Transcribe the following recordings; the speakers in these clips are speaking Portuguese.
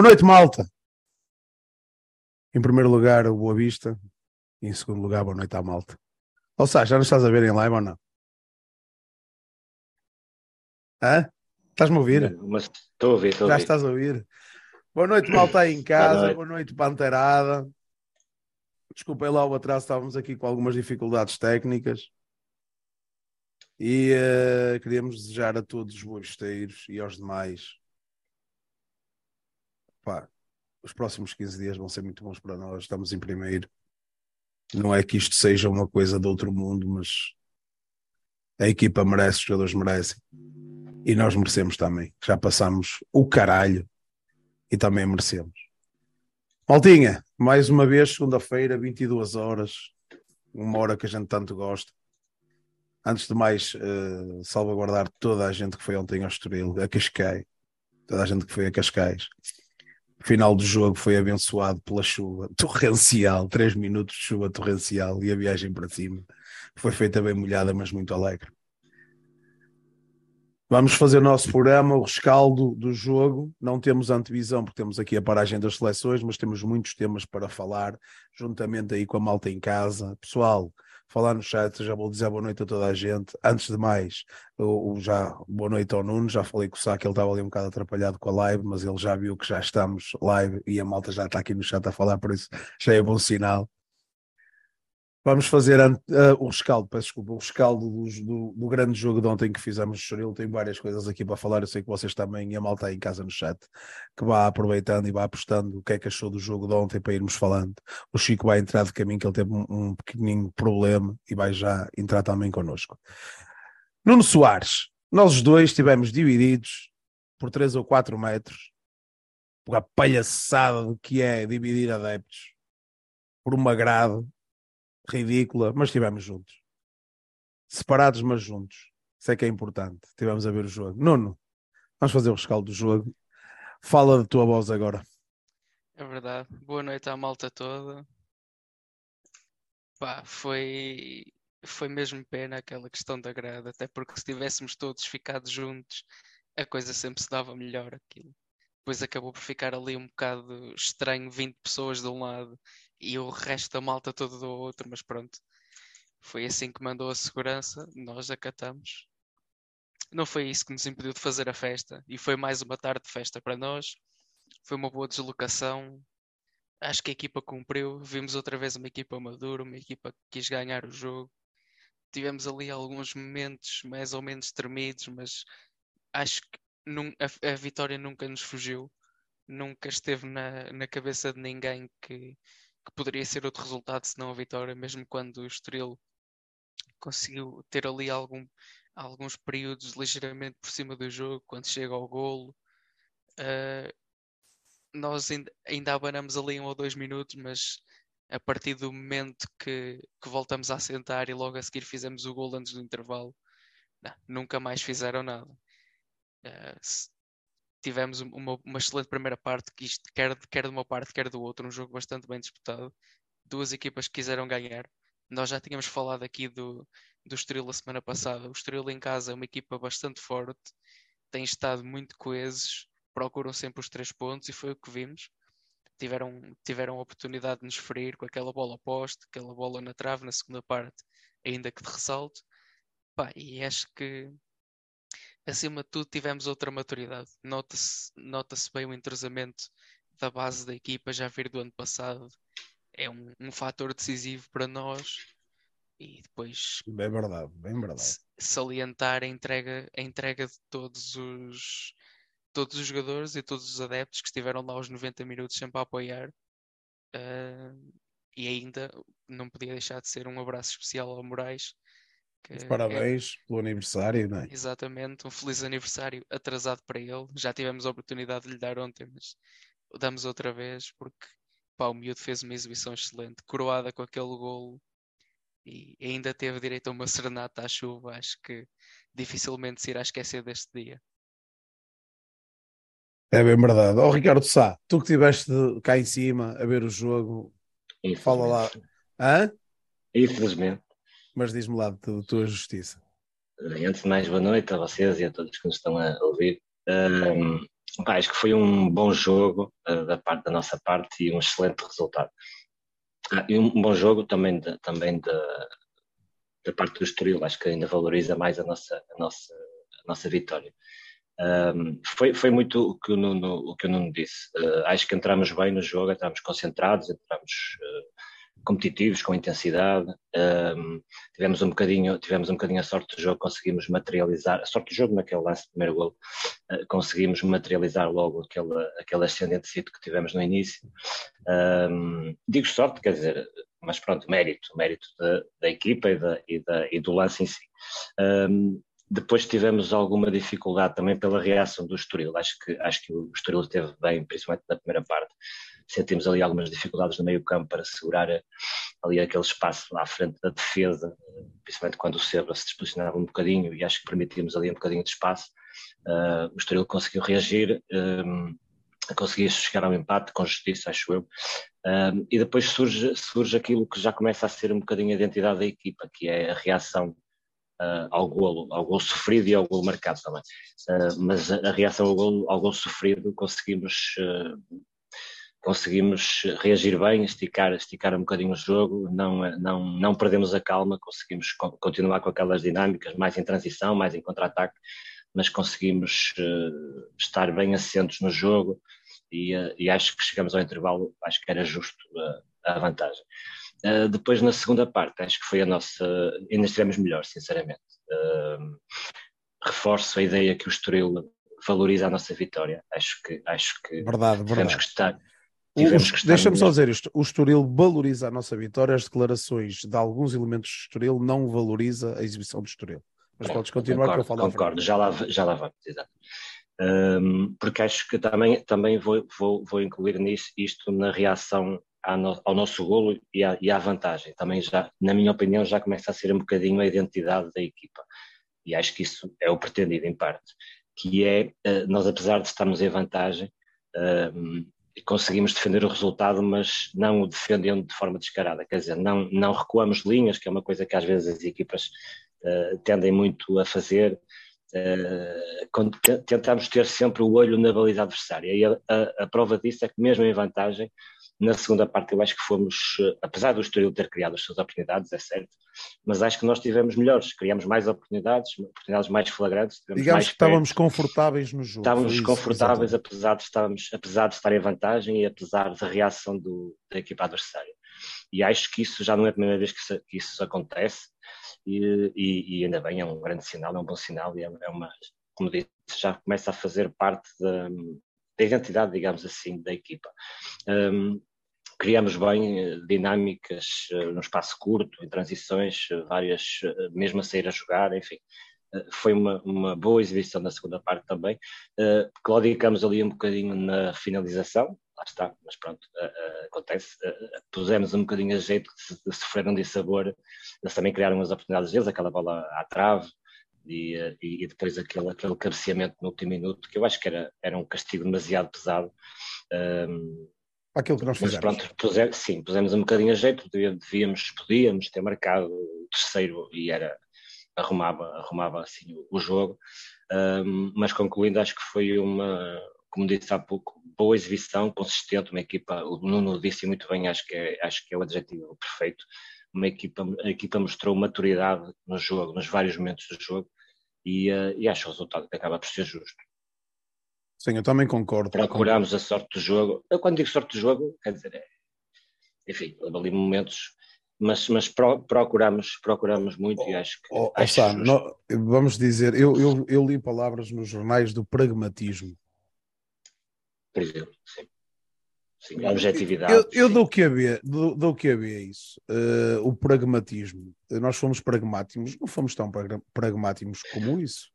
Boa noite, malta. Em primeiro lugar, o Boa Vista. E em segundo lugar, boa noite à malta. Ou seja, já não estás a ver em live ou não? Hã? Estás-me a ouvir? Mas estou a ouvir, estou a Já ouvir. estás a ouvir? Boa noite, malta aí em casa. noite. Boa noite, Panteirada. Desculpem lá o atraso, estávamos aqui com algumas dificuldades técnicas. E eh, queríamos desejar a todos os boavisteiros e aos demais. Pá, os próximos 15 dias vão ser muito bons para nós. Estamos em primeiro. Não é que isto seja uma coisa de outro mundo, mas a equipa merece, os jogadores merecem. E nós merecemos também. Já passamos o caralho e também merecemos. Maltinha, mais uma vez, segunda-feira, 22 horas, uma hora que a gente tanto gosta. Antes de mais, eh, salvaguardar toda a gente que foi ontem ao Estoril, a Cascais, toda a gente que foi a Cascais. Final do jogo foi abençoado pela chuva torrencial, três minutos de chuva torrencial e a viagem para cima. Foi feita bem molhada, mas muito alegre. Vamos fazer o nosso programa, o rescaldo do jogo. Não temos antevisão, porque temos aqui a paragem das seleções, mas temos muitos temas para falar, juntamente aí com a malta em casa. Pessoal, falar no chat, já vou dizer boa noite a toda a gente. Antes de mais, o já, boa noite ao Nuno. Já falei com o Sá que ele estava ali um bocado atrapalhado com a live, mas ele já viu que já estamos live e a malta já está aqui no chat a falar, por isso já é bom sinal. Vamos fazer ah, o rescaldo, peço desculpa, o rescaldo dos- do, do grande jogo de ontem que fizemos no Choril. Tem várias coisas aqui para falar. Eu sei que vocês também, e a malta aí em casa no chat, que vá aproveitando e vá apostando o que é que achou do jogo de ontem para irmos falando. O Chico vai entrar de caminho, que ele teve um, um pequenininho problema e vai já entrar também connosco. Nuno Soares, nós os dois estivemos divididos por 3 ou 4 metros, por a palhaçada do que é dividir adeptos por uma grade ridícula, mas estivemos juntos. Separados, mas juntos. Isso é que é importante. Estivemos a ver o jogo. Nuno, vamos fazer o rescaldo do jogo. Fala da tua voz agora. É verdade. Boa noite à malta toda. Pá, foi, foi mesmo pena aquela questão da grade, até porque se tivéssemos todos ficado juntos, a coisa sempre se dava melhor aquilo. Depois acabou por ficar ali um bocado estranho, 20 pessoas de um lado e o resto da malta toda do outro, mas pronto. Foi assim que mandou a segurança, nós acatamos. Não foi isso que nos impediu de fazer a festa, e foi mais uma tarde de festa para nós. Foi uma boa deslocação, acho que a equipa cumpriu. Vimos outra vez uma equipa madura, uma equipa que quis ganhar o jogo. Tivemos ali alguns momentos mais ou menos tremidos, mas acho que a, a vitória nunca nos fugiu. Nunca esteve na, na cabeça de ninguém que, que poderia ser outro resultado senão a vitória, mesmo quando o Estoril conseguiu ter ali algum, alguns períodos ligeiramente por cima do jogo, quando chega ao golo. ah, nós ainda, ainda abanamos ali um ou dois minutos, mas a partir do momento que, que voltamos a sentar e logo a seguir fizemos o gol antes do intervalo, não, nunca mais fizeram nada. Se- tivemos um- uma, uma excelente primeira parte, que isto quer, quer de uma parte, quer do outro, um jogo bastante bem disputado. Duas equipas que quiseram ganhar. Nós já tínhamos falado aqui do, do Estoril a semana passada. O Estoril em casa é uma equipa bastante forte, tem estado muito coesos, procuram sempre os três pontos e foi o que vimos. Tiveram, tiveram a oportunidade de nos ferir com aquela bola ao poste, aquela bola na trave na segunda parte, ainda que de ressalto. Pá, e acho que acima de tudo tivemos outra maturidade. Nota-se nota-se bem o entrosamento da base da equipa já vir do ano passado. É um, um fator decisivo para nós. E depois Bem verdade, bem verdade. salientar a entrega, a entrega de todos os, todos os jogadores e todos os adeptos que estiveram lá aos 90 minutos sempre a apoiar. Ah, e ainda não podia deixar de ser um abraço especial ao Moraes. Que é- Parabéns pelo aniversário, não é? Exatamente, um feliz aniversário atrasado para ele. Já tivemos a oportunidade de lhe dar ontem, mas damos outra vez porque pá, o miúdo fez uma exibição excelente, coroada com aquele golo e ainda teve direito a uma serenata à chuva. Acho que dificilmente se irá esquecer deste dia. É bem verdade. Ó oh, Ricardo Sá, tu que estiveste cá em cima a ver o jogo, fala lá. Hã? Infelizmente. Mas diz-me lá da tua justiça. Antes de mais, boa noite a vocês e a todos que nos estão a ouvir. Um, pá, acho que foi um bom jogo uh, da parte da nossa parte e um excelente resultado. Ah, e um bom jogo também, de, também da parte do Estoril, acho que ainda valoriza mais a nossa, a nossa, a nossa vitória. Um, foi, foi muito o que o Nuno, o que o Nuno disse. Uh, acho que entramos bem no jogo, entramos concentrados, entramos uh, competitivos, com intensidade. Um, tivemos um bocadinho, tivemos um bocadinho a sorte do jogo, conseguimos materializar a sorte do jogo naquele lance do primeiro gol, uh, conseguimos materializar logo aquele, aquele ascendente que tivemos no início. Um, digo sorte, quer dizer, mas pronto, mérito, mérito da, da equipa e, da, e, da, e do lance em si. Um, depois tivemos alguma dificuldade também pela reação do Estoril. Acho que, acho que o Estoril esteve bem, principalmente na primeira parte. Sentimos ali algumas dificuldades no meio campo para segurar ali aquele espaço à frente da defesa, principalmente quando o Sebra se disposicionava um bocadinho e acho que permitimos ali um bocadinho de espaço. Uh, o Estoril conseguiu reagir, um, conseguiu chegar ao empate com justiça, acho eu. Um, e depois surge, surge aquilo que já começa a ser um bocadinho a identidade da equipa, que é a reação uh, ao, golo, ao golo sofrido e ao golo marcado também. Uh, mas a, a, reação ao golo, ao golo sofrido conseguimos, uh, conseguimos reagir bem, esticar, esticar um bocadinho o jogo, não, não, não perdemos a calma, conseguimos continuar com aquelas dinâmicas, mais em transição, mais em contra-ataque, mas conseguimos estar bem assentos no jogo e, e, acho que chegamos ao intervalo, acho que era justo a, a vantagem. Uh, depois, na segunda parte, acho que foi a nossa. Ainda estivemos melhor, sinceramente. Uh, reforço a ideia que o Estoril valoriza a nossa vitória. Acho que, acho que verdade, tivemos verdade. que estar. Deixa-me só dizer isto: o Estoril valoriza a nossa vitória, as declarações de alguns elementos do Estoril não valoriza a exibição do Estoril. Mas Bom, podes continuar concordo, que eu falo. Concordo, já lá, já lá vamos, exato. Um, porque acho que também, também vou, vou, vou incluir nisso isto na reação ao nosso golo e à, e à, vantagem. Também já, na minha opinião, já começa a ser um bocadinho a identidade da equipa. E acho que isso é o pretendido em parte, que é, eh, nós apesar de estarmos em vantagem, ehm, conseguimos defender o resultado, mas não o defendendo de forma descarada, quer dizer, não, não recuamos linhas, que é uma coisa que às vezes as equipas uh, tendem muito a fazer, uh, tentamos ter sempre o olho na baliza adversária, e a, a, a prova disso é que mesmo em vantagem, na segunda parte, eu acho que fomos, eh, apesar do Estoril ter criado as suas oportunidades, é certo, mas acho que nós tivemos melhores, criamos mais oportunidades, oportunidades mais flagrantes. Digamos que estávamos confortáveis no jogo. Estávamos isso, confortáveis, apesar de, estarmos, apesar de estar em vantagem e apesar da reação do, da equipa adversária. E acho que isso já não é a primeira vez que isso, que isso acontece, e, e, e, ainda bem, é um grande sinal, é um bom sinal, e é, é uma, como disse, já começa a fazer parte da, da identidade, digamos assim, da equipa. Um, criamos bem eh, dinâmicas eh, no espaço curto, em transições, eh, várias, mesmo a sair a jogar, enfim. Foi uma, uma boa exibição na segunda parte também. Claudicamos ali um bocadinho na finalização, lá está, mas pronto, acontece. Pusemos um bocadinho a jeito de sofrer um dissabor. Eles também criaram as oportunidades deles, aquela bola à trave, e, e, depois aquele, aquele cabeceamento no último minuto, que eu acho que era, era um castigo demasiado pesado. Um, aquilo que nós fizemos. Mas pronto, puse, sim, pusemos um bocadinho a jeito, devíamos, podíamos ter marcado o terceiro e era, arrumava, arrumava assim o, o jogo, um, mas concluindo, acho que foi uma, como disse há pouco, boa exibição, consistente, uma equipa, o Nuno disse muito bem, acho que é, acho que é o adjetivo perfeito, uma equipa, a equipa mostrou maturidade no jogo, nos vários momentos do jogo, e, uh, e acho o resultado que acaba por ser justo. Sim, eu também concordo. Procurámos a sorte do jogo. Eu, quando digo sorte do jogo, quer dizer, é, enfim, ali momentos, mas, mas pro, procuramos, procuramos muito oh, e acho que. Oh, acho no, vamos dizer, eu, eu, eu li palavras nos jornais do pragmatismo. Por exemplo, sim. Sim, a objetividade. Eu, eu dou, que a ver, dou, dou que a ver isso. Uh, o pragmatismo. Nós fomos pragmáticos, não fomos tão pragmáticos como isso.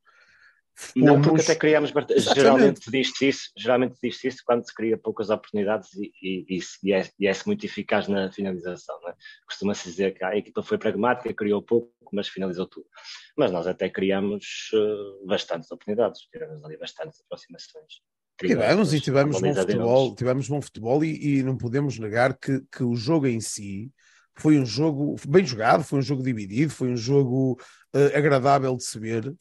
Fomos... Não, porque até criamos. Geralmente diz-se isso, geralmente diz isso quando se cria poucas oportunidades e, e, e, é, e é muito eficaz na finalização. É? Costuma-se dizer que a equipa foi pragmática, criou pouco, mas finalizou tudo. Mas nós até criamos uh, bastantes oportunidades, tivemos ali bastantes aproximações. Tivemos e tivemos bom futebol, tivemos bom futebol e, e, não podemos negar que, que o jogo em si foi um jogo bem jogado, foi um jogo dividido, foi um jogo uh, agradável de se ver.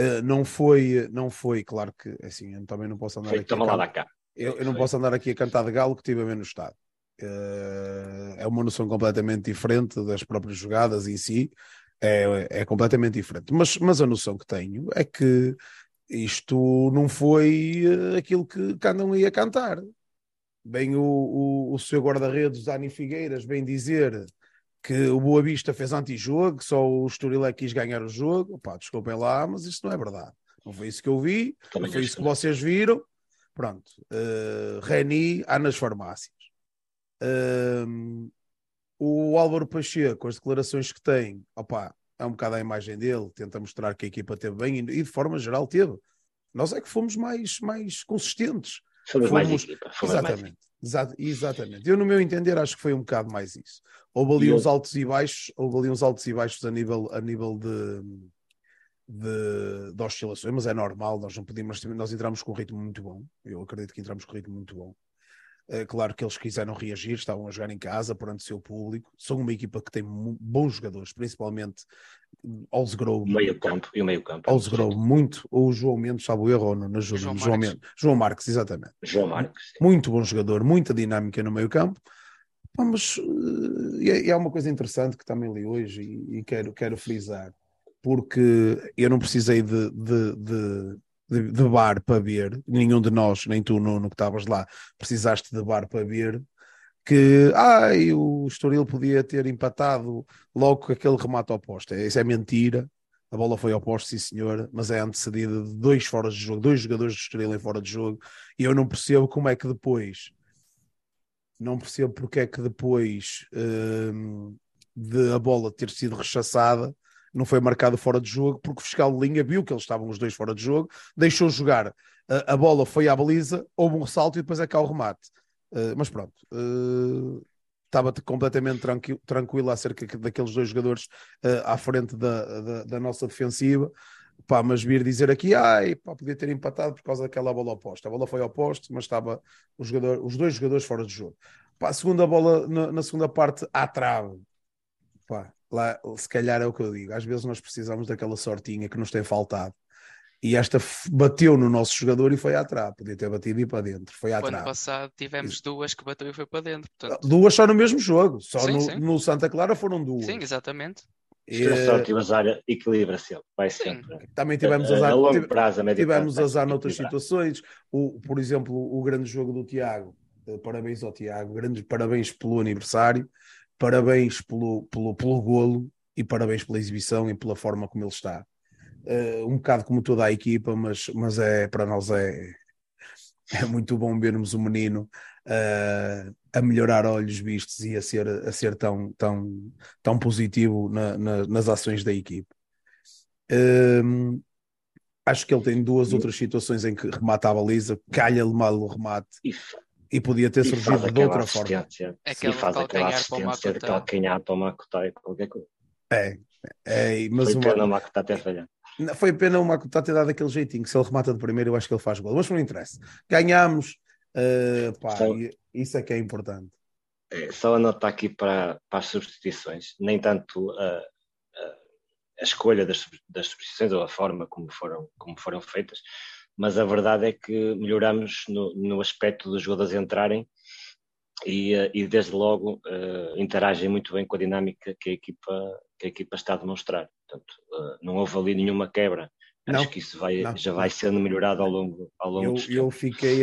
Uh, não foi, não foi, claro que assim, eu também não posso andar foi, aqui. A. Eu, eu, não posso andar aqui a cantar de galo que tive a menos estado. Uh, é uma noção completamente diferente das próprias jogadas em si, é, é completamente diferente. Mas, mas a noção que tenho é que isto não foi aquilo que, que andam aí a cantar. Bem, o, o, o seu guarda-redes, Dani Figueiras, bem dizer que o Boa Vista fez antijogo, só o Estoril é quis ganhar o jogo. Pá, desculpem lá, mas isso não é verdade. Não foi isso que eu vi, Também não foi isso que vocês viram. Pronto. Uh, Reni há nas farmácias. Uh, o Álvaro Pacheco, com as declarações que tem, opa, é um bocado a imagem dele, tenta mostrar que a equipa teve bem e, de forma geral teve. Nós é que fomos mais, mais consistentes. Fomos, fomos mais equipa. Fomos exatamente. Mais... exatamente. Eu, no meu entender, acho que foi um bocado mais isso. Houve ali e uns eu... altos e baixos, houve ali uns altos e baixos a nível, a nível de, de, de oscilações, mas é normal, nós não podíamos, nós entramos com um ritmo muito bom. Eu acredito que entramos com um ritmo muito bom. É claro que eles quiseram reagir, estavam a jogar em casa perante o seu público. São uma equipa que tem bons jogadores, principalmente Olsgrove. Meio campo e o meio campo. Olsgrove, muito. Ou o João Mendes, sabe o erro, na João, João, João, Mendes. João Marques, exatamente. João Marques. Muito bom jogador, muita dinâmica no meio campo. Mas uh, é uma coisa interessante que também li hoje e, e quero, quero frisar, porque eu não precisei de, de, de de, de, bar para ver, nenhum de nós, nem tu, Nuno, que estavas lá, precisaste de bar para ver, que ai, o Estoril podia ter empatado logo com aquele remate oposto. Isso é mentira. A bola foi oposta, sim senhor, mas é antecedida de dois fora de jogo, dois jogadores de Estoril em fora de jogo, e eu não percebo como é que depois, não percebo porque é que depois hum, de a bola ter sido rechaçada, não foi marcado fora de jogo, porque o fiscal de linha viu que eles estavam os dois fora de jogo, deixou jogar, a, a bola foi à baliza, houve um ressalto e depois é cá o remate. Uh, mas pronto, uh, estava completamente tranquilo, tranquilo acerca daqueles dois jogadores uh, à frente da, da, da, nossa defensiva. Pá, mas vir dizer aqui, ai, pá, podia ter empatado por causa daquela bola oposta. A bola foi oposta, mas estava o jogador, os dois jogadores fora de jogo. Pá, a segunda bola, na, na segunda parte, à trave. Pá, lá, se calhar é o que eu digo, às vezes nós precisamos daquela sortinha que nos tem faltado. E esta bateu no nosso jogador e foi atrás. Podia ter batido e para dentro. Foi atrás. Ano passado tivemos Isso. duas que bateu e foi para dentro. Portanto... Duas só no mesmo jogo. Só sim, no, sim. no, Santa Clara foram duas. Sim, exatamente. E... sorte e azar equilibra-se. Vai sempre. Também tivemos azar. A, longo prazo, a tivemos prazo, azar noutras situações. O, por exemplo, o grande jogo do Tiago. Eh, parabéns ao Tiago. Grandes parabéns pelo aniversário parabéns pelo, pelo, pelo golo e parabéns pela exibição e pela forma como ele está. Uh, um bocado como toda a equipa, mas, mas é, para nós é, é muito bom vermos o menino uh, a melhorar olhos vistos e a ser, a ser tão, tão, tão positivo na, na, nas ações da equipe. Uh, acho que ele tem duas outras situações em que remata a baliza, calha-lhe mal o remate e podia ter surgido de outra forma. Aquela faz aquela assistência de calcanhar para o Makuta qualquer coisa. É, é mas Foi pena o Makuta ter falhado. Foi pena o Makuta ter dado aquele jeitinho, que se ele remata de primeiro eu acho que ele faz gol, mas não interessa. Ganhamos, uh, pá, só, isso é que é importante. É, só anotar aqui para, para as substituições, nem tanto a, a, a escolha das, das substituições ou a forma como foram, como foram feitas, mas a verdade é que melhoramos no, no aspecto dos jogadores entrarem e, eh, e desde logo uh, interagem muito bem com a dinâmica que a equipa, que a equipa está a demonstrar. Portanto, uh, não houve ali nenhuma quebra. Não, Acho que isso vai, já vai sendo melhorado ao longo, ao longo eu, eu fiquei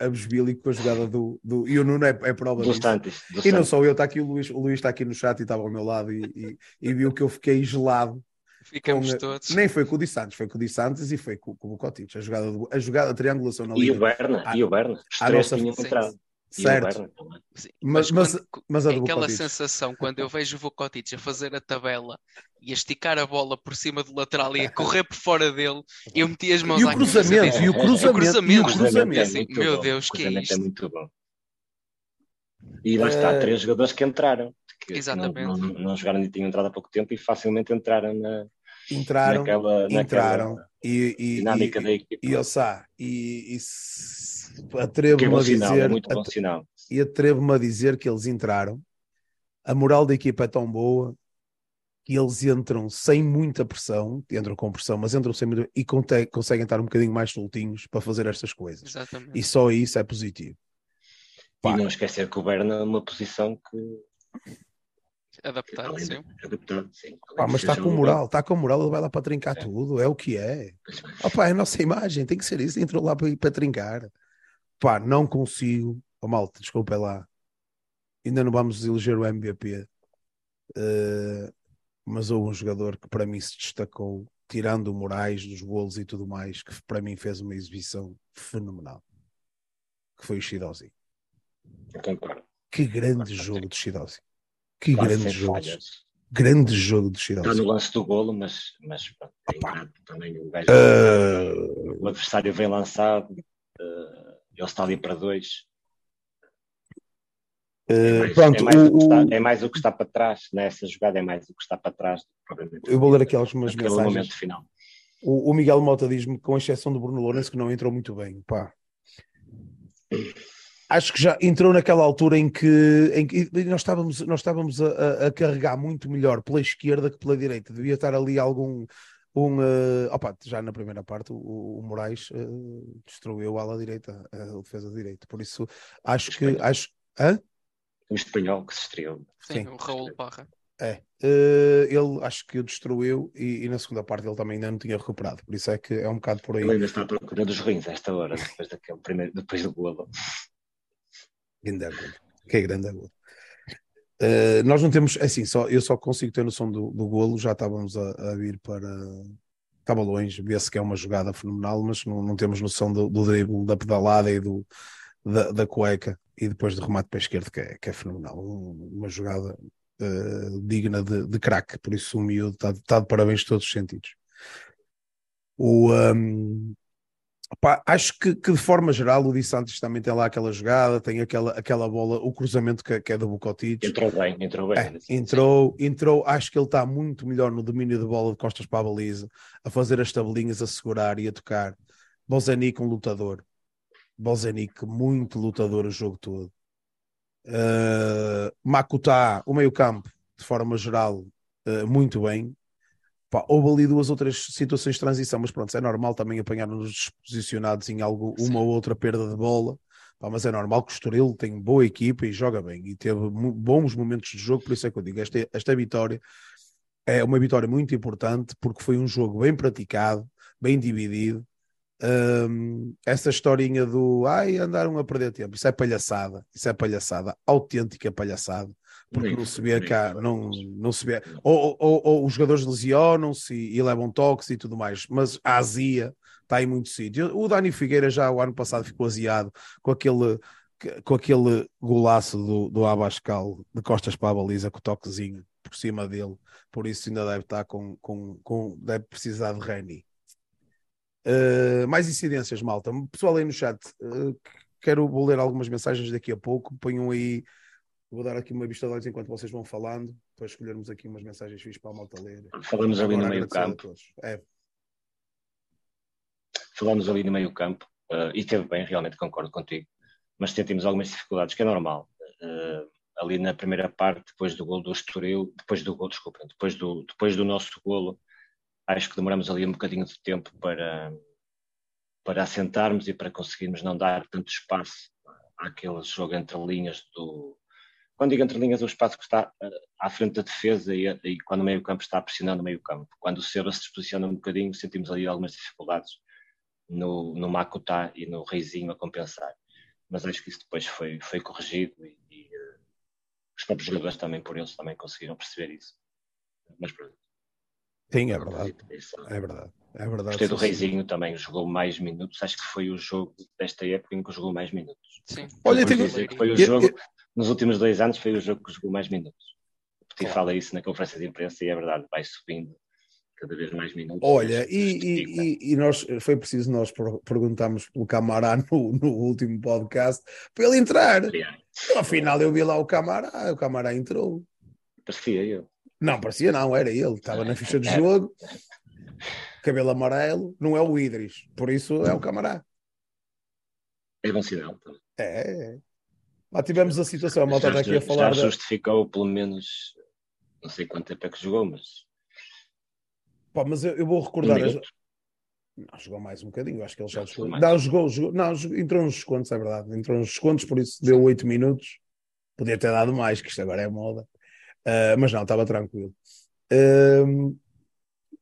abesbílico com a jogada do, do e o Nuno é, é prova disso. Santos, e não só eu, está aqui o Luís, o Luís está aqui no chat e estava ao meu lado e, e, e viu que eu fiquei gelado Ficamos com, todos. Nem foi com o Di Santos, foi com o Di Santos e foi com, com o Cotites. A jogada, a jogada a triangulação na linha. E o Berna, a, e o Berna. Os três tinham entrado. Certo. Mas, mas, mas, mas a do aquela sensação quando eu vejo o Vukotic a fazer a tabela e a esticar a bola por cima do lateral e a correr por fora dele, eu meti as mãos e o cruzamento, e o cruzamento, e o cruzamento. Assim, meu Deus, que é isto? é muito bom. E lá está, uh... três jogadores que entraram. Que Exatamente. Não, não, não jogaram e tinham entrado há pouco tempo e facilmente entraram na, entraram, naquela, entraram, naquela... E, e, dinâmica e, da equipa. E, ouça, e, e é atrevo-me a sinal, é dizer, muito bom at- sinal. e atrevo-me a dizer que eles entraram. A moral da equipa é tão boa que eles entram sem muita pressão, entram com pressão, mas entram sem muita e conseguem estar um bocadinho mais soltinhos para fazer estas coisas. Exatamente. E só isso é positivo. Pá. E não esquecer que o Berna é uma posição que Adaptado, além sim. adaptado, sim. Pá, mas está com jogador, moral, está com moral, ele vai lá para trincar É. tudo, é o que é. Opa, é a nossa imagem, tem que ser isso, entrou lá para, para trincar. Pá, não consigo, oh, malta, desculpa é lá, ainda não vamos eleger o MVP, Eh, mas houve um jogador que para mim se destacou, tirando o Moraes dos golos e tudo mais, que para mim fez uma exibição fenomenal, que foi o concordo. Que grande jogo de Shidozi. Que Quase grande sem jogo. falhas. Grande jogo de Está Shidozi. no lance do golo, mas, mas é ingrato também o gajo. Eh, O adversário vem lançado, eh, ele está ali para dois. É eh, mais, pronto, é, mais o, está, é mais o que está para trás, nessa jogada é mais o que está para trás. do Eu vou ler aqui algumas aquele mensagens. momento final. O, o Miguel Mota diz-me, com exceção do Bruno Lourenço, que não entrou muito bem. Pá. Acho que já entrou naquela altura em que, em que nós estávamos, nós estávamos a, a- carregar muito melhor pela esquerda que pela direita. Devia estar ali algum. Um, eh, opa, já na primeira parte, o, o Moraes eh, destruiu a ala direita, a defesa direita. Por isso, acho que. Acho, hã? O espanhol que se estreou. Sim, Sim. o Raul Parra. É. Eh, ele acho que o destruiu e, e na segunda parte ele também ainda não tinha recuperado. Por isso é que é um bocado por aí. Ele ainda está à procura dos rins a esta hora, depois, daquele primeiro, depois do golo. Grande agulha. Que é grande agulha. Uh, nós não temos, assim, só, eu só consigo ter noção do, do golo, já estávamos a, a vir para. Estava longe, vê-se que é uma jogada fenomenal, mas não, não temos noção do, do drible, da pedalada e do, da, da cueca e depois do remate para a esquerda, que é, que é fenomenal. Um- Uma jogada uh, digna de, de craque, por isso o miúdo está, de parabéns em todos os sentidos. O, um, Acho que, que de forma geral o Di Santos também tem lá aquela jogada, tem aquela, aquela bola, o cruzamento que, que é do Bucotic. Entrou bem, entrou bem. É, entrou, entrou, acho que ele está muito melhor no domínio de bola de costas para a baliza, a fazer as tabelinhas, a segurar e a tocar. Bozanic, um lutador. Bozanic, muito lutador o jogo todo. Uh, Makuta, o meio-campo, de forma geral, uh, muito bem. Pá, houve ali duas outras situações de transição, mas pronto, é normal também apanhar-nos desposicionados em algo, uma ou outra perda de bola. Pá, mas é normal que o Estoril tem boa equipa e joga bem e teve bons momentos de jogo, por isso é que eu digo, esta, esta vitória é uma vitória muito importante porque foi um jogo bem praticado, bem dividido. Hum, essa historinha do ai, andaram a perder tempo, isso é palhaçada, isso é palhaçada, autêntica palhaçada, porque Nem não se vê cá, não, não se vê, ou, ou- ou os jogadores lesionam-se e, e levam toques e tudo mais, mas a azia está em muito sítio. O Dani Figueira já o ano passado ficou aziado com aquele, com aquele golaço do, do Abascal de costas para a baliza, com o toquezinho por cima dele, por isso ainda deve estar com, com, com deve precisar de Reni. Uh, mais incidências, malta. Pessoal aí no chat, uh, quero vou ler algumas mensagens daqui a pouco. Ponham aí, vou dar aqui uma vista de olhos enquanto vocês vão falando, para escolhermos aqui umas mensagens fixas para a malta ler. Falamos ali no meio campo. É, Falamos ali no meio campo eh, e teve bem, realmente concordo contigo, mas sentimos algumas dificuldades, que é normal. Eh, ali na primeira parte, depois do gol do Estoril, depois do gol, desculpa, depois do, depois do nosso golo, acho que demoramos ali um bocadinho de tempo para, para assentarmos e para conseguirmos não dar tanto espaço àquele jogo entre linhas do. Quando digo entre linhas, o espaço que está eh, à frente da defesa e, e quando o meio-campo está pressionando o meio-campo. Quando o Seba se posiciona um bocadinho, sentimos ali algumas dificuldades no, no Makuta e no Reizinho a compensar. Mas acho que isso depois foi, foi corrigido e, e eh, os próprios jogadores também, por eles, também conseguiram perceber isso. Mas pronto. sim, é verdade. É verdade. É verdade. Gostei do. Reizinho também, jogou mais minutos. Acho que foi o jogo desta época em que jogou mais minutos. Sim. Olha, Eu tenho- dizer que foi o Eu- jogo, eu- nos últimos dois anos, foi o jogo que jogou mais minutos. O Petit Claro. fala isso na conferência de imprensa e é verdade, vai subindo cada vez mais minutos. Olha, e, e, e- nós foi preciso nós per- perguntarmos pelo Camará no, no último podcast para ele entrar. Aliás, Afinal, eu vi lá o Camará, o Camará entrou. Parecia eu. Não, parecia não, era ele, estava na ficha de jogo. cabelo amarelo, não é o Idris, por isso é o camarada. É bom sinal. É, é. Lá tivemos a situação, a malta está aqui a falar. Já justificou pelo menos, não sei quanto tempo é que jogou, mas. Pá, mas eu, eu vou recordar. Um não, jogou mais um bocadinho, acho que ele já jogou. Não, jogou, jogou, não, entrou nos descontos, é verdade. Entrou nos descontos, por isso deu 8 minutos. Podia ter dado mais, que isto agora é moda. Uh, mas não, estava tranquilo. Uh,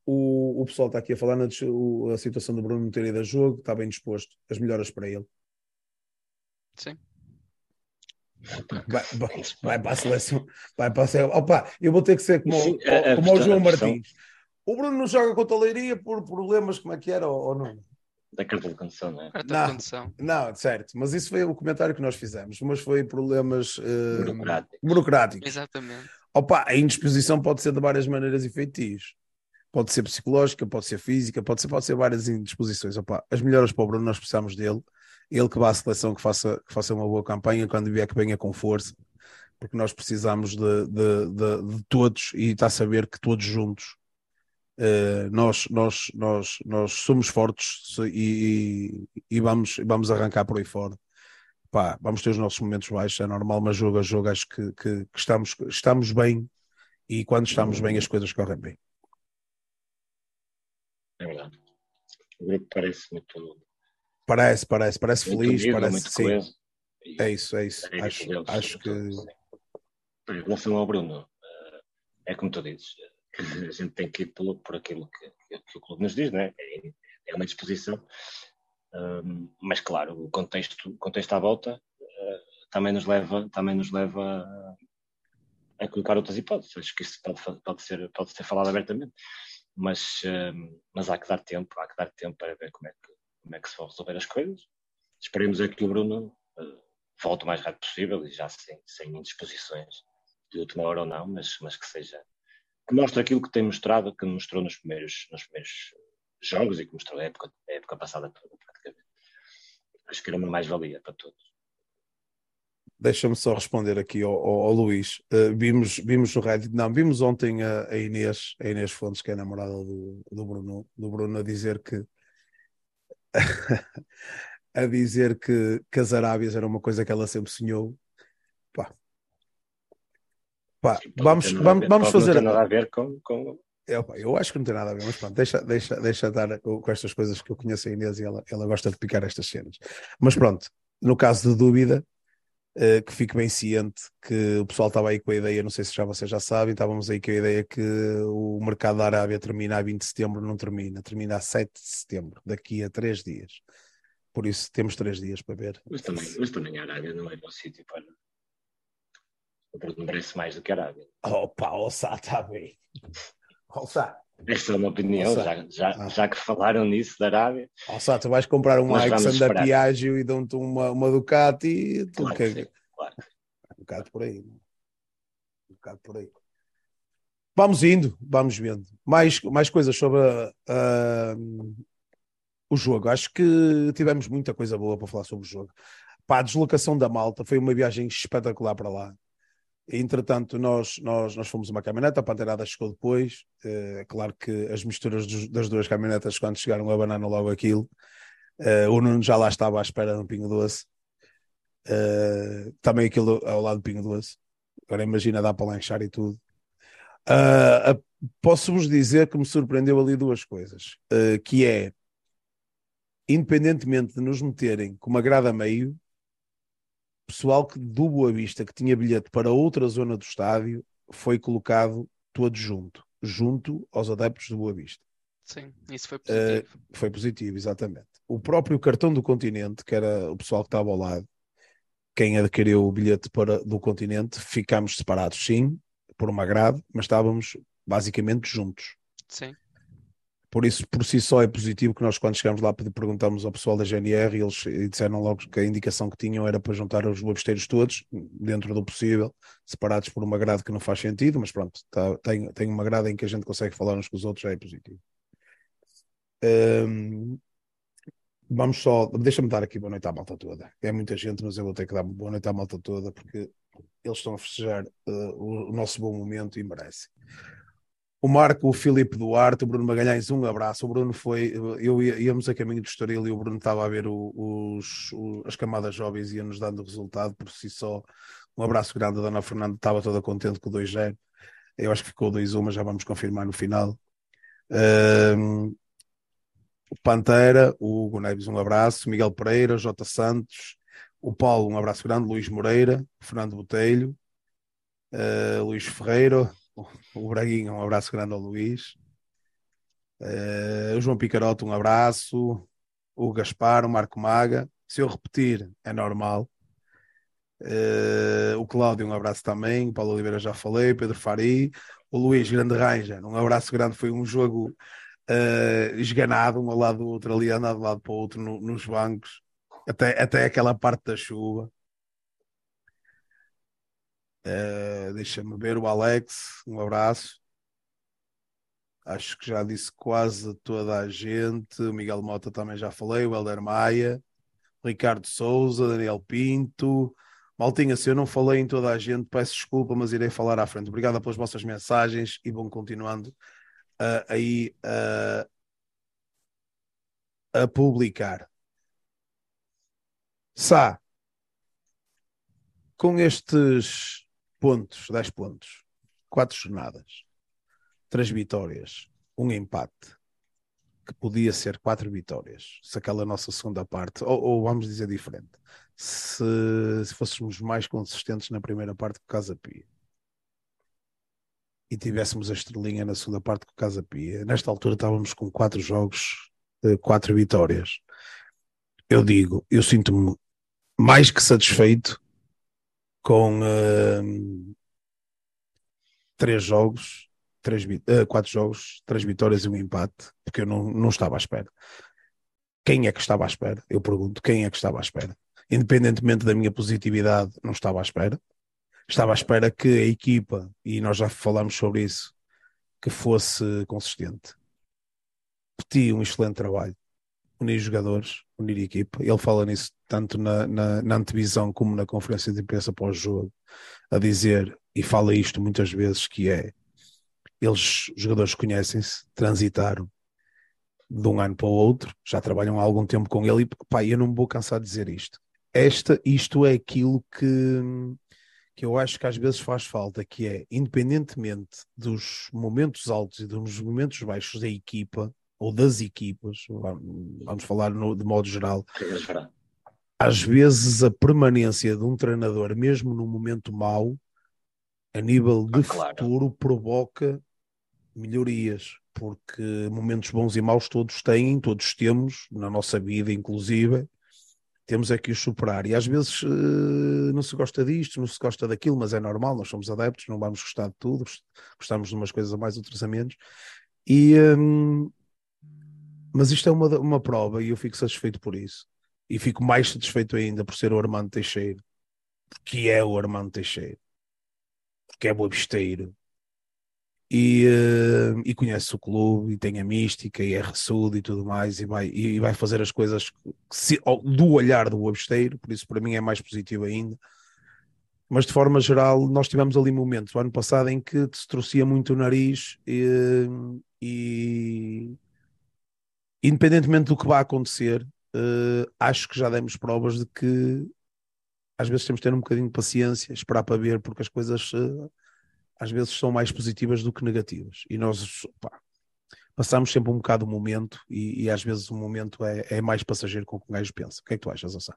o, o pessoal está aqui a falar na a situação do Bruno não ter ido a jogo, está bem disposto. As melhoras para ele. Sim. Vai, vai, vai, para a seleção. Vai para a seleção. Opa, eu vou ter que ser como, Sim, a, como o João Martins. O Bruno não joga com a Leiria por problemas, como é que era, ou, ou não? Da carta de condição, não é? Carta não, de condição. Não, certo, mas isso foi o comentário que nós fizemos, mas foi problemas uh, burocráticos. burocráticos. Exatamente. Opa, a indisposição pode ser de várias maneiras e feitios. Pode ser psicológica, pode ser física, pode ser, pode ser várias indisposições. Opa, as melhoras para o Bruno, nós precisamos dele. Ele que vá à seleção, que faça, que faça uma boa campanha, quando vier que venha com força, porque nós precisamos de, de, de, de todos e está a saber que todos juntos Uh, nós, nós, nós, nós somos fortes e, e, vamos, vamos arrancar por aí fora. Pá, vamos ter os nossos momentos baixos, é normal, mas jogo a jogo acho que, que, que, estamos, estamos bem e quando estamos bem as coisas correm bem. É verdade. O grupo parece muito. Parece, parece, parece muito feliz, parece sim. É isso, é isso. É acho, deles, acho que. Em relação ao Bruno, eh, é como tu dizes, a gente tem que ir por, por aquilo que, que, o clube nos diz, né? é, é uma disposição. Um, mas claro, o contexto, o contexto à volta uh, também nos leva, também nos leva a, a, colocar outras hipóteses. Acho que isso pode, pode, ser, pode ser falado abertamente, mas, um, mas há que dar tempo, há que dar tempo para ver como é que, como é que se vão resolver as coisas. Esperemos é que o Bruno uh, volte o mais rápido possível e já sem, sem indisposições de última hora ou não, mas, mas que seja que mostra aquilo que tem mostrado, que mostrou nos primeiros, nos primeiros jogos e que mostrou a época, a época passada toda, praticamente. Acho que era uma mais-valia para todos. Deixa-me só responder aqui ao, ao, ao Luís. Uh, vimos, vimos no Reddit, não, vimos ontem a, a, Inês, a Inês Fontes, que é a namorada do, do, Bruno, do Bruno, a dizer que a dizer que, que as Arábias era uma coisa que ela sempre sonhou. Pá, Pá, vamos, vamos, vamos fazer. Não tem nada a ver com. com... Eu, eu acho que não tem nada a ver, mas pronto, deixa, deixa, deixa estar com estas coisas que eu conheço a Inês e ela, ela gosta de picar estas cenas. Mas pronto, no caso de dúvida, uh, que fique bem ciente que o pessoal estava aí com a ideia, não sei se já vocês já sabem, estávamos aí com a ideia que o mercado da Arábia termina a 20 de setembro, não termina, termina a 7 de setembro, daqui a 3 dias. Por isso temos 3 dias para ver. Mas também, mas também a Arábia não é bom sítio para Bruno merece mais do que a Arábia. Opa, Ossá está bem. Ossá. Esta é uma opinião, já, já, ah. já que falaram nisso da Arábia. Ossá, tu vais comprar um Alexander Piaggio e dão-te uma, uma Ducati e tu claro que... Sim, claro. Um bocado por aí. Um bocado por aí. Vamos indo, vamos vendo. Mais, mais coisas sobre uh, o jogo. Acho que tivemos muita coisa boa para falar sobre o jogo. Pá, a deslocação da malta foi uma viagem espetacular para lá. Entretanto, nós, nós, nós fomos uma caminhoneta, a Panteirada chegou depois. É claro que as misturas dos, das duas caminhonetas, quando chegaram a banana logo aquilo, uh, o Nuno já lá estava à espera no Pingo Doce. Uh, também aquilo ao lado do Pingo Doce. Agora imagina, dá para lanchar e tudo. Posso-vos dizer que me surpreendeu ali duas coisas, que é, independentemente de nos meterem com uma grada meio, pessoal que do Boa Vista que tinha bilhete para outra zona do estádio foi colocado todo junto, junto aos adeptos do Boa Vista. Sim, isso foi positivo. Uh, foi positivo, exatamente. O próprio cartão do continente, que era o pessoal que estava ao lado, quem adquiriu o bilhete para, do continente, ficámos separados, sim, por uma grade, mas estávamos basicamente juntos. Sim. Por isso, por si só, é positivo que nós, quando chegamos lá, perguntamos ao pessoal da GNR e eles disseram logo que a indicação que tinham era para juntar os lobesteiros todos, dentro do possível, separados por uma grade que não faz sentido, mas pronto, tá, tem, tem uma grade em que a gente consegue falar uns com os outros, já é positivo. Um, vamos só, deixa-me dar aqui boa noite à malta toda. É muita gente, mas eu vou ter que dar boa noite à malta toda porque eles estão a festejar uh, o, o nosso bom momento e merecem. O Marco, o Filipe Duarte, o Bruno Magalhães, um abraço. O Bruno foi, eu íamos a caminho do Estoril e o Bruno estava a ver os, as camadas jovens e ia-nos dando resultado por si só. Um abraço grande, a Dona Fernanda estava toda contente com o 2-0. Eu acho que ficou 2-1, mas já vamos confirmar no final. Um, o Pantera, o Hugo Neves, um abraço. Miguel Pereira, J. Santos, o Paulo, um abraço grande. Luís Moreira, Fernando Botelho, uh, Luís Ferreira, o Braguinha, um abraço grande ao Luís. Uh, o João Picaroto, um abraço. O Gaspar, o Marco Maga. Se eu repetir, é normal. Uh, o Cláudio, um abraço também. Paulo Oliveira já falei. Pedro Fari. O Luís, grande Ranger, um abraço grande. Foi um jogo uh, esganado, um ao lado do outro, ali andado de lado para o outro no, nos bancos, até, até aquela parte da chuva. Uh, Deixa-me ver o Alex, um abraço. Acho que já disse quase toda a gente. O Miguel Mota também já falei. O Helder Maia, Ricardo Souza, Daniel Pinto. Maltinha, se eu não falei em toda a gente, peço desculpa, mas irei falar à frente. Obrigado pelas vossas mensagens e vão continuando uh, aí uh, a publicar. Sá, com estes pontos, 10 pontos, 4 jornadas, 3 vitórias, um empate, que podia ser 4 vitórias, se aquela nossa segunda parte, ou, ou vamos dizer diferente, se, se, fôssemos mais consistentes na primeira parte que o Casa Pia e tivéssemos a estrelinha na segunda parte com o Casa Pia, nesta altura estávamos com 4 jogos, 4 eh, vitórias. Eu digo, eu sinto-me mais que satisfeito com uh, três jogos, três, uh, quatro jogos, três vitórias e um empate, porque eu não, não estava à espera. Quem é que estava à espera? Eu pergunto, quem é que estava à espera? Independentemente da minha positividade, não estava à espera. Estava à espera que a equipa, e nós já falámos sobre isso, que fosse consistente. Peti um excelente trabalho unir jogadores, unir equipa. Ele fala nisso tanto na, na, na antevisão como na conferência de imprensa pós-jogo, a dizer, e fala isto muitas vezes, que é eles, os jogadores conhecem-se, transitaram de um ano para o outro, já trabalham há algum tempo com ele e pá, eu não me vou cansar de dizer isto. Esta, isto é aquilo que, que eu acho que às vezes faz falta, que é, independentemente dos momentos altos e dos momentos baixos da equipa, ou das equipas, vamos falar no, de modo geral, às vezes a permanência de um treinador, mesmo num momento mau, a nível de ah, claro. futuro, provoca melhorias, porque momentos bons e maus todos têm, todos temos, na nossa vida, inclusive, temos é que os superar. E às vezes uh, não se gosta disto, não se gosta daquilo, mas é normal, nós somos adeptos, não vamos gostar de tudo, gostamos de umas coisas a mais, outras a menos. E, um, mas isto é uma, uma prova e eu fico satisfeito por isso. E fico mais satisfeito ainda por ser o Armando Teixeira, porque é o Armando Teixeira, porque é boabisteiro e, uh, e conhece o clube e tem a mística e é ressudo e tudo mais e vai, e vai fazer as coisas se, do olhar do boabisteiro, por isso para mim é mais positivo ainda. Mas de forma geral, nós tivemos ali momentos, o ano passado, em que se trouxia muito o nariz e, e independentemente do que vai acontecer, uh, acho que já demos provas de que às vezes temos de ter um bocadinho de paciência, esperar para ver, porque as coisas uh, às vezes são mais positivas do que negativas. E nós pá, passamos sempre um bocado o momento e, e, às vezes o momento é, é mais passageiro com o que o gajo pensa. O que é que tu achas, Assá?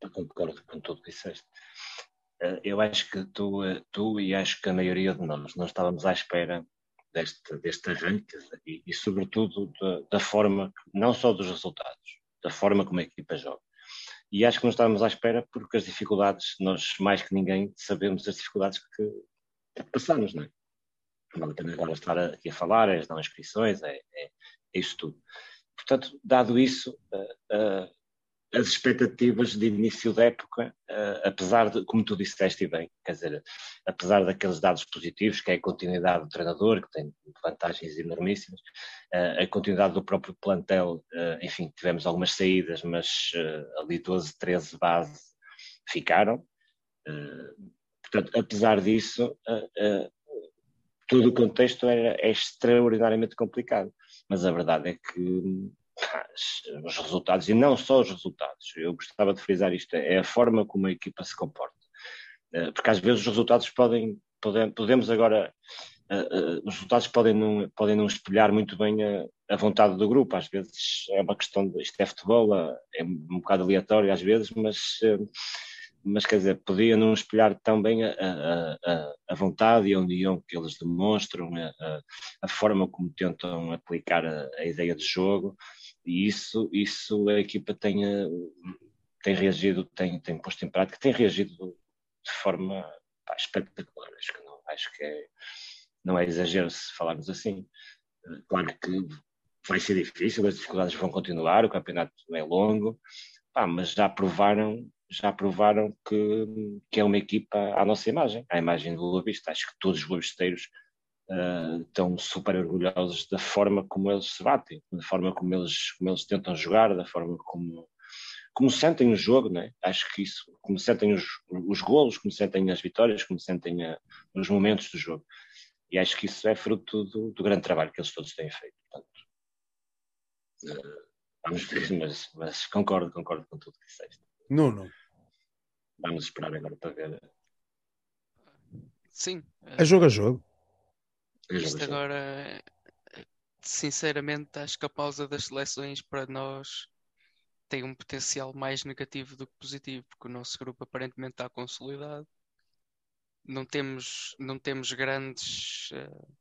Eu concordo com tudo que disseste. Eh, eu acho que tu, tu e acho que a maioria de nós não estávamos à espera deste, deste arranque e, e sobretudo, da, da, forma, não só dos resultados, da forma como a equipa joga. E acho que não estávamos à espera porque as dificuldades, nós mais que ninguém sabemos as dificuldades que, passamos, não é? Não também agora estar aqui a falar, é as não inscrições, é, é, é isso tudo. Portanto, dado isso, uh, uh, as expectativas de início da época, uh, apesar de, como tu disseste bem, quer dizer, apesar daqueles dados positivos, que é a continuidade do treinador, que tem vantagens enormíssimas, uh, a continuidade do próprio plantel, uh, enfim, tivemos algumas saídas, mas ali 12, 13 bases ficaram. portanto, apesar disso, todo o contexto é, é extraordinariamente complicado. Mas a verdade é que os resultados, e não só os resultados, eu gostava de frisar isto, é a forma como a equipa se comporta. Eh, porque às vezes os resultados podem, podem podemos agora, uh, uh, os resultados podem não, podem não espelhar muito bem a, a, vontade do grupo, às vezes é uma questão, de, isto é futebol, é um bocado aleatório às vezes, mas mas quer dizer, podia não espelhar tão bem a, a, a, vontade e a união que eles demonstram, a, a forma como tentam aplicar a, a, ideia de jogo, e isso, isso a equipa tem, tem reagido, tem, tem posto em prática, tem reagido de forma pá, espetacular. Acho que, não, acho que é, não é exagero se falarmos assim. Claro que vai ser difícil, as dificuldades vão continuar, o campeonato é longo, pá, mas já provaram já provaram que, que é uma equipa à nossa imagem, à imagem do Lobista. Acho que todos os lobisteiros uh, estão super orgulhosos da forma como eles se batem, da forma como eles, como eles tentam jogar, da forma como, como sentem o jogo, né? acho que isso, como sentem os, os golos, como sentem as vitórias, como sentem a, os momentos do jogo. E acho que isso é fruto do, do grande trabalho que eles todos têm feito. Portanto, uh, vamos ver, mas, mas concordo, concordo com tudo que disseste. Nuno. Vamos esperar agora para ver. Sim. É jogo a jogo. Isto agora, sinceramente, acho que a pausa das seleções para nós tem um potencial mais negativo do que positivo, porque o nosso grupo aparentemente está consolidado. Não temos, não temos grandes. Uh,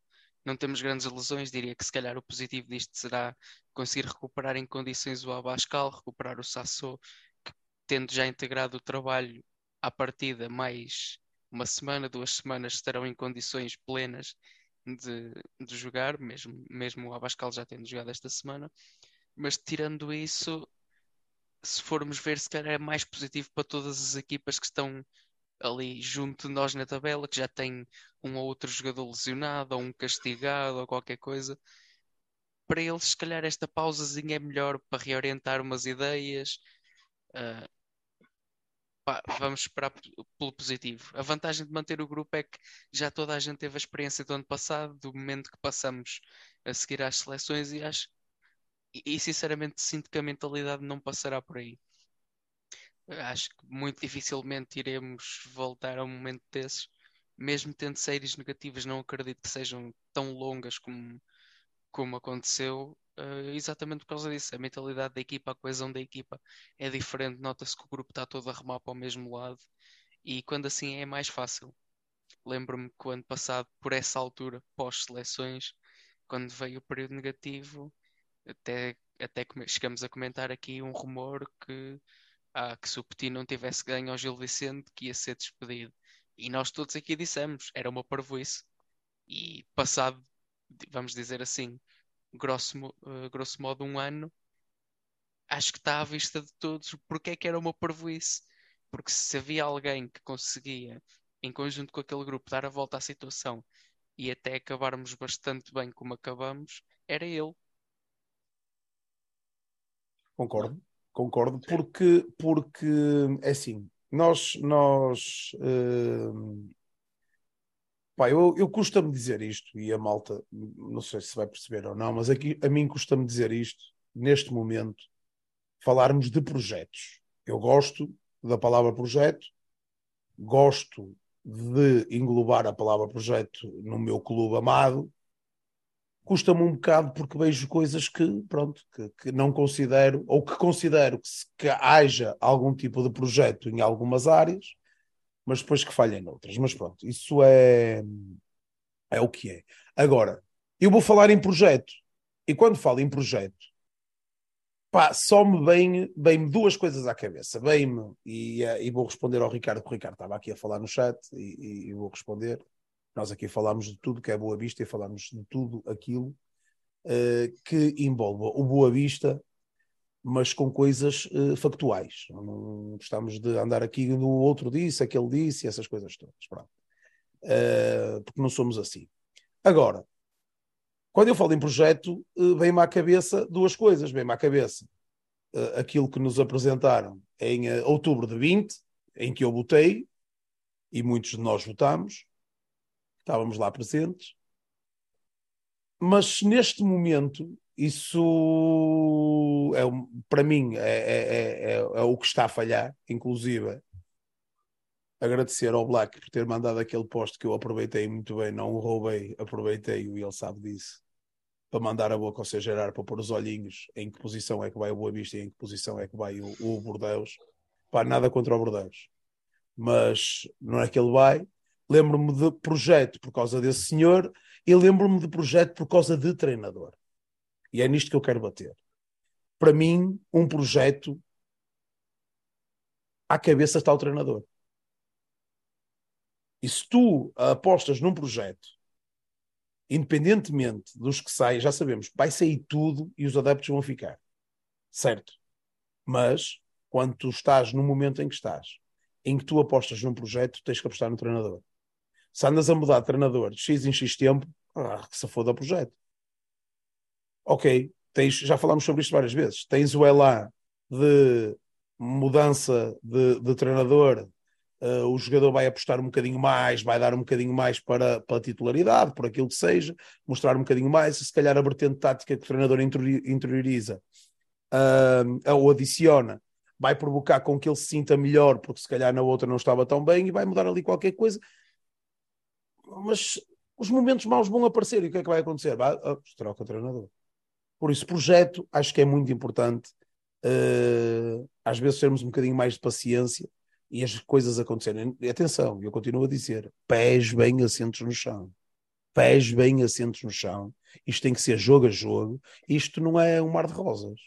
não temos grandes lesões, diria que se calhar o positivo disto será conseguir recuperar em condições o Abascal, recuperar o Sassou, que tendo já integrado o trabalho à partida mais uma semana, duas semanas estarão em condições plenas de, de jogar, mesmo, mesmo o Abascal já tendo jogado esta semana. Mas tirando isso, se formos ver, se calhar é mais positivo para todas as equipas que estão ali junto de nós na tabela, que já tem um ou outro jogador lesionado, ou um castigado, ou qualquer coisa. Para eles, se calhar, esta pausazinha é melhor para reorientar umas ideias. Uh, pá, vamos esperar pelo positivo. A vantagem de manter o grupo é que já toda a gente teve a experiência do ano passado, do momento que passamos a seguir às seleções, e acho e sinceramente sinto que a mentalidade não passará por aí. Acho que muito dificilmente iremos voltar a um momento desses, mesmo tendo séries negativas, não acredito que sejam tão longas como, como aconteceu, uh, exatamente por causa disso. A mentalidade da equipa, a coesão da equipa é diferente. Nota-se que o grupo está todo a remar para o mesmo lado e quando assim é mais fácil. Lembro-me que o ano passado, por essa altura, pós-seleções, quando veio o período negativo, até, até chegamos a comentar aqui um rumor que, ah, que se o Petit não tivesse ganho ao Gil Vicente, que ia ser despedido. E nós todos aqui dissemos, era uma parvoíce. E passado, vamos dizer assim, grosso, uh, grosso modo um ano, acho que está à vista de todos porque é que era uma parvoíce. Porque se havia alguém que conseguia, em conjunto com aquele grupo, dar a volta à situação e até acabarmos bastante bem como acabamos, era ele. Concordo, concordo, porque, porque é assim, nós, nós uh, Pá, eu, eu custa-me dizer isto, e a malta, não sei se vai perceber ou não, mas aqui a mim custa-me dizer isto, neste momento, falarmos de projetos. Eu gosto da palavra projeto, gosto de englobar a palavra projeto no meu clube amado, custa-me um bocado porque vejo coisas que, pronto, que, que não considero, ou que considero que, se, que haja algum tipo de projeto em algumas áreas, mas depois que falhem noutras. Mas pronto, isso é, é o que é. Agora, eu vou falar em projeto. E quando falo em projeto, pá, só me vem, vem duas coisas à cabeça. Vem-me, e, eh, e, vou responder ao Ricardo, que o Ricardo estava aqui a falar no chat, e, e, vou responder. Nós aqui falamos de tudo que é Boa Vista e falamos de tudo aquilo uh, que envolve o Boa Vista mas com coisas uh, factuais. Não gostamos de andar aqui no outro disse, aquele disse, essas coisas todas. Uh, porque não somos assim. Agora, quando eu falo em projeto, uh, vem-me à cabeça duas coisas. Vem-me à cabeça aquilo que nos apresentaram em outubro de 20, em que eu votei, e muitos de nós votámos, estávamos lá presentes, mas neste momento, isso é para mim é, é, é, é, o que está a falhar, inclusive agradecer ao Black por ter mandado aquele post que eu aproveitei muito bem, não o roubei, aproveitei-o e ele sabe disso. Para mandar a boca ao seu Gerar para pôr os olhinhos em que posição é que vai o Boa Vista e em que posição é que vai o, o Bordeus. Pá, nada contra o Bordeus. Mas não é que ele vai. Lembro-me de projeto por causa desse senhor e lembro-me de projeto por causa de treinador. E é nisto que eu quero bater. Para mim, um projeto à cabeça está o treinador. E se tu apostas num projeto, independentemente dos que saem, já sabemos, vai sair tudo e os adeptos vão ficar. Certo. Mas, quando tu estás no momento em que estás, em que tu apostas num projeto, tens que apostar no treinador. Se andas a mudar de treinador de X em X tempo, ah, que se foda o projeto. Ok, tens, já falámos sobre isto várias vezes. Tens o ELA de mudança de, de treinador uh, o jogador vai apostar um bocadinho mais, vai dar um bocadinho mais para, para a titularidade, por aquilo que seja, mostrar um bocadinho mais, se calhar a vertente tática que o treinador interioriza uh, ou adiciona, vai provocar com que ele se sinta melhor, porque se calhar na outra não estava tão bem e vai mudar ali qualquer coisa. Mas os momentos maus vão aparecer e o que é que vai acontecer? Vai, oh, troca o treinador. Por isso, projeto acho que é muito importante. Uh, às vezes termos um bocadinho mais de paciência e as coisas acontecerem. Atenção, eu continuo a dizer: pés bem assentos no chão. Pés bem assentos no chão. Isto tem que ser jogo a jogo. Isto não é um mar de rosas.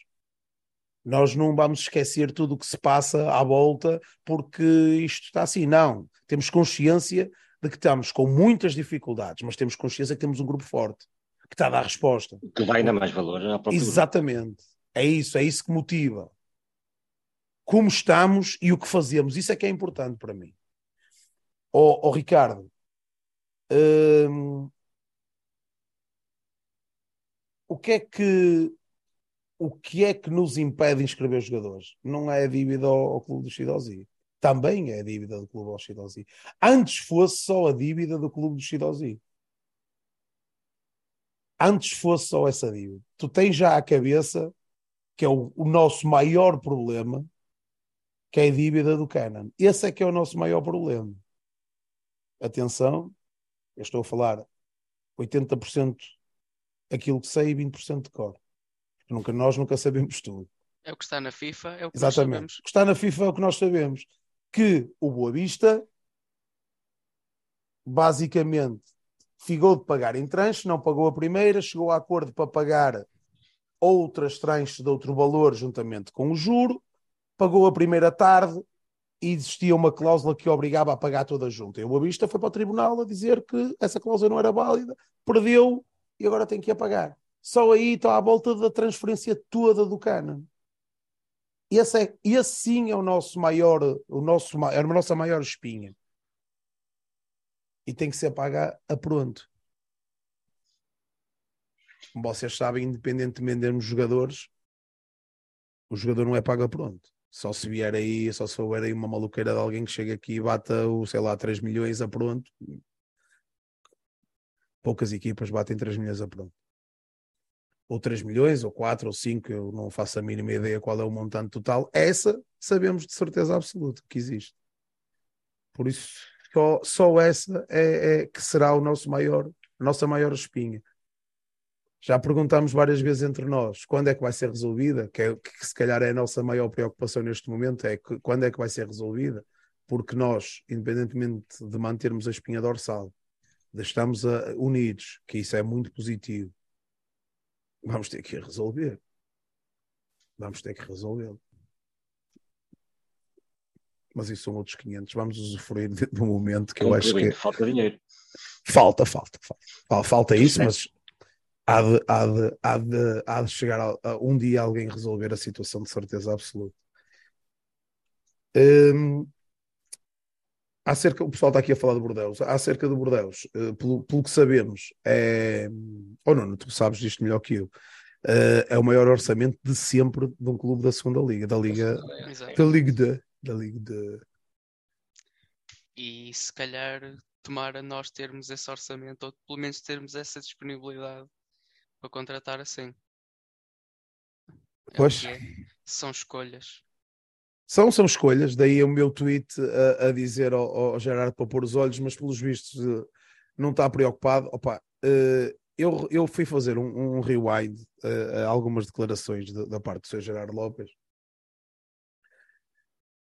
Nós não vamos esquecer tudo o que se passa à volta porque isto está assim. Não. Temos consciência de que estamos com muitas dificuldades, mas temos consciência que temos um grupo forte que está a dar resposta. Que vai dar mais valor à própria Exatamente. É isso, é isso que motiva como estamos e o que fazemos. Isso é que é importante para mim. Ó oh, oh, Ricardo, hum, o que é que o que é que nos impede de inscrever jogadores? Não é a dívida ao, ao clube do Chidozi. Também é a dívida do clube ao Chidozi. Antes fosse só a dívida do clube do Chidozi. Antes fosse só essa dívida. Tu tens já a cabeça que é o, o nosso maior problema que é a dívida do Canon. Esse é que é o nosso maior problema. Atenção, eu estou a falar 80% aquilo que sei e 20% de cor. Nunca, nós nunca sabemos tudo. É o que está na FIFA, é o que Exatamente. nós sabemos. O que está na FIFA é o que nós sabemos. Que o Boa Vista basicamente ficou de pagar em tranche, não pagou a primeira, chegou a acordo para pagar outras tranches de outro valor juntamente com o juro, pagou a primeira tarde e existia uma cláusula que obrigava a pagar toda junto. E o Boa foi para o tribunal a dizer que essa cláusula não era válida, perdeu e agora tem que a pagar. Só aí está à volta da transferência toda do Cana. Esse, é, esse sim é o nosso maior, o nosso, é a nossa maior espinha. E tem que ser paga a pronto. Como vocês sabem, independentemente dos jogadores, o jogador não é pago a pronto. Só se vier aí, só se houver aí uma maluqueira de alguém que chega aqui e bata o, sei lá, 3 milhões a pronto. Poucas equipas batem 3 milhões a pronto. Ou 3 milhões, ou 4, ou 5, eu não faço a mínima ideia qual é o montante total. Essa sabemos de certeza absoluta que existe. Por isso, só, só essa é, é que será o nosso maior, a nossa maior espinha. Já perguntámos várias vezes entre nós quando é que vai ser resolvida, que, é, que se calhar é a nossa maior preocupação neste momento, é que, quando é que vai ser resolvida, porque nós, independentemente de mantermos a espinha dorsal, estamos a, unidos, que isso é muito positivo, vamos ter que resolver. Vamos ter que resolvê-lo. Mas isso são outros 500. Vamos usufruir do momento que eu acho que. Falta dinheiro. Falta, falta, falta. Falta isso, mas há de, há de, há de, há de chegar a, a um dia alguém resolver a situação de certeza absoluta. Um, acerca, o pessoal está aqui a falar de Bordeus. Acerca de Bordeus, uh, pelo, pelo que sabemos, é. Ou oh, não, tu sabes disto melhor que eu. Uh, é o maior orçamento de sempre de um clube da segunda liga, da liga, da liga de, da liga de. E se calhar tomara nós termos esse orçamento ou pelo menos termos essa disponibilidade para contratar assim. É Pois. é. São escolhas. São, são escolhas, daí o meu tweet a, a dizer ao, ao, Gerardo para pôr os olhos, mas pelos vistos uh, não está preocupado. Opa, uh, eu, eu fui fazer um, um rewind uh, a algumas declarações de, da parte do Sr. Gerardo Lopes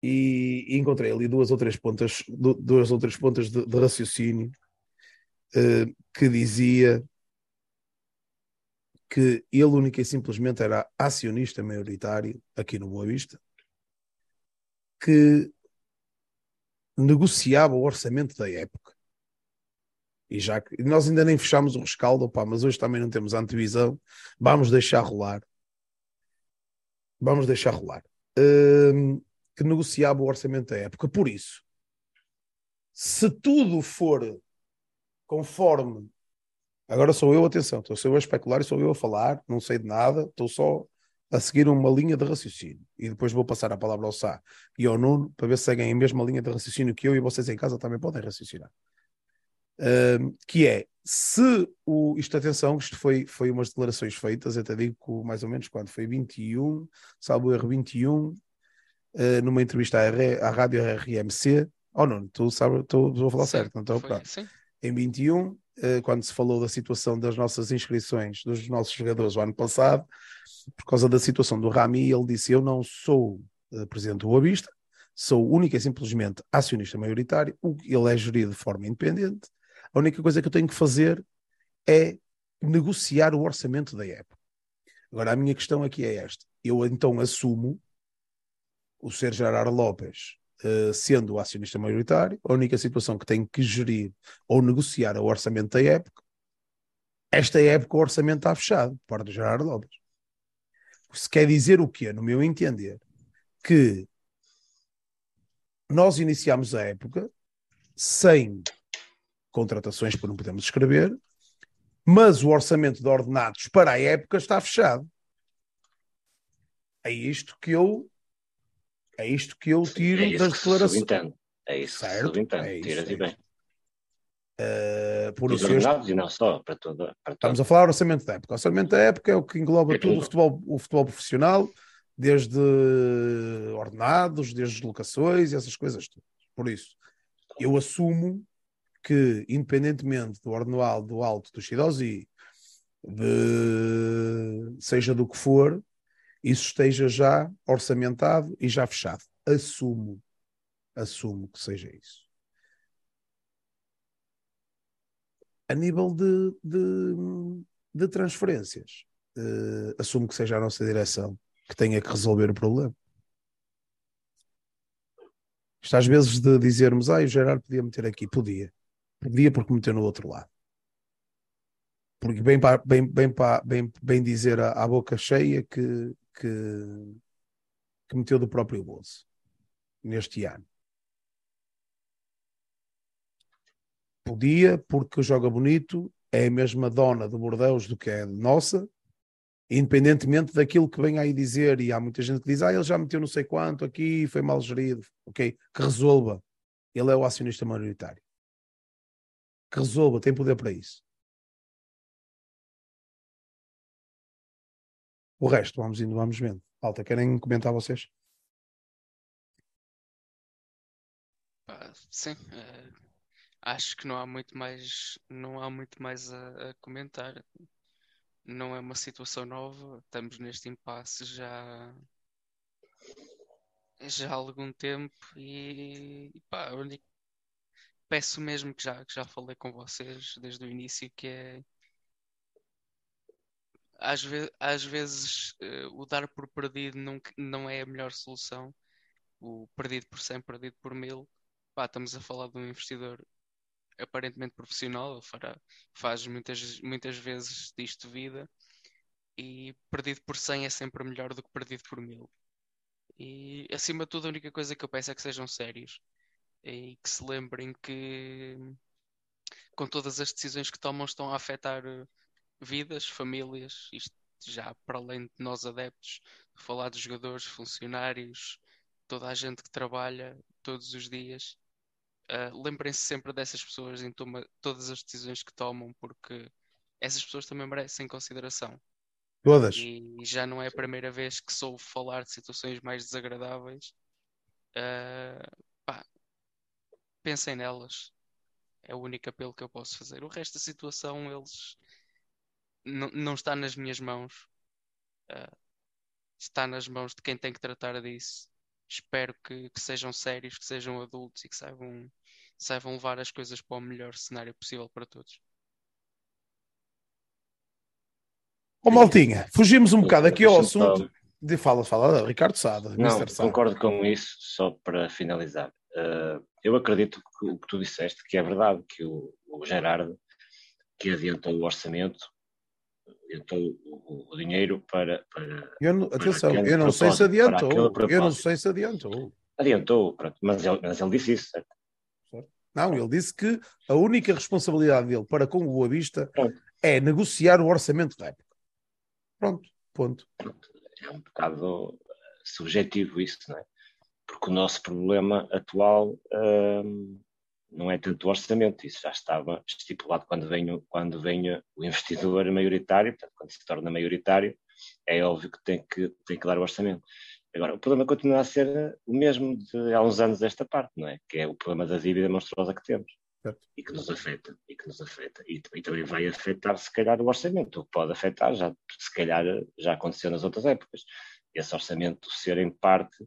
e, encontrei ali duas ou três pontas, duas ou três pontas de, de raciocínio que dizia que ele única e simplesmente era acionista maioritário aqui no Boa Vista, que negociava o orçamento da época. E já que nós ainda nem fechámos o rescaldo, opa, mas hoje também não temos antevisão, vamos deixar rolar. Vamos deixar rolar. Uh, que negociava o orçamento da época. Por isso, se tudo for conforme Agora sou eu, atenção, estou sou eu a especular e sou eu a falar, não sei de nada, estou só a seguir uma linha de raciocínio. E depois vou passar a palavra ao Sá e ao Nuno para ver se seguem a mesma linha de raciocínio que eu e vocês em casa também podem raciocinar. Uh, que é, se o. Isto, atenção, isto foi, foi umas declarações feitas, até digo mais ou menos quando foi 21, salvo erro 21, uh, numa entrevista à, R, à rádio RMC. Oh, não, tu sabes, tu, vou falar sim, certo, não estou a Em 21, eh, quando se falou da situação das nossas inscrições dos nossos jogadores o ano passado, por causa da situação do Rami, ele disse: Eu não sou uh, presidente do Boa Vista, sou única e simplesmente acionista maioritário, ele é gerido de forma independente. A única coisa que eu tenho que fazer é negociar o orçamento da época. Agora, a minha questão aqui é esta: eu então assumo o Sr. Gerardo Lopes uh, sendo o acionista maioritário, a única situação que tem que gerir ou negociar o orçamento da época, esta época o orçamento está fechado, por parte do Gerardo Lopes. Isso quer dizer o quê? No meu entender, que nós iniciamos a época sem contratações, porque não podemos escrever, mas o orçamento de ordenados para a época está fechado. É isto que eu é isto que eu tiro é das declarações. É isso certo? É isso, Tiras é e bem. Uh, por isso este... e não só, para toda, para Estamos a falar do orçamento da época. O orçamento da época é o que engloba é tudo, tudo. O, futebol, o futebol profissional, desde ordenados, desde deslocações e essas coisas todas. Por isso, eu assumo que, independentemente do ordenual, do alto, do Shidozi, de seja do que for, isso esteja já orçamentado e já fechado. Assumo, assumo que seja isso. A nível de, de, de transferências, uh, assumo que seja a nossa direção que tenha que resolver o problema. Isto às vezes de dizermos, ah, o Gerardo podia meter aqui, podia. Podia porque meteu no outro lado. Porque bem, bem, bem, bem, bem dizer à boca cheia que que, que meteu do próprio bolso neste ano. Podia, porque joga bonito, é a mesma dona do Bordeus do que é nossa, independentemente daquilo que vem aí dizer, e há muita gente que diz, ah, ele já meteu não sei quanto aqui, foi mal gerido, ok, que resolva. Ele é o acionista maioritário. Que resolva, tem poder para isso. O resto, vamos indo, vamos vendo. Falta, querem comentar vocês? sim, uh, acho que não há muito mais, não há muito mais a, a, comentar. Não é uma situação nova, estamos neste impasse já, já há algum tempo e, e pá, peço mesmo que já, que já falei com vocês desde o início que é às, ve às vezes uh, o dar por perdido não, não é a melhor solução. O perdido por 100, perdido por mil. Pá, estamos a falar de um investidor aparentemente profissional, fará, faz muitas, muitas vezes disto vida e perdido por 100 é sempre melhor do que perdido por mil. E acima de tudo, a única coisa que eu peço é que sejam sérios e que se lembrem que com todas as decisões que tomam estão a afetar vidas, famílias, isto já para além de nós adeptos, falar dos jogadores, funcionários, toda a gente que trabalha todos os dias. Uh, Lembrem-se sempre dessas pessoas em toma, todas as decisões que tomam, porque essas pessoas também merecem consideração. Todas. E já não é a primeira vez que soube falar de situações mais desagradáveis. Uh, pá, pensem nelas. É o único apelo que eu posso fazer. O resto da situação, eles não está nas minhas mãos. Uh, está nas mãos de quem tem que tratar disso. Espero que, que sejam sérios, que sejam adultos e que saibam, saibam levar as coisas para o melhor cenário possível para todos. Ô Maltinha, fugimos um bocado aqui ao assunto. De fala, fala, Ricardo Sada. Não, concordo com isso, só para finalizar. Uh, eu acredito que o que tu disseste, que é verdade, que o, o Gerardo, que adiantou o orçamento, adiantou o, dinheiro para. para eu não, atenção, eu não sei se adiantou. Eu não sei se adiantou. Adiantou, pronto, mas, ele, mas ele disse isso, certo? Não, ele disse que a única responsabilidade dele para com o Boa Vista pronto. é negociar o orçamento da época. Pronto, ponto. É um bocado subjetivo isso, não é? Porque o nosso problema atual hum, não é tanto o orçamento, isso já estava estipulado quando vem, quando vem o investidor maioritário, portanto, quando se torna maioritário, é óbvio que tem que, tem que dar o orçamento. Agora, o problema continua a ser o mesmo de há uns anos desta parte, não é? Que é o problema da dívida monstruosa que temos. Certo. E que nos afeta, e que nos afeta. E, e, também vai afetar, se calhar, o orçamento. O que pode afetar, já, se calhar, já aconteceu nas outras épocas. Esse orçamento ser, em parte,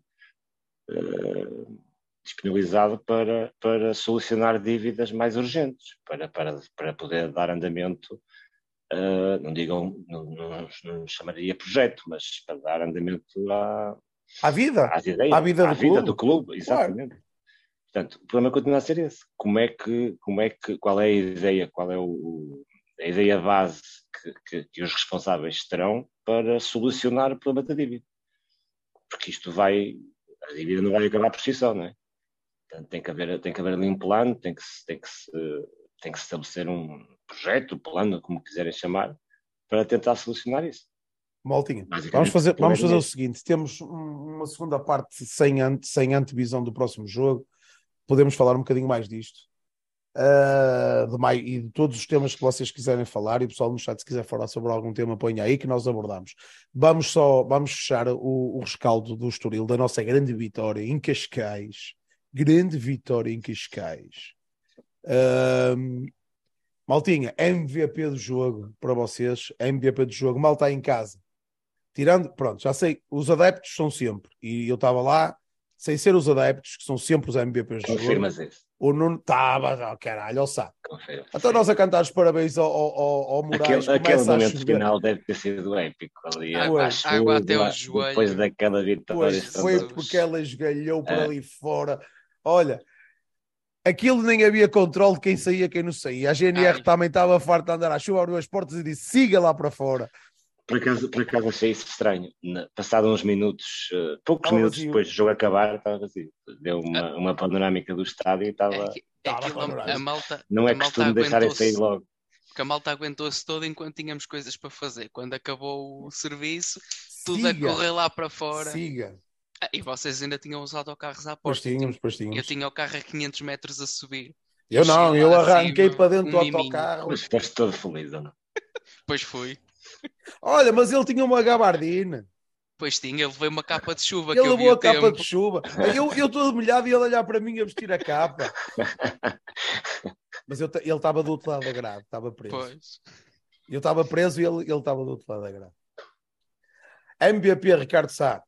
uh, disponibilizado para, para solucionar dívidas mais urgentes, para, para, para poder dar andamento, uh, não digam, não, não, não, chamaria projeto, mas para dar andamento à, à vida, à, ideias, à vida, à do, vida clube. do clube. Exatamente. Claro. Portanto, o problema continua a ser esse. Como é que, como é que, qual é a ideia, qual é o, a ideia base que, que, que os responsáveis terão para solucionar o problema da dívida? Porque isto vai, a dívida não vai acabar por si só, não é? Portanto, tem que haver, tem que haver ali um plano, tem que, tem que, se, tem que se estabelecer um projeto, plano, como quiserem chamar, para tentar solucionar isso. Maltinha, vamos fazer, vamos fazer o seguinte: temos uma segunda parte sem, ante, sem antevisão do próximo jogo podemos falar um bocadinho mais disto. Uh, de mais, e de todos os temas que vocês quiserem falar, e o pessoal no chat, se quiser falar sobre algum tema, ponha aí que nós abordamos. Vamos só, vamos fechar o, o rescaldo do Estoril, da nossa grande vitória em Cascais. Grande vitória em Cascais. Uh, Maltinha, MVP do jogo para vocês, MVP do jogo, mal está em casa. Tirando, pronto, já sei, os adeptos são sempre, e eu estava lá, sem ser os adeptos, que são sempre os MVPs do Confirmas jogo. isso. O Nuno estava, oh, caralho, ó sabe. Então nós a cantar os parabéns ao, ao, ao Moraes. Aquele, aquele momento final deve ter sido épico ali. Água, água até o joelho. Depois daquela vitória. Pois, foi porque ela esgalhou por é. ali fora. Olha, aquilo nem havia controle de quem saía quem não saía. A GNR Ai. também estava farta de andar à chuva, abriu as portas e disse: siga lá para fora. Por acaso, por acaso achei isso estranho. passado uns minutos, uh, poucos estava minutos vazio. depois do jogo acabar, estava vazio. Deu uma, ah. uma panorâmica do estádio e estava. É, é aquilo, a malta, não é a costume deixar de sair logo. Porque a malta aguentou-se toda enquanto tínhamos coisas para fazer. Quando acabou o serviço, tudo Siga. a correr lá para fora. Siga. Ah, e vocês ainda tinham os autocarros à porta. Pois tínhamos, pois tínhamos. Eu tinha o carro a 500 metros a subir. Eu não, eu arranquei para dentro um do autocarro. Mas foste todo feliz, ou não? pois fui. Olha, mas ele tinha uma gabardina. Pois tinha, ele levou uma capa de chuva. Ele levou a capa tempo. de chuva. Eu, eu todo molhado e ele olhar para mim a vestir a capa. Mas eu, ele estava do outro lado da grade, estava preso. Pois. Eu estava preso e ele estava do outro lado da grade. MVP Ricardo Sá.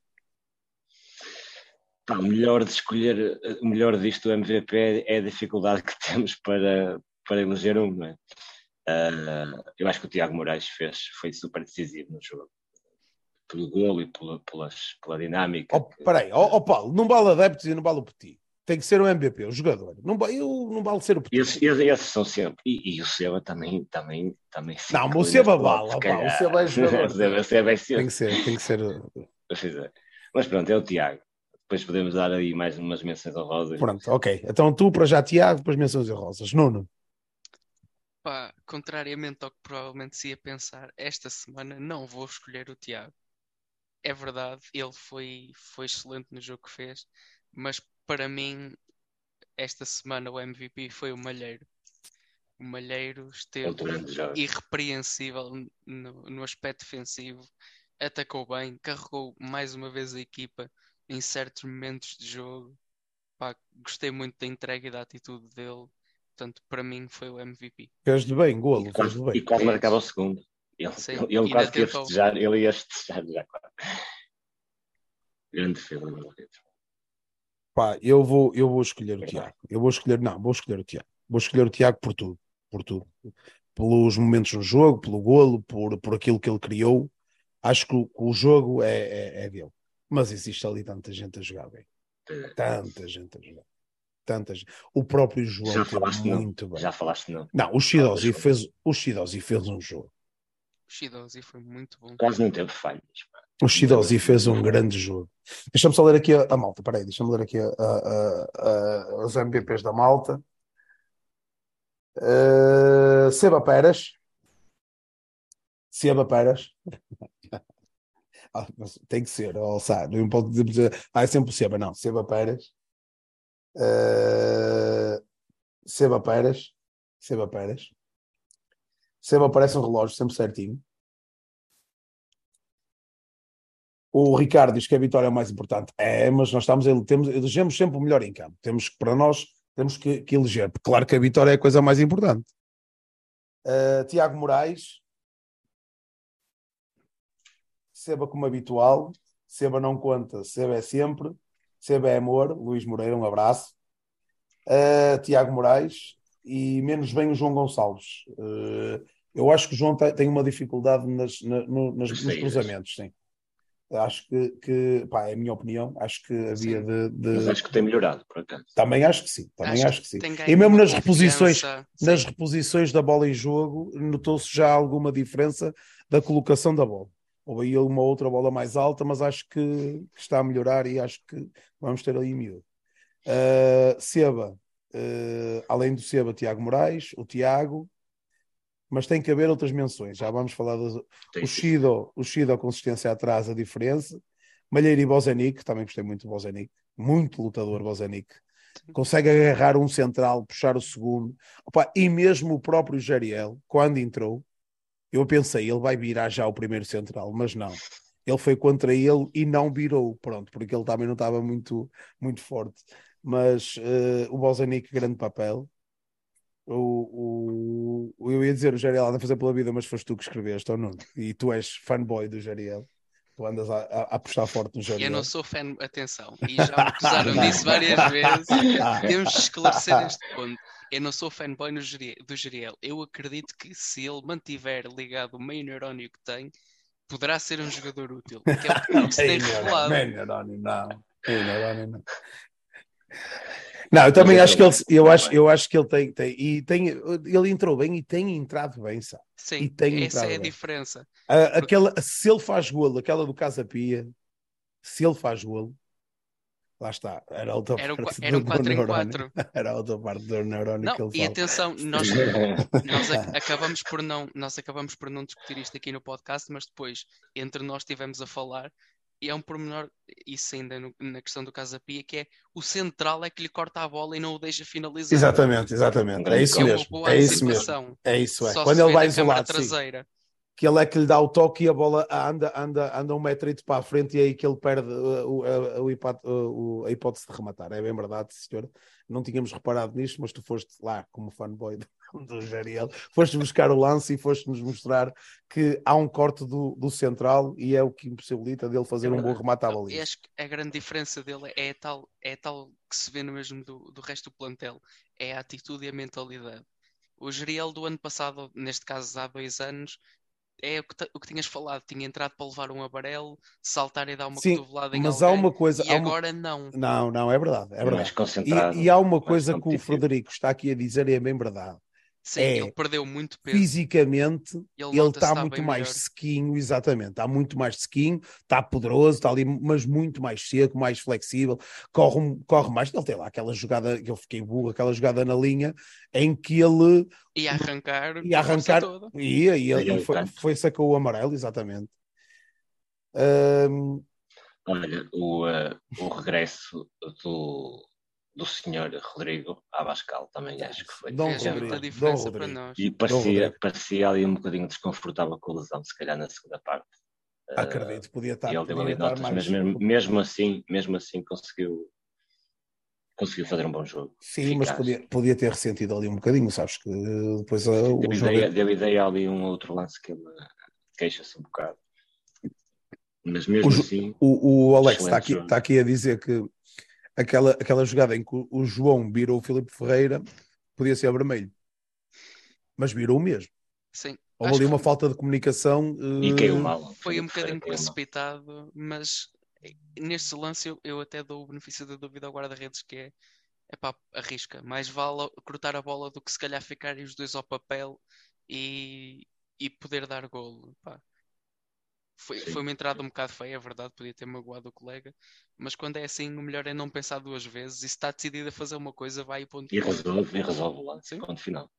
Pá, o melhor de escolher, o melhor disto do MVP é a dificuldade que temos para, para eleger um, não é? Uh, eu acho que o Tiago Moraes fez, foi super decisivo no jogo. Pelo golo e pela, pelas, pela dinâmica. Oh, peraí, ó oh, oh, Paulo, não vale adeptos e não vale o Petit. Tem que ser o MVP, o jogador. Não, eu, não vale ser o Petit. Esses, esses são sempre. E, e, o Seba também. também, também não, mas o Seba vale. o Seba é jogador. o Seba é Tem que ser, tem que ser. Mas pronto, é o Tiago. Depois podemos dar aí mais umas menções honrosas. Pronto, ok. Então tu para já, Tiago, depois menções honrosas. Nuno. Pá, contrariamente ao que provavelmente se ia pensar, esta semana não vou escolher o Tiago. É verdade, ele foi, foi excelente no jogo que fez, mas para mim, esta semana o MVP foi o Malheiro. O Malheiro esteve irrepreensível no, no aspecto defensivo, atacou bem, carregou mais uma vez a equipa em certos momentos de jogo. Pá, gostei muito da entrega e da atitude dele. Portanto, para mim foi o MVP. Fez de bem, golo, fez de bem. E quase marcava o segundo. Ele, Sim, ele, ele quase que ia festejar, ele ia festejar já, claro. Grande filme, meu Pá, eu vou, eu vou escolher o Tiago. Eu vou escolher, não, vou escolher o Tiago. Vou escolher o Tiago por tudo, por tudo. Pelos momentos no jogo, pelo golo, por, por aquilo que ele criou. Acho que o, o jogo é, é, é, dele. Mas existe ali tanta gente a jogar bem. Tanta gente a jogar. Tanta gente. O próprio João Já falaste muito não. bem. Já falaste não. Não, o Shidozi fez, o Shidozi fez um jogo. O Shidozi foi muito bom. Quase não teve falhas. O Shidozi fez um grande jogo. Deixa-me só ler aqui a, a malta. Peraí, deixa-me ler aqui a, a, os MVPs da malta. Uh, Seba Peras. Seba Peras. Ah, tem que ser, oh, sabe, não pode dizer, ah, é sempre o Seba, não. Seba Peras. Uh, Seba Peras. Seba Peras. Seba parece um relógio, sempre certinho. O Ricardo diz que a vitória é o mais importante. É, mas nós estamos, temos, elegemos sempre o melhor em campo. Temos que, para nós, temos que, que eleger. Claro que a vitória é a coisa mais importante. Uh, Tiago Moraes. Seba como habitual. Seba não conta, Seba é sempre. Seba é amor. Luís Moreira, um abraço. Uh, Tiago Moraes. E menos bem o João Gonçalves. Uh, eu acho que o João tem uma dificuldade nas, na, no, nas, nos cruzamentos, sim. Acho que, que pá, é a minha opinião, acho que havia de, de, Mas acho que tem melhorado, por acaso. Também acho que sim, também acho, acho que sim. E mesmo nas reposições, nas reposições da bola em jogo, notou-se já alguma diferença da colocação da bola. Houve aí uma outra bola mais alta, mas acho que, que está a melhorar e acho que vamos ter ali miúdo. Uh, Seba, uh, além do Seba, Tiago Moraes, o Tiago, mas tem que haver outras menções. Já vamos falar do o Shido, o Shido, a consistência atrás, a diferença. Malheiro e Bozanic, também gostei muito do Bozanic, muito lutador Bozanic. Consegue agarrar um central, puxar o segundo. Opa, e mesmo o próprio Jariel, quando entrou, eu pensei, ele vai virar já o primeiro central, mas não. Ele foi contra ele e não virou, pronto, porque ele também não estava muito, muito forte. Mas uh, o Bozanic, grande papel o, o, eu ia dizer o Jariel anda a fazer pela vida, mas foste tu que escreveste, ou não? E tu és fanboy do Jariel. Tu andas a, a, apostar forte no Jariel. Eu não sou fã, atenção, e já me acusaram disso várias vezes. Temos de esclarecer este ponto. Eu não sou fanboy no do Jariel. Eu acredito que se ele mantiver ligado o meio neurónio que tem, poderá ser um jogador útil. Que é o que se tem revelado. Meio neurónio, não. Meio neurónio, não. Não, eu também acho que ele, eu acho, eu acho que ele tem, tem, e tem, ele entrou bem e tem entrado bem, sabe? Sim, e tem essa é a bem. diferença. A, aquela, se ele faz golo, aquela do Casa Pia, se ele faz golo, lá está, era outra era parte era um 4 em 4. Era outra parte do neurónio não, que ele E fala. atenção, nós, nós acabamos por não, nós acabamos por não discutir isto aqui no podcast, mas depois entre nós estivemos a falar é um pormenor, isso ainda no, na questão do Casa Pia, que é o central é que lhe corta a bola e não o deixa finalizar. Exatamente, exatamente. É isso é mesmo. É isso mesmo. É isso, é. Quando ele vai isolado, traseira. Sim. Que ele é que lhe dá o toque e a bola anda, anda, anda um metro para a frente e é aí que ele perde uh, a, a, a, a hipótese de rematar. É bem verdade, senhor. Não tínhamos reparado nisto, mas tu foste lá como fanboy do Jariel, foste buscar o lance e foste-nos mostrar que há um corte do, do central e é o que impossibilita dele fazer é um bom remate à baliza. acho que a grande diferença dele é tal, é tal que se vê no mesmo do, do resto do plantel, é a atitude e a mentalidade. O Jariel do ano passado, neste caso há dois anos, é o que, o que tinhas falado, tinha entrado para levar um amarelo, saltar e dar uma Sim, cotovelada em mas alguém, há uma coisa, e agora uma... não. Não, não, é verdade, é verdade. E, e, há uma coisa que o Frederico está aqui a dizer e é bem verdade. Sim, é, ele perdeu muito peso. Fisicamente, ele, ele está muito mais melhor. sequinho, exatamente. Está muito mais sequinho, está poderoso, está ali, mas muito mais seco, mais flexível, corre, corre mais. Ele tem lá aquela jogada que eu fiquei burro, aquela jogada na linha em que ele ia arrancar, ia arrancar, ia, ia, ia, foi, foi, sacou o amarelo, exatamente. Um... Olha, o, uh, o regresso do, do senhor Rodrigo Abascal também acho que foi. Dom Fez muita diferença para nós. E parecia, parecia ali um bocadinho desconfortável com a lesão, se calhar na segunda parte. Acredito, podia estar. E ele deu ali notas, mais... mas mesmo, mesmo, assim, mesmo assim conseguiu conseguiu fazer um bom jogo. Sim, eficaz. mas podia, podia ter ressentido ali um bocadinho, sabes que depois a, deu, ideia, jogo... deu ideia ali um outro lance que ele queixa-se um bocado. Mas mesmo o, assim. O, o Alex está aqui, está aqui a dizer que aquela, aquela jogada em que o João virou o Filipe Ferreira podia ser vermelho, mas virou mesmo. Sim. Houve ali uma falta de comunicação. E caiu mal. Foi um bocadinho precipitado, mas neste lance eu, eu até dou o benefício da dúvida ao guarda-redes que é é pá, arrisca. Mais vale cortar a bola do que se calhar ficarem os dois ao papel e, e poder dar golo. Pá. Foi, foi uma entrada um bocado feia, é verdade, podia ter magoado o colega, mas quando é assim, o melhor é não pensar duas vezes e se está decidido a fazer uma coisa, vai e ponto. E resolve, e resolve lá, Sim. ponto final.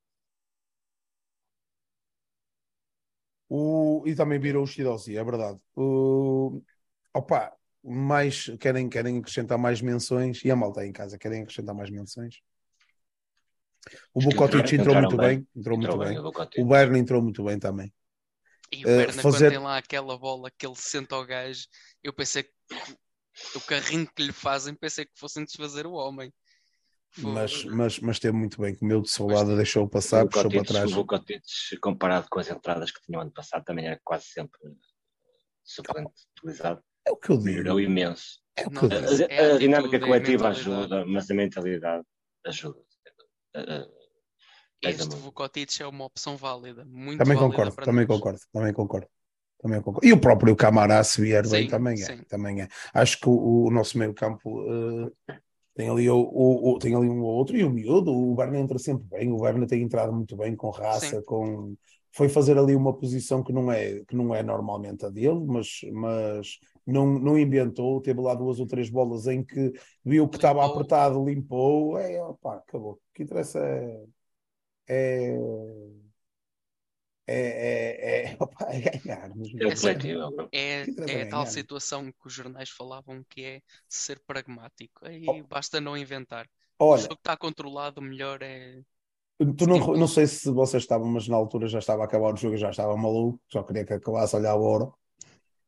O, e também virou o Shidozi, é verdade. O, opa, mais, querem, querem acrescentar mais menções, e a malta aí em casa querem acrescentar mais menções. O Bucotic entrou muito bem, entrou, entrou muito bem. bem. O Berna entrou muito bem também. E o Berna, uh, fazer... quando tem lá aquela bola que ele senta ao gajo, eu pensei que o carrinho que lhe fazem, pensei que fossem desfazer o homem. Mas, mas, mas teve muito bem, comeu de salada, deixou passar, puxou para trás. O Vukotic, comparado com as entradas que tinham ano passado, também era quase sempre suplente utilizado. É o que eu digo. Melhorou imenso. É o que eu digo. A, a, a dinâmica coletiva ajuda, mas a mentalidade ajuda. Este Vukotic é uma opção válida. Muito também válida concordo, também nós. concordo, também concordo. Também concordo. E o próprio Camará, se vier sim, bem, também é, também é. Acho que o, o nosso meio campo uh, tem, ali o, o, tem ali um ou outro, e o miúdo, o Berna entra sempre bem, o Berna tem entrado muito bem, com raça, sim. com foi fazer ali uma posição que não é, que não é normalmente a dele, mas, mas não, não inventou, teve lá duas ou três bolas em que viu que estava apertado, limpou, é, opa, acabou. O que interessa é é, é, é, é, opa, é ganhar. É, é, é tal situação que os jornais falavam que é ser pragmático. Aí oh. basta não inventar. Olha, o jogo está controlado, melhor é. Tu não, não sei se vocês estavam, mas na altura já estava a acabar o jogo, já estava maluco, só queria que acabasse a olhar a hora.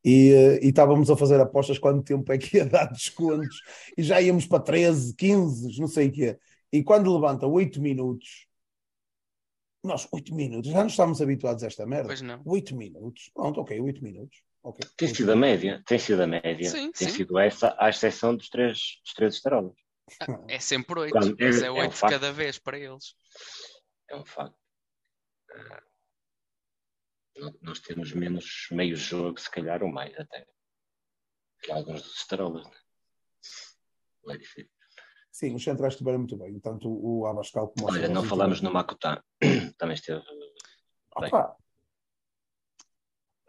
E, e estávamos a fazer apostas quanto tempo é que ia dar descontos e já íamos para 13, 15, não sei o quê. E quando levanta 8 minutos, nós, 8 minutos, já não estamos habituados a esta merda. Pois não. 8 minutos. Pronto, ok, 8 minutos. Okay. Tem sido a média, tem sido a média. Sim, tem sim. sido essa, à exceção dos três, dos três estarolas. Ah, é sempre 8, Quando, mas é, é 8 é um cada vez para eles. É um facto. Uh, nós temos menos meio jogo, se calhar, ou mais até. Que alguns dos estarolas. Né? Não é difícil. Sim, os centrais estiveram muito bem, tanto o Abascal como o Olha, não falamos no Makuta, também esteve bem.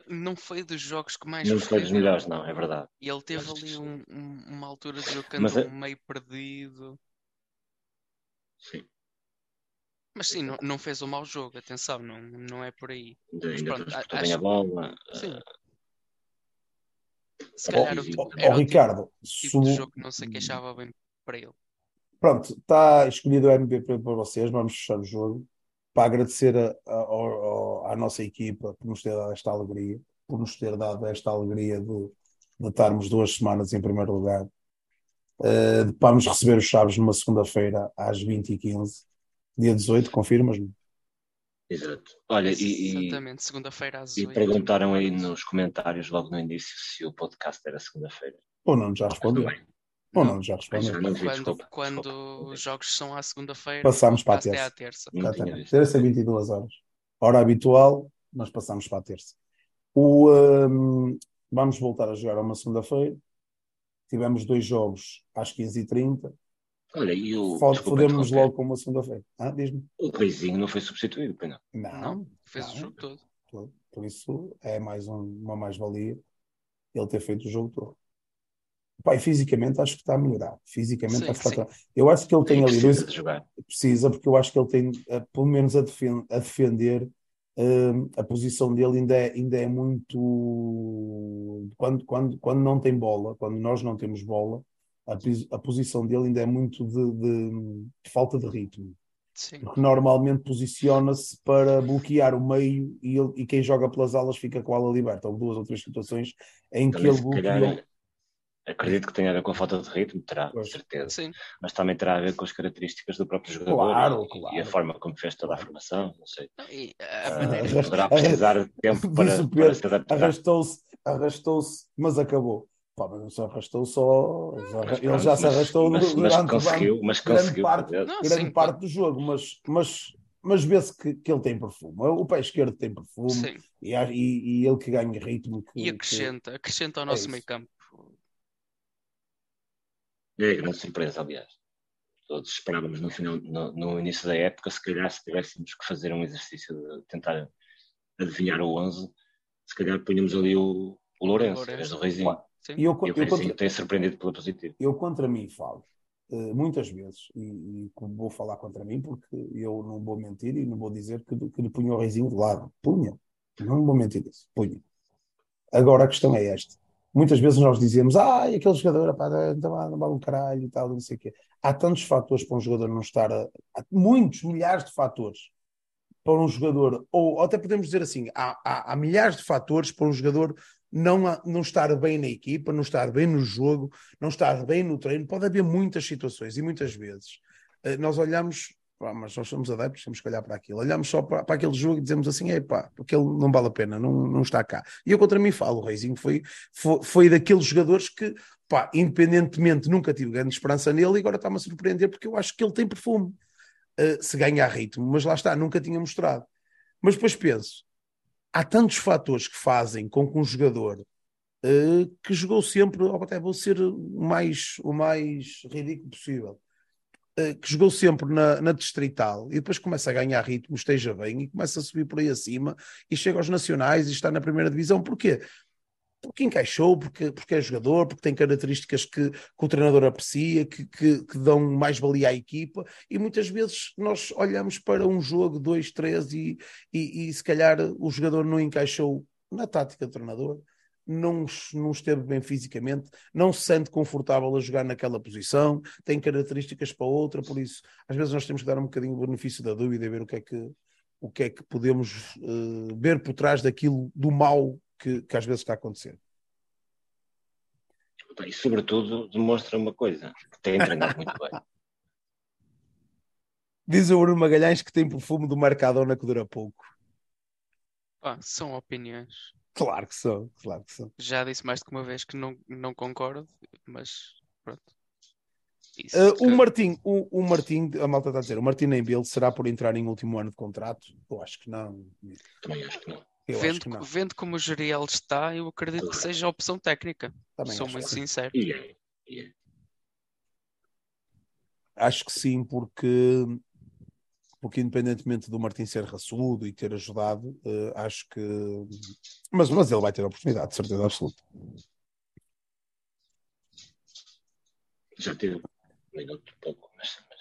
Não foi dos jogos que mais Não foi dos melhores, não, é verdade. E ele teve Mas... ali um, um, uma altura de jogo que andou é... meio perdido. Sim. Mas sim, não, não fez um mau jogo, atenção, não, não é por aí. Ainda, Mas, pronto, acho... bem a bola. Sim. Uh... Se calhar o, o, o Ricardo, tipo de jogo que não se queixava bem para ele. Pronto, está escolhido o MVP para vocês. Vamos fechar o jogo para agradecer a, a, a, à nossa equipa por nos ter dado esta alegria, por nos ter dado esta alegria de, de estarmos duas semanas em primeiro lugar. Uh, vamos receber os Chaves numa segunda-feira às 20h15, dia 18, confirmas-me? Exato. Olha, e, Exatamente, segunda-feira às E perguntaram aí nos comentários logo no início se o podcast era segunda-feira. Ou não, já respondeu. Ou não, já respondeu. Quando, quando os jogos são à segunda-feira, passamos para a terça. É à terça. Terça 22 horas. Hora habitual, nós passamos para a terça. O, um, vamos voltar a jogar uma segunda-feira. Tivemos dois jogos às 15h30. Olha, e o. Podemos logo com uma segunda-feira. Ah, diz-me. O Reizinho não foi substituído, não? Não, não fez não. o jogo todo. Por isso é mais um, uma mais-valia ele ter feito o jogo todo. Pai, fisicamente acho que está a melhorar. Fisicamente sim, acho que está a... Eu acho que ele tem ali dois. De jogar. Precisa, porque eu acho que ele tem, uh, pelo menos, a, defen a defender. Uh, a posição dele ainda é, ainda é muito. Quando, quando, quando não tem bola, quando nós não temos bola, a, a posição dele ainda é muito de, de, de falta de ritmo. Sim. Porque normalmente posiciona-se para bloquear o meio e, ele, e quem joga pelas alas fica com a ala liberta. Houve duas ou três situações em que Também, ele bloqueou. Acredito que tenha a ver com a falta de ritmo, terá, com certeza. Sim. Mas também terá a ver com as características do próprio jogador Claro, e, claro. e a forma como fez toda a formação. Não sei. E a Ah, maneira. arras- poderá precisar de tempo para, para se adaptar. Arrastou-se, arrastou-se, mas acabou. Pá, mas não se arrastou só. Mas ele pronto, já se mas- arrastou mas, mas durante conseguiu, mas grande conseguiu parte- fazer. Não, grande sim, parte do jogo, mas, mas, mas vê-se que, que ele tem perfume. O pé esquerdo tem perfume e, e, e ele que ganha ritmo. Que, E que- acrescenta, acrescenta ao É nosso isso. meio campo. É grande surpresa, aliás. Todos esperávamos no, final, no, no início da época, se calhar, se tivéssemos que fazer um exercício de tentar adivinhar o 11, se calhar punhamos ali o, o Lourenço, em vez do Reizinho. Sim. E eu, E o eu, Reizinho contra, tem surpreendido pela positiva. eu contra mim falo. eh, muitas vezes, e, e vou falar contra mim porque eu não vou mentir e não vou dizer que, que lhe punha o reizinho de lado. Punha. Não vou mentir isso. Punha. Agora a questão é esta. Muitas vezes nós dizemos, ah, aquele jogador, pá, não vale, não vale um caralho e tal, não sei o quê. Há tantos fatores para um jogador não estar, há muitos, milhares de fatores para um jogador, ou, ou até podemos dizer assim, há, há, há milhares de fatores para um jogador não, não estar bem na equipa, não estar bem no jogo, não estar bem no treino. Pode haver muitas situações e muitas vezes eh, nós olhamos, pá, mas nós somos adeptos, temos que olhar para aquilo. Olhamos só para, para aquele jogo e dizemos assim: é pá, porque ele não vale a pena, não, não está cá. E eu contra mim falo: o Reizinho foi, foi, foi daqueles jogadores que, pá, independentemente, nunca tive grande esperança nele e agora está-me a surpreender porque eu acho que ele tem perfume. eh, se ganha ritmo, mas lá está, nunca tinha mostrado. Mas depois penso, há tantos fatores que fazem com que um jogador eh, que jogou sempre, ou até vou ser o mais, o mais ridículo possível, que jogou sempre na, na distrital e depois começa a ganhar ritmo, esteja bem e começa a subir por aí acima e chega aos nacionais e está na primeira divisão. Porquê? Porque encaixou, porque, porque é jogador, porque tem características que, que o treinador aprecia, que, que, que dão mais valia à equipa, e muitas vezes nós olhamos para um jogo, dois, três, e, e, e se calhar o jogador não encaixou na tática do treinador, não, não esteve bem fisicamente, não se sente confortável a jogar naquela posição, tem características para outra, por isso às vezes nós temos que dar um bocadinho o benefício da dúvida e ver o que é que, o que, é que podemos eh, ver por trás daquilo do mal que, que às vezes está a acontecer. E, sobretudo, demonstra uma coisa: que tem treinado muito bem. Diz o Bruno Magalhães que tem perfume do Mercadona que dura pouco. Pá, são opiniões. Claro que são, claro que são. Já disse mais de uma vez que não, não concordo, mas pronto. Isso, Uh, que- o Martim, o, o Martim, a malta está a dizer, o Martim Nembele será por entrar em último ano de contrato? Eu acho que não. Também acho que não. Eu acho vendo, que não. vendo como o Geriel está, eu acredito que seja a opção técnica. Também Sou muito que sincero. E é. Acho que sim, porque, porque independentemente do Martim ser raçudo e ter ajudado, uh, acho que. Mas, mas ele vai ter a oportunidade, de certeza absoluta. Já teve um minuto pouco, mas, mas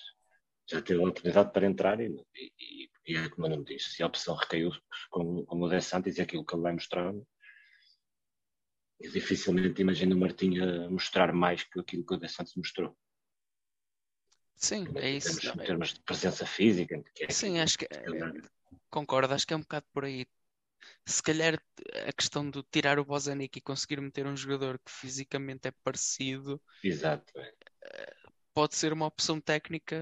já teve a oportunidade para entrar e, e, e é como eu não disse, se a opção recaiu como, como o De Santos e aquilo que ele vai mostrar, eu dificilmente imagino o Martinho a mostrar mais que aquilo que o De Santos mostrou. Sim, é isso. termos, em é- termos de presença física, que é Sim, acho que se calhar, concordo, acho que é um bocado por aí. Se calhar a questão de tirar o Bozanic e conseguir meter um jogador que fisicamente é parecido Exato. é. pode ser uma opção técnica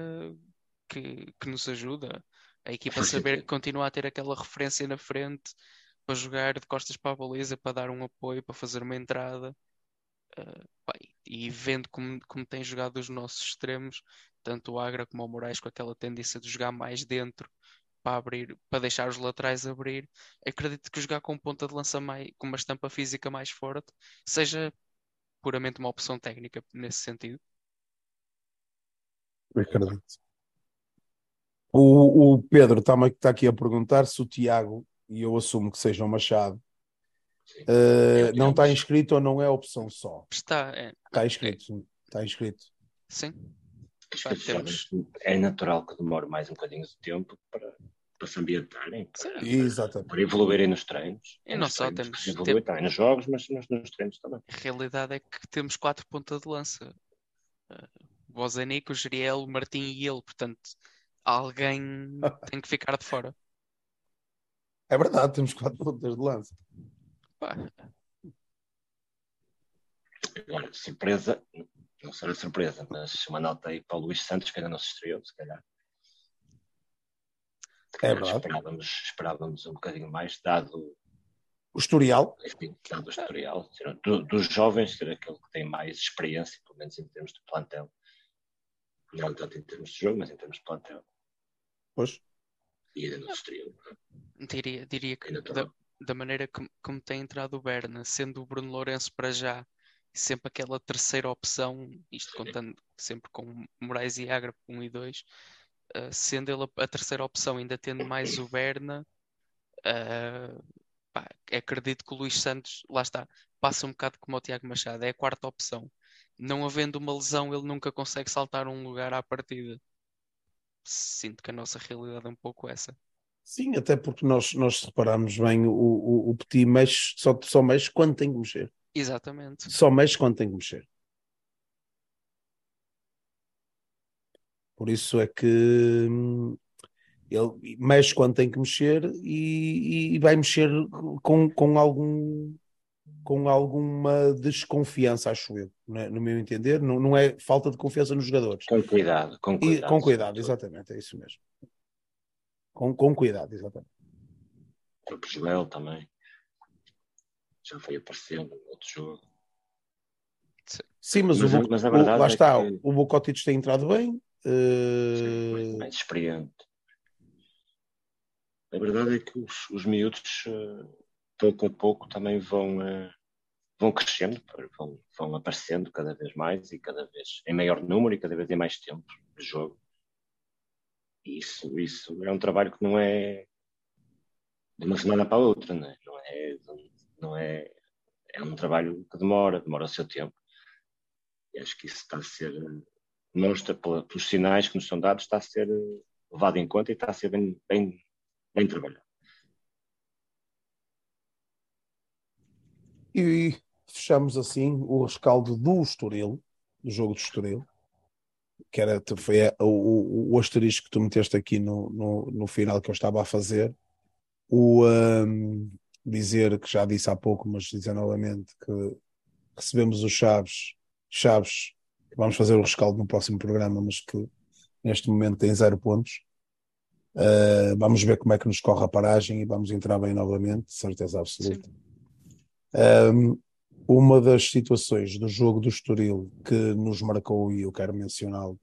que, que nos ajuda. A equipa Faz saber que continua a ter aquela referência na frente para jogar de costas para a baliza, para dar um apoio, para fazer uma entrada. Pá, e vendo como, como tem jogado os nossos extremos, tanto o Agra como o Moraes, com aquela tendência de jogar mais dentro para abrir, para deixar os laterais abrir, acredito que jogar com ponta de lança mais, com uma estampa física mais forte seja puramente uma opção técnica nesse sentido. Acredito. O, o Pedro está aqui a perguntar se o Tiago, e eu assumo que seja o Machado. Uh, É não está inscrito ou não é opção só. Está, é, Está inscrito, sim. Está inscrito. sim. Pá, temos- é natural que demore mais um bocadinho de tempo para, para se ambientarem, para, Exatamente. para evoluírem nos treinos. E É não nos só, temos se evolui, tempo. também nos jogos, mas, mas nos treinos também. A realidade é que temos quatro ponta de lança. Uh, Bozanic, o Geriel, o Martim e ele, portanto, alguém tem que ficar de fora. É verdade, temos quatro pontas de lança. Pá, Agora, surpresa, não será surpresa, mas uma nota aí para o Luís Santos, que ainda não se estreou, se calhar. Se É verdade. esperávamos, esperávamos um bocadinho mais, dado, O historial, enfim, dado o historial. do- dos jovens, ser aquele que tem mais experiência, pelo menos em termos de plantel. Não tanto em termos de jogo, mas em termos de plantel. pois. E ainda não se estreou. diria, diria que Ainda da. Da maneira como, como tem entrado o Berna, sendo o Bruno Lourenço para já sempre aquela terceira opção, isto contando sempre com Moraes e Agra, 1 e 2, uh, sendo ele a, a terceira opção, ainda tendo mais o Berna, uh, pá, acredito que o Luís Santos, lá está, passa um bocado como o Tiago Machado, é a quarta opção. Não havendo uma lesão, ele nunca consegue saltar um lugar à partida. Sinto que a nossa realidade é um pouco essa. Sim, até porque nós, nós reparamos bem, o, o, o Petit mexe, só, só mexe quando tem que mexer. Exatamente. Só mexe quando tem que mexer. Por isso é que ele mexe quando tem que mexer e, e vai mexer com, com, algum, com alguma desconfiança, acho eu, né, no meu entender. Não, não é falta de confiança nos jogadores. Com cuidado, com E, cuidado. com cuidado, exatamente, é isso mesmo. Com, com cuidado, exatamente. O Joel também. Já foi aparecendo no outro jogo. Sim, mas, Mas o, mas o- lá é está, que- o Bocotic tem entrado bem. Sim, mais, eh, mais experiente. A verdade é que os, os miúdos, eh, pouco a pouco, também vão, eh, vão crescendo, vão, vão aparecendo cada vez mais e cada vez em maior número e cada vez em mais tempo de jogo. Isso, isso é um trabalho que não é de uma semana para outra, não é? É, não é, é um trabalho que demora, demora o seu tempo. E acho que isso está a ser, demonstra pelos sinais que nos são dados, está a ser eh, levado em conta e está a ser bem, bem, bem trabalhado. E fechamos assim o rescaldo do Estoril, do jogo do Estoril, que era, foi o, o, o asterisco que tu meteste aqui no, no, no final que eu estava a fazer. O hum, dizer, que já disse há pouco, mas dizer novamente, que recebemos os Chaves, Chaves, que vamos fazer o rescaldo no próximo programa, mas que neste momento tem zero pontos. Uh, vamos ver como é que nos corre a paragem e vamos entrar bem novamente, certeza absoluta. Um, uma das situações do jogo do Estoril que nos marcou, e eu quero mencioná-lo,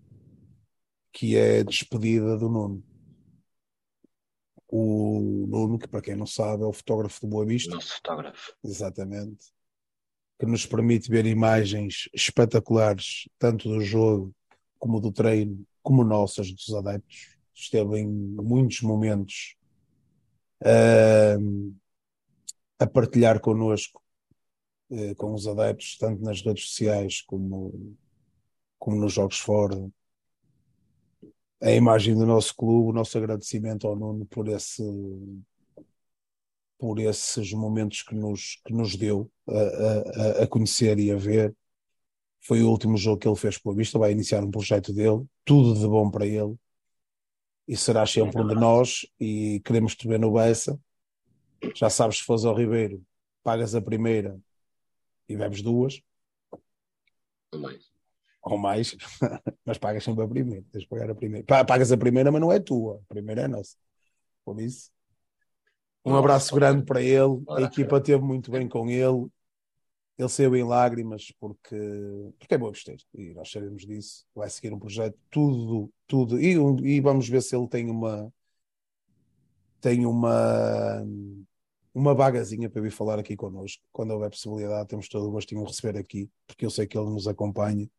que é a despedida do Nuno. O Nuno, que para quem não sabe, é o fotógrafo do Boa Vista, Nosso fotógrafo. exatamente, que nos permite ver imagens espetaculares, tanto do jogo como do treino, como nossas dos adeptos. Esteve em muitos momentos uh, a partilhar connosco, com os adeptos, tanto nas redes sociais como, como nos jogos fora. A imagem do nosso clube, o nosso agradecimento ao Nuno por esse por esses momentos que nos, que nos deu a, a, a conhecer e a ver. Foi o último jogo que ele fez pela vista, vai iniciar um projeto dele, tudo de bom para ele, e será sempre um de nós, e queremos te ver no Bessa. Já sabes, se fores ao Ribeiro, pagas a primeira e bebes duas. Ou mais. Ou mais, mas pagas sempre a primeira. Tens de pagar a primeira. Pagas a primeira, mas não é tua. A primeira é nossa. Por isso, um abraço grande para ele. A equipa grande. teve muito bem com ele. Ele saiu em lágrimas porque, porque é boa besteira. E nós sabemos disso. Vai seguir um projeto, tudo, tudo. E, e vamos ver se ele tem uma tem uma uma vagazinha para vir falar aqui connosco. Quando houver possibilidade, temos todo o gostinho de receber aqui, porque eu sei que ele nos acompanha.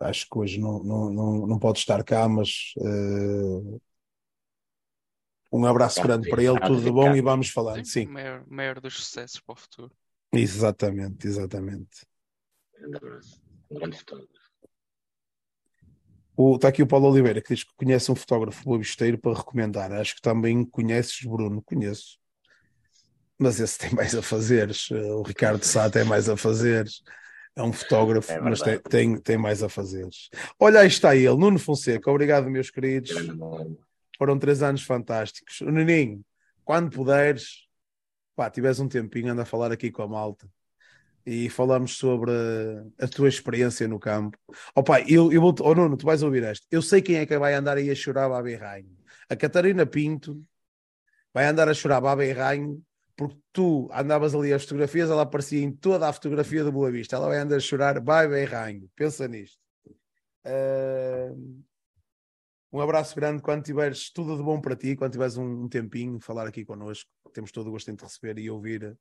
Acho que hoje não, não, não, não pode estar cá, mas eh, um abraço grande para ele, tudo de bom e vamos falando. Sim, o maior, o maior dos sucessos para o futuro. exatamente, exatamente. Grande abraço. Um grande fotógrafo. O, está aqui o Paulo Oliveira que diz que conhece um fotógrafo bobisteiro para recomendar. Acho que também conheces, Bruno. Conheço. Mas esse tem mais a fazeres. O Ricardo Sá tem mais a fazeres. É um fotógrafo, é mas tem, tem, tem, mais a fazer. Olha, aí está ele, Nuno Fonseca. Obrigado, meus queridos. Foram três anos fantásticos. O Neninho, quando puderes, pá, tiveres um tempinho, anda a falar aqui com a malta e falamos sobre a tua experiência no campo. Oh pai, eu, eu vou, oh Nuno, tu vais ouvir esta. Eu sei quem é que vai andar aí a chorar Baba e Rainho. A Catarina Pinto vai andar a chorar Baba e Rainho porque tu andavas ali as fotografias, ela aparecia em toda a fotografia do Boa Vista. Ela vai andar a chorar Baba e Rainho. Pensa nisto. Uh... Um abraço grande quando tiveres tudo de bom para ti, quando tiveres um, tempinho, falar aqui connosco. Temos todo o gosto em te receber e ouvir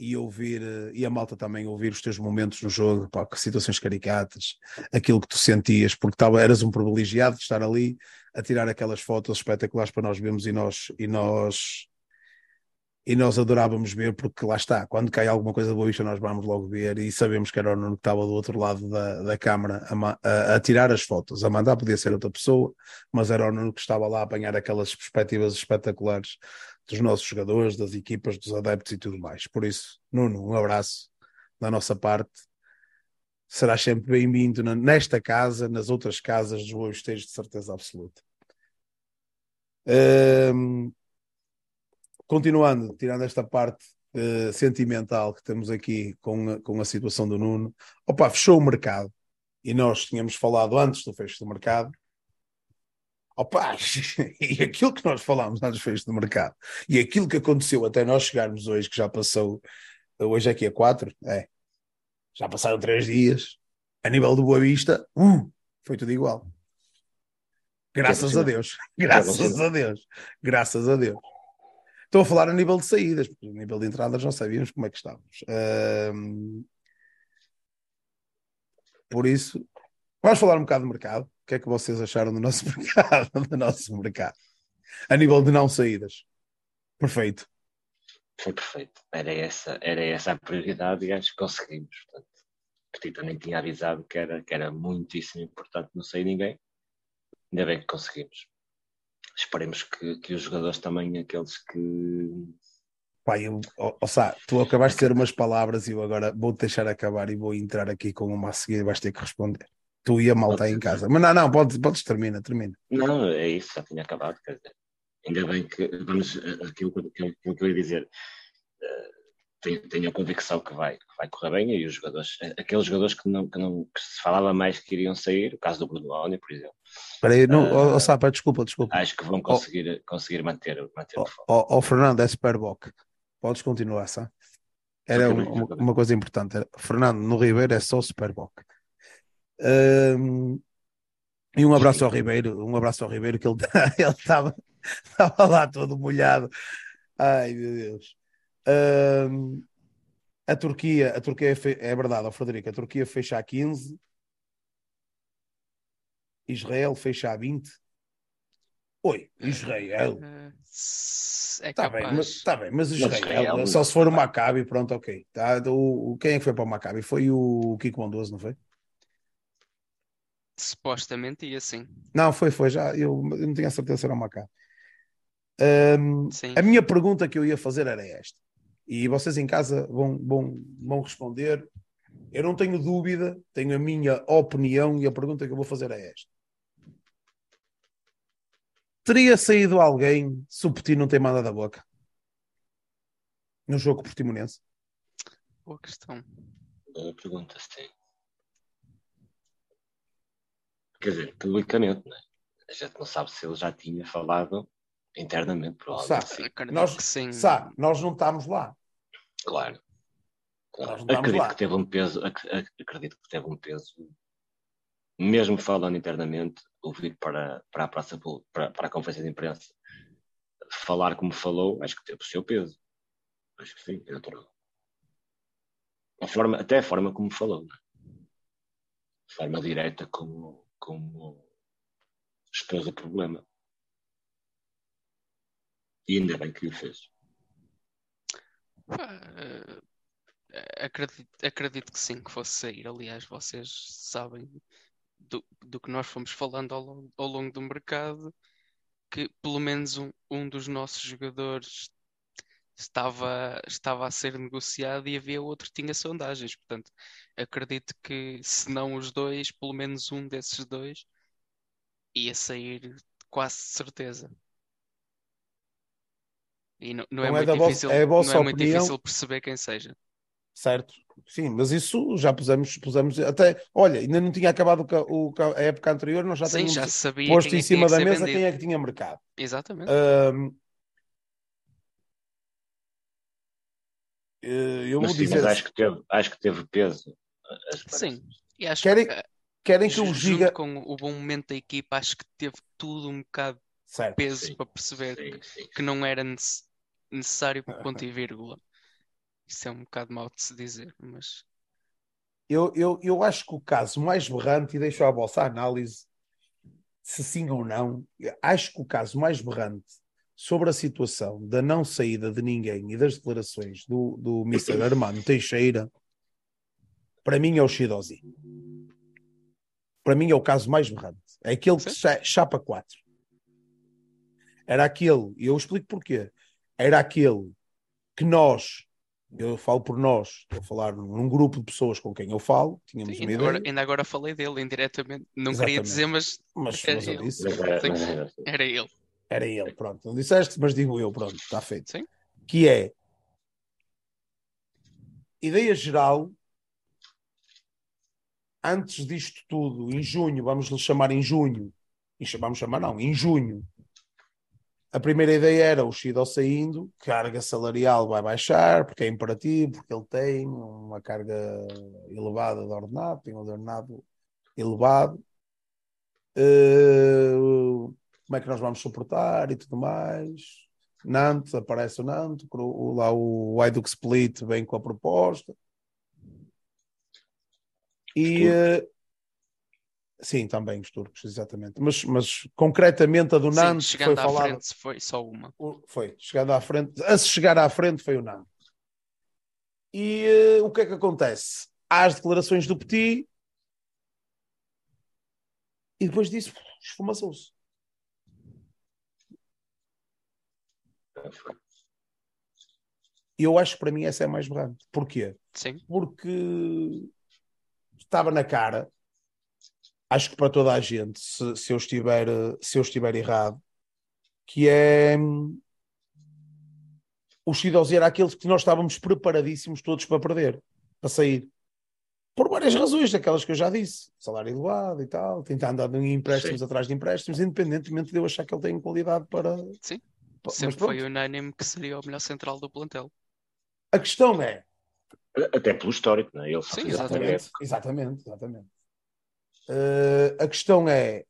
e ouvir, e a malta também ouvir os teus momentos no jogo, pá, situações caricatas, aquilo que tu sentias, porque tava, eras um privilegiado de estar ali a tirar aquelas fotos espetaculares para nós vermos e nós, e nós e nós adorávamos ver, porque lá está, quando cai alguma coisa boa nós vamos logo ver e sabemos que era o Nuno que estava do outro lado da, da câmara a, a, a, tirar as fotos. A mandar podia ser outra pessoa, mas era o Nuno que estava lá a apanhar aquelas perspectivas espetaculares dos nossos jogadores, das equipas, dos adeptos e tudo mais. Por isso, Nuno, um abraço da nossa parte. Serás sempre bem-vindo nesta casa, nas outras casas dos Boa de certeza absoluta. Um, continuando, tirando esta parte uh, sentimental que temos aqui com a, com a situação do Nuno, opa, fechou o mercado. E nós tínhamos falado antes do fecho do mercado. Opa, e aquilo que nós falámos antes do fecho do mercado. E aquilo que aconteceu até nós chegarmos hoje, que já passou, hoje aqui a quatro, é, já passaram três dias, a nível do Boa Vista, uh, foi tudo igual. Graças a Deus, graças a Deus, graças a Deus. Estou a falar a nível de saídas, porque a nível de entradas não sabíamos como é que estávamos. Por isso, vamos falar um bocado do mercado. O que é que vocês acharam do nosso mercado? do nosso mercado? A nível de não saídas. Perfeito. Foi perfeito. Era essa, era essa a prioridade e acho que conseguimos. Portanto, Petit também tinha avisado que era, que era muitíssimo importante não sair ninguém. Ainda bem que conseguimos esperemos que, que os jogadores também, aqueles que. Pai, eu, oh, oh, tu acabaste de ter umas palavras e eu agora vou-te deixar acabar e vou entrar aqui com uma a seguir e vais ter que responder. Tu e a malta aí em casa. Mas não, não, podes, podes termina, termina. Não, é isso, já tinha acabado. Quer dizer, ainda bem que vamos aquilo, aquilo, aquilo que eu ia dizer. Uh, tenho, tenho a convicção que vai, que vai correr bem e os jogadores, aqueles jogadores que não, que não que se falava mais que iriam sair, o caso do Bruno Alni, por exemplo. Espera aí, não, uh, oh, Sapa, desculpa, desculpa. Acho que vão conseguir, oh, conseguir manter, manter oh, o foco. Oh, Fernando, é Superboc. Podes continuar, sabe? Era uma, uma, coisa importante. Era, Fernando, no Ribeiro é só Superboc. Um, e um abraço ao Ribeiro, um abraço ao Ribeiro, que ele estava lá todo molhado. Ai, meu Deus. Um, a Turquia, a Turquia é, é verdade, Frederico, a Turquia fecha a 15, Israel fecha a 20. Oi, Israel. É tá bem, mas, tá bem, mas Israel, Israel só se for o Maccabi, pronto, ok. Tá, o, quem é que foi para o Maccabi? Foi o Kiko Bondoso, não foi? Supostamente ia sim. Não, foi, foi já. Eu, eu não tinha certeza se era o Maccabi. Um, a minha pergunta que eu ia fazer era esta e vocês em casa vão, vão, vão responder. Eu não tenho dúvida, tenho a minha opinião e a pergunta que eu vou fazer é esta. Teria saído alguém se o Petit não tem mandado a boca? No jogo portimonense? Boa questão. Boa pergunta, sim. Quer dizer, publicamente, né? a gente não sabe se ele já tinha falado internamente, provavelmente. Sabe, nós, sim. Sabe, nós não estamos lá. Claro. claro. Acredito lá. que teve um peso, acredito que teve um peso, mesmo falando internamente, ouvir para, para a praça para, para a conferência de imprensa, falar como falou, acho que teve o seu peso. Acho que sim, é natural. A forma, até a forma como falou, não é? A forma direta como, como expôs o problema. E ainda bem que o fez. Uh, acredito, acredito que sim, que fosse sair. Aliás, vocês sabem do, do que nós fomos falando ao longo, ao longo do mercado, que pelo menos um, um dos nossos jogadores estava, estava a ser negociado e havia outro que tinha sondagens. Portanto, acredito que se não os dois, pelo menos um desses dois ia sair quase de certeza. E não, não, é, Não é muito da vossa- difícil, é não é muito opinião? difícil perceber quem seja. Certo, sim, mas isso já pusemos, pusemos até, olha, ainda não tinha acabado o o a época anterior, nós já Sim, tínhamos já sabia posto em que cima que da mesa vendido. quem é que tinha mercado. Exatamente. Ahm, eh, eu Mas vou sim, dizer, mas acho que teve, acho que teve peso. Sim, e acho Querem- que, querem que eu diga, com o bom momento da equipa, acho que teve tudo um bocado de certo, peso Sim, para perceber Sim, sim. que não era nece- necessário ponto e vírgula. Isso é um bocado mau de se dizer, mas eu, eu, eu acho que o caso mais berrante, e deixo a vossa análise, se sim ou não, acho que o caso mais berrante sobre a situação da não saída de ninguém e das declarações do, do Mr. Armando Teixeira, para mim é o Shidozi. Para mim é o caso mais berrante. É aquele que chapa 4. Era aquele, e eu explico porquê. Era aquele que nós, eu falo por nós, estou a falar num grupo de pessoas com quem eu falo, tínhamos sim, uma ainda, ideia, agora, ainda agora falei dele indiretamente. Não queria Exatamente. dizer, mas mas, é mas eu ele. disse, era- era era ele. era ele, pronto. Não disseste, mas digo eu, pronto, está feito. Sim. Que é ideia geral, antes disto tudo, em junho, vamos lhe chamar em junho, em- vamos chamar não, em junho, a primeira ideia era o Shido saindo, carga salarial vai baixar, porque é imperativo, porque ele tem uma carga elevada de ordenado, tem um ordenado elevado. Eh, como é que nós vamos suportar e tudo mais. Nantes, aparece o Nantes, lá o Hajduk Split vem com a proposta. E eh, sim, também os turcos, exatamente. Mas, mas concretamente a do Sim, Nantes foi chegando à falada. frente foi só uma. Foi, chegando à frente, a se chegar à frente foi o não. E eh, o que é que acontece? Há as declarações do Petit e depois disso esfumaçou-se. Eu acho que para mim essa é a mais berrante. Porquê? Sim, Porque estava na cara, acho que para toda a gente, se, se eu, estiver, se eu estiver errado, que é hum, o Shidozi era aqueles que nós estávamos preparadíssimos todos para perder, para sair. Por várias razões, aquelas que eu já disse. Salário elevado e tal, tentar andar em empréstimos Sim. atrás de empréstimos, independentemente de eu achar que ele tem qualidade para. Sim. pa- Mas sempre foi unânime que seria o melhor central do plantel. a questão é. Até pelo histórico, não é? Ele Sim, exatamente. Exatamente, exatamente. Eh, a questão é,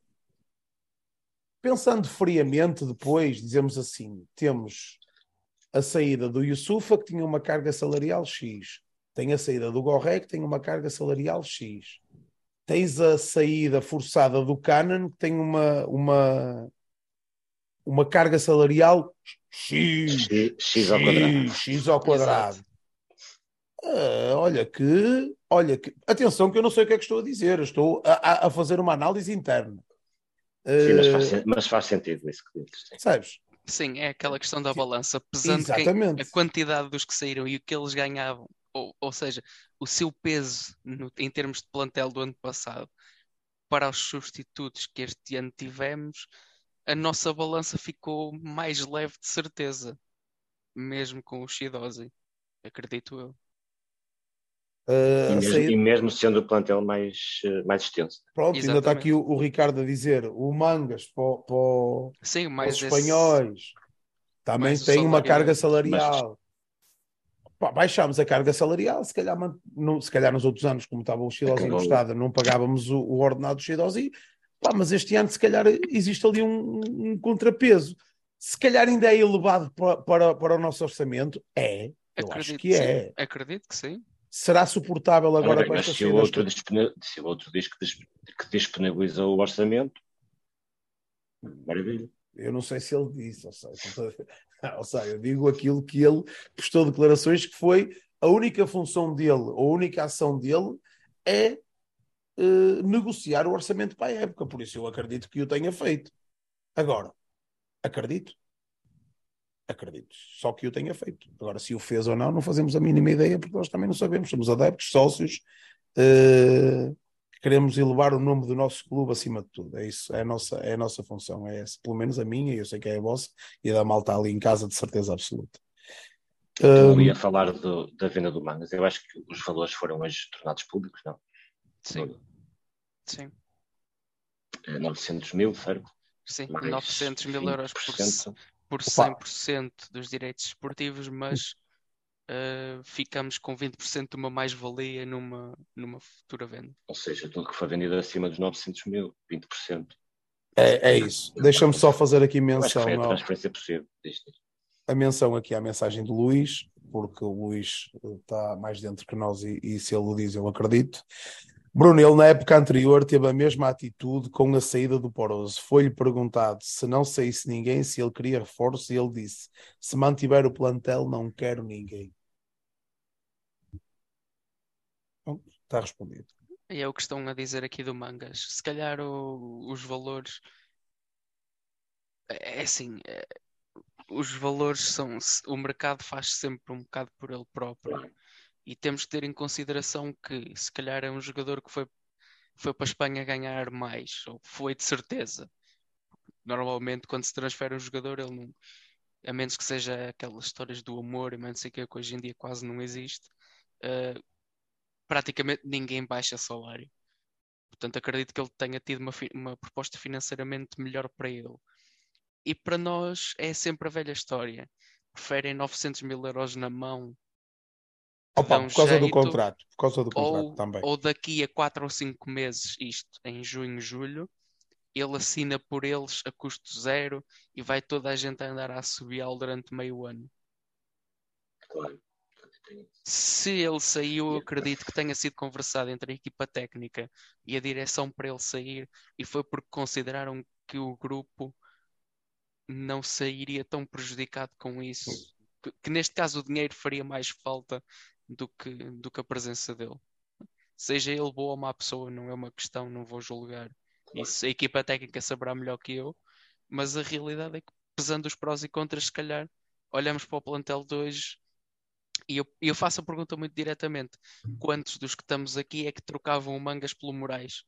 pensando friamente depois, dizemos assim, temos a saída do Yusufa, que tinha uma carga salarial X. Tem a saída do Gorré, que tem uma carga salarial X. Tens a saída forçada do Canan, que tem uma, uma, uma carga salarial X. X, X ao quadrado. X, X ao quadrado. Ah, olha que, olha que, atenção que eu não sei o que é que estou a dizer, estou a, a- a fazer uma análise interna. Sim, mas faz, Ah, mas faz sentido isso que dizes. sim. sabes? Sim, é aquela questão da Sim, balança, pesando a quantidade dos que saíram e o que eles ganhavam, ou, ou seja, o seu peso no- em termos de plantel do ano passado para os substitutos que este ano tivemos, a nossa balança ficou mais leve de certeza, mesmo com o Shidozi, acredito eu. Ah, E mesmo, saída- e mesmo sendo o plantel mais, eh, mais extenso. pronto, ainda está aqui o, o Ricardo a dizer o Mangas para, para, Sim, para mais os esse- espanhóis também mais tem uma carga salarial. Pá, baixámos a carga salarial, se calhar, no- se calhar nos outros anos, como estava o Chidosi Acabou. encostado, não pagávamos o, o ordenado do Chidosi, pá, mas este ano se calhar existe ali um, um contrapeso. Se calhar ainda é elevado para, para, para o nosso orçamento, é, eu acho Acredito que sim, é. Acredito que sim. Será suportável agora Ora bem, com mas esta se o, outro se o outro diz que, disponibiliza o orçamento, maravilha. Eu não sei se ele disse, ou seja, ou seja, eu digo aquilo que ele prestou declarações que foi a única função dele, a única ação dele é eh, negociar o orçamento para a época, por isso eu acredito que o tenha feito. Agora, acredito. Acredito. Só que o tenha feito. Agora, se o fez ou não, não fazemos a mínima ideia, porque nós também não sabemos. Somos adeptos, sócios, uh, queremos elevar o nome do nosso clube acima de tudo. É isso, é a nossa, é a nossa função. É essa, pelo menos a minha, e eu sei que é a vossa, e a da malta ali em casa, de certeza absoluta. Eu um, ia falar do, da venda do Mangas. Eu acho que os valores foram hoje tornados públicos, não? Sim. Sim. 900 é mil, certo? Sim, Mais 900 mil euros por, por 100% dos direitos esportivos, mas uh, ficamos com 20% de uma mais-valia numa, numa futura venda. Ou seja, tudo que foi vendido acima dos 900 mil, 20%. É, é isso. Deixa-me só fazer aqui menção. Foi a transferência possível. A menção aqui à mensagem do Luís, porque o Luís está mais dentro que nós e, e se ele o diz, eu acredito. Bruno, ele na época anterior teve a mesma atitude com a saída do Poroso. Foi-lhe perguntado se não saísse ninguém, se ele queria reforço, e ele disse: se mantiver o plantel, não quero ninguém. está respondido. E é o que estão a dizer aqui do Mangas. Se calhar o, os valores. É, é assim. É, os valores são. O mercado faz sempre um bocado por ele próprio e temos que ter em consideração que se calhar é um jogador que foi, foi para a Espanha ganhar mais, ou foi de certeza. Normalmente, quando se transfere um jogador, ele não, a menos que seja aquelas histórias do amor e não sei que, que hoje em dia quase não existe, uh, praticamente ninguém baixa salário. Portanto, acredito que ele tenha tido uma, uma proposta financeiramente melhor para ele. E para nós é sempre a velha história. Preferem 900 mil euros na mão Opa, um por causa jeito, do contrato, por causa do contrato ou, também. Ou daqui a 4 ou 5 meses, isto em junho, julho, ele assina por eles a custo zero e vai toda a gente a andar a subiá-lo durante meio ano. Claro. Se ele saiu, eu acredito que tenha sido conversado entre a equipa técnica e a direção para ele sair, e foi porque consideraram que o grupo não sairia tão prejudicado com isso. Que, que neste caso o dinheiro faria mais falta do que, do que a presença dele. Seja ele boa ou má pessoa, não é uma questão, não vou julgar. Isso a equipa técnica saberá melhor que eu, mas a realidade é que, pesando os prós e contras, se calhar, olhamos para o plantel de hoje e eu, eu faço a pergunta muito diretamente: quantos dos que estamos aqui é que trocavam o Mangas pelo Moraes?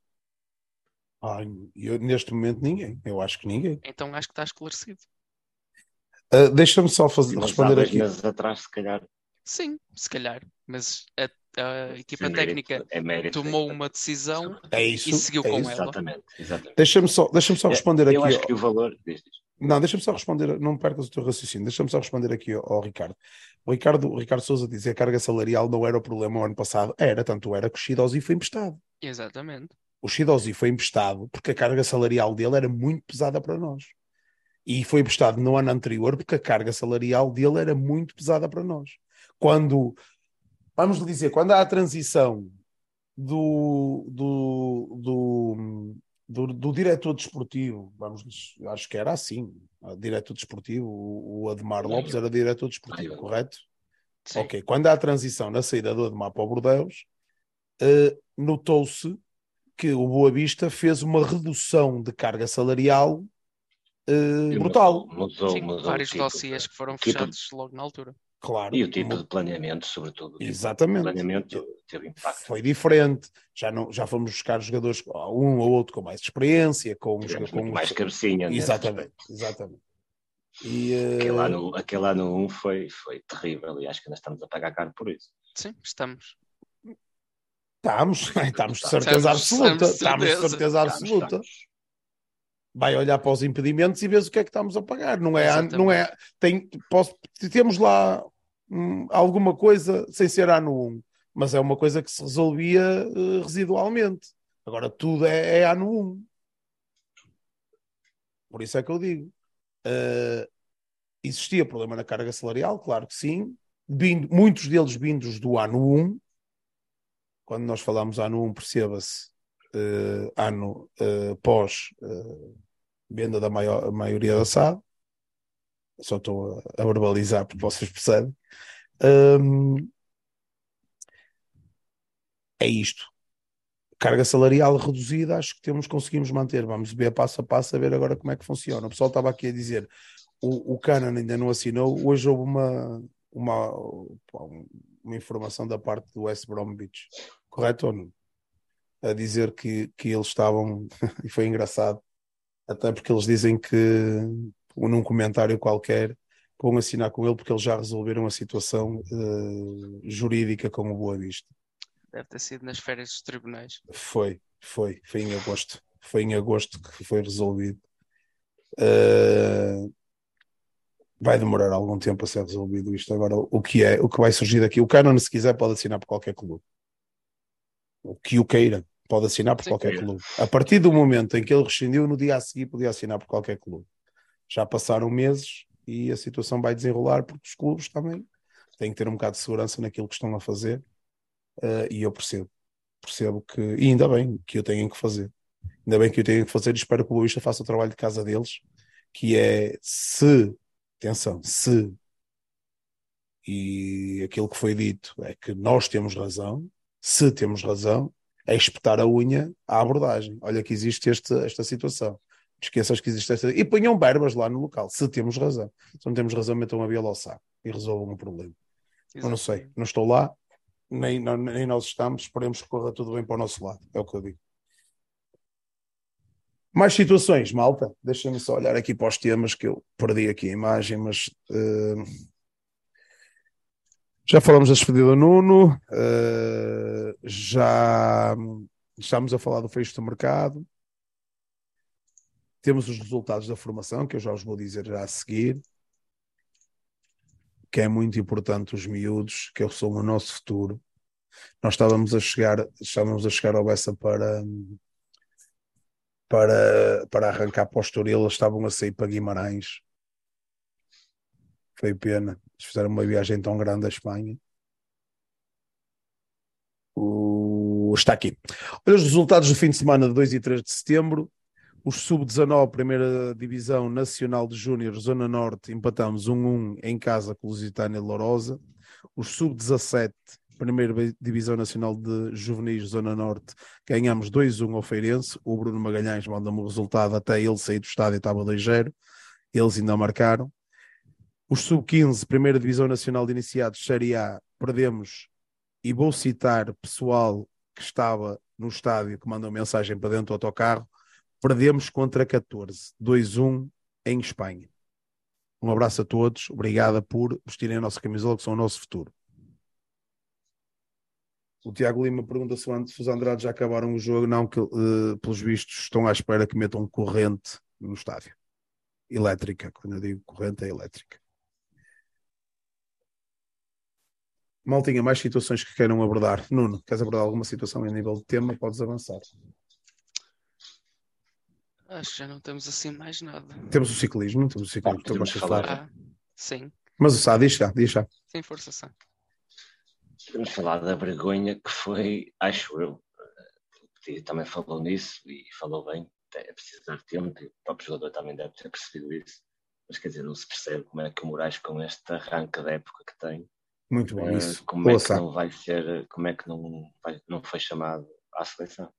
Ah, eu, neste momento ninguém, eu acho que ninguém. Então acho que está esclarecido. Uh, Deixa-me só fazer, responder aqui. meses atrás, se calhar, Sim, se calhar, mas a, a equipa Sim, técnica é mérito, tomou uma decisão é isso, e seguiu é com isso. ela. Exatamente, exatamente. Deixa-me só, deixa só responder aqui. Eu acho que o valor. Não, deixa-me só responder, não percas o teu raciocínio, deixa-me só responder aqui ao, ao, Ricardo. O Ricardo, o Ricardo Souza diz que a carga salarial não era o problema o ano passado, era, tanto era que o Shidozi foi emprestado. Exatamente. O Shidozi foi emprestado porque a carga salarial dele era muito pesada para nós. E foi emprestado no ano anterior porque a carga salarial dele era muito pesada para nós. Quando vamos lhe dizer, quando há a transição do, do, do, do, do diretor desportivo, vamos, acho que era assim, diretor desportivo, o, Ademar Lopes era diretor desportivo, correto? Sim. Ok, quando há a transição na saída do Ademar para o Bordeus, uh, notou-se que o Boa Vista fez uma redução de carga salarial uh, brutal. Mudou, Sim, mudou vários tipo, dossiês que foram tipo fechados logo na altura. Claro. E o tipo de planeamento, sobretudo. Exatamente. O planeamento teve impacto. Foi diferente. Já, não, já fomos buscar jogadores, um ou outro com mais experiência, com, com mais cabecinha. Exatamente, exatamente. E, aquele, uh... ano, aquele ano 1 um foi, foi terrível e acho que ainda estamos a pagar caro por isso. Sim, estamos. Estamos, estamos de certeza estamos, absoluta. Estamos de certeza absoluta. Vai olhar para os impedimentos e vês o que é que estamos a pagar. Não é, não é tem, posso, temos lá hum, alguma coisa sem ser ano 1, mas é uma coisa que se resolvia uh, residualmente. Agora tudo é, é ano 1. Por isso é que eu digo. Uh, existia problema na carga salarial, claro que sim. Vindo, muitos deles vindos do ano 1. Quando nós falamos ano 1, perceba-se uh, ano uh, pós uh, venda da maior, maioria da SAD. Só estou a, verbalizar porque vocês percebem. Um, é isto. Carga salarial reduzida, acho que temos, conseguimos manter. Vamos ver passo a passo a ver agora como é que funciona. O pessoal estava aqui a dizer o, o Canon ainda não assinou. Hoje houve uma, uma, uma informação da parte do West Bromwich, correto ou não? A dizer que, que eles estavam, e foi engraçado, até porque eles dizem que num comentário qualquer vão assinar com ele porque eles já resolveram a situação uh, jurídica com o Boa Vista. Deve ter sido nas férias dos tribunais. Foi, foi, foi em agosto. Foi em agosto que foi resolvido. Uh, vai demorar algum tempo a ser resolvido isto. Agora, o que é, o que vai surgir daqui? O Canon, se quiser, pode assinar por qualquer clube. O que o queira, pode assinar por Sim, qualquer queira. clube. A partir do momento em que ele rescindiu, no dia a seguir podia assinar por qualquer clube. Já passaram meses e a situação vai desenrolar porque os clubes também têm que ter um bocado de segurança naquilo que estão a fazer. Uh, e eu percebo. Percebo que, e ainda bem que o tenham que fazer. Ainda bem que o tenham que fazer e espero que o Boavista faça o trabalho de casa deles, que é se Atenção, se e aquilo que foi dito é que nós temos razão, se temos razão, é espetar a unha à abordagem. Olha que existe este, esta situação. Esqueças que existe. E ponham verbas lá no local, se temos razão. Se não temos razão, metam a viola ao saco e resolvam o problema. Eu não sei, não estou lá, nem, nem nós estamos, esperemos que corra tudo bem para o nosso lado, é o que eu digo. Mais situações, malta. Deixem-me só olhar aqui para os temas que eu perdi aqui a imagem, mas uh, já falamos da despedida do Nuno, uh, já estamos a falar do fecho do mercado. Temos os resultados da formação, que eu já os vou dizer já a seguir, que é muito importante os miúdos, que são o nosso futuro. Nós estávamos a chegar, estávamos a chegar ao Bessa para para, para arrancar para o Estoril, eles estavam a sair para Guimarães. Foi pena. Eles fizeram uma viagem tão grande à Espanha. O... Está aqui. Olha os resultados do fim de semana de 2 e 3 de setembro. Os sub-19, primeira divisão nacional de Júnior, Zona Norte, empatamos 1-1 em casa com o Lusitânia Lourosa. Os sub-17, primeira Divisão Nacional de Juvenis, Zona Norte, ganhamos 2-1 ao Feirense. O Bruno Magalhães manda-me o resultado até ele sair do estádio, estava ligeiro. Eles ainda marcaram. Os Sub-15, primeira Divisão Nacional de Iniciados, Série A, perdemos. E vou citar pessoal que estava no estádio que mandou mensagem para dentro do autocarro. Perdemos contra 14, 2-1 em Espanha. Um abraço a todos, obrigada por vestirem a nossa camisola, que são o nosso futuro. O Tiago Lima pergunta se, os Andrade já acabaram o jogo. Não, que uh, pelos vistos estão à espera que metam corrente no estádio. Elétrica. Quando eu digo corrente, é elétrica. Mal tinha mais situações que queiram abordar. Nuno, queres abordar alguma situação em nível de tema? Podes avançar. Acho que já não temos assim mais nada. Temos o ciclismo, temos o ciclismo. Ah, tu falar. Ah, sim. Mas o Sá, diz já, diz já. Sim, força, Sá. Vamos falar da vergonha que foi, acho eu, o também falou nisso e falou bem, é preciso dar tempo e o próprio jogador também deve ter percebido isso. Mas quer dizer, não se percebe como é que o Moraes, com este arranque da época que tem, muito bom isso. Como é que não vai ser, como é que não, vai, não foi chamado à seleção?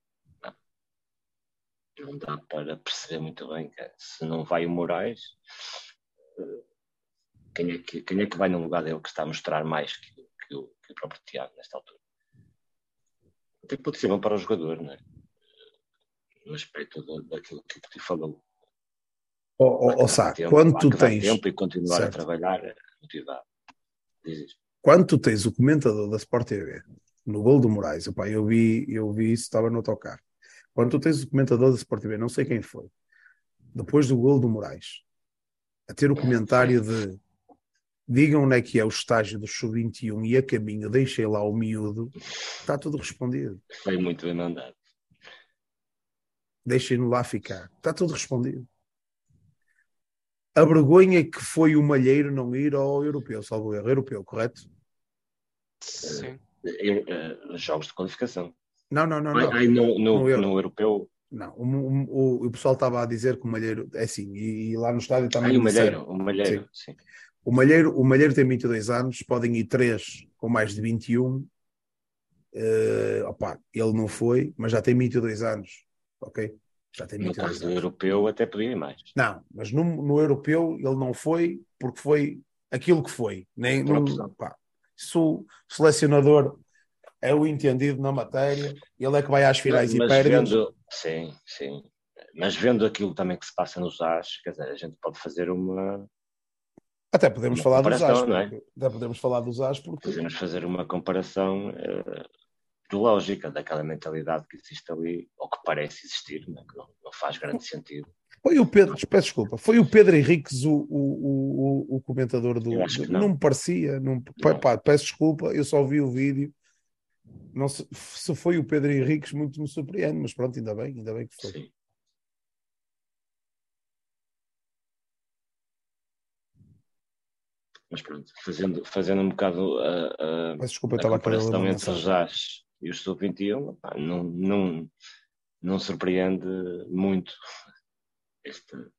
Não. dá para perceber muito bem que se não vai o Moraes, eh, quem é que, quem é que vai no lugar dele que está a mostrar mais que, que o, que o próprio Tiago nesta altura. Até pode ser bom para o jogador, não é? No aspecto daquilo que o falou. Oh, oh, oh Sá, quando tu tens. tempo e continuar certo. a trabalhar motivado. Diz Quando tu tens o comentador da Sport TV no gol do Moraes, opa, eu, vi, eu vi isso, estava no autocarro. Quando tu tens o comentador da Sport TV, não sei quem foi, depois do gol do Moraes, a ter o comentário de digam onde é que é o estágio do sub-21 e a caminho, deixem lá o miúdo, está tudo respondido. Foi muito bem mandado. Deixem-no lá ficar, está tudo respondido. A vergonha que foi o Malheiro não ir ao europeu, salvo erro, europeu, correto? Sim. Uh, jogos de qualificação. Não, não, não. não. Ai, no, no, no, no, europeu. Não, o, o, o, pessoal estava a dizer que o Malheiro é assim, e, e lá no estádio também. Ai, o Malheiro, o Malheiro, sim. sim. O Malheiro, o Malheiro tem 22 anos, podem ir três com mais de 21. Uh, eh, opa, ele não foi, mas já tem 22 anos, ok? Já tem no caso do europeu até podia ir mais. Não, mas no, no europeu ele não foi porque foi aquilo que foi. Nem, não, pá, se o selecionador é o entendido na matéria, ele é que vai às finais mas, e perde. Vendo, sim, sim. Mas vendo aquilo também que se passa nos AS, quer dizer, a gente pode fazer uma. Até podemos uma falar dos AS. É? Até podemos falar dos AS porque. Podemos fazer uma comparação uh, lógica daquela mentalidade que existe ali, ou que parece existir, né? que não, não faz grande sentido. Foi o Pedro, peço desculpa, foi o Pedro Henriques o, o, o, o comentador do. Não. não. me parecia, não, não. Pá, peço desculpa, eu só vi o vídeo. Não se, se foi o Pedro Henriques, muito me surpreende, mas pronto, ainda bem, ainda bem que foi. Sim. Mas pronto, fazendo, fazendo um bocado a, a, desculpa, a comparação entre os JAS e o Sub-21, não, não, não surpreende muito esta,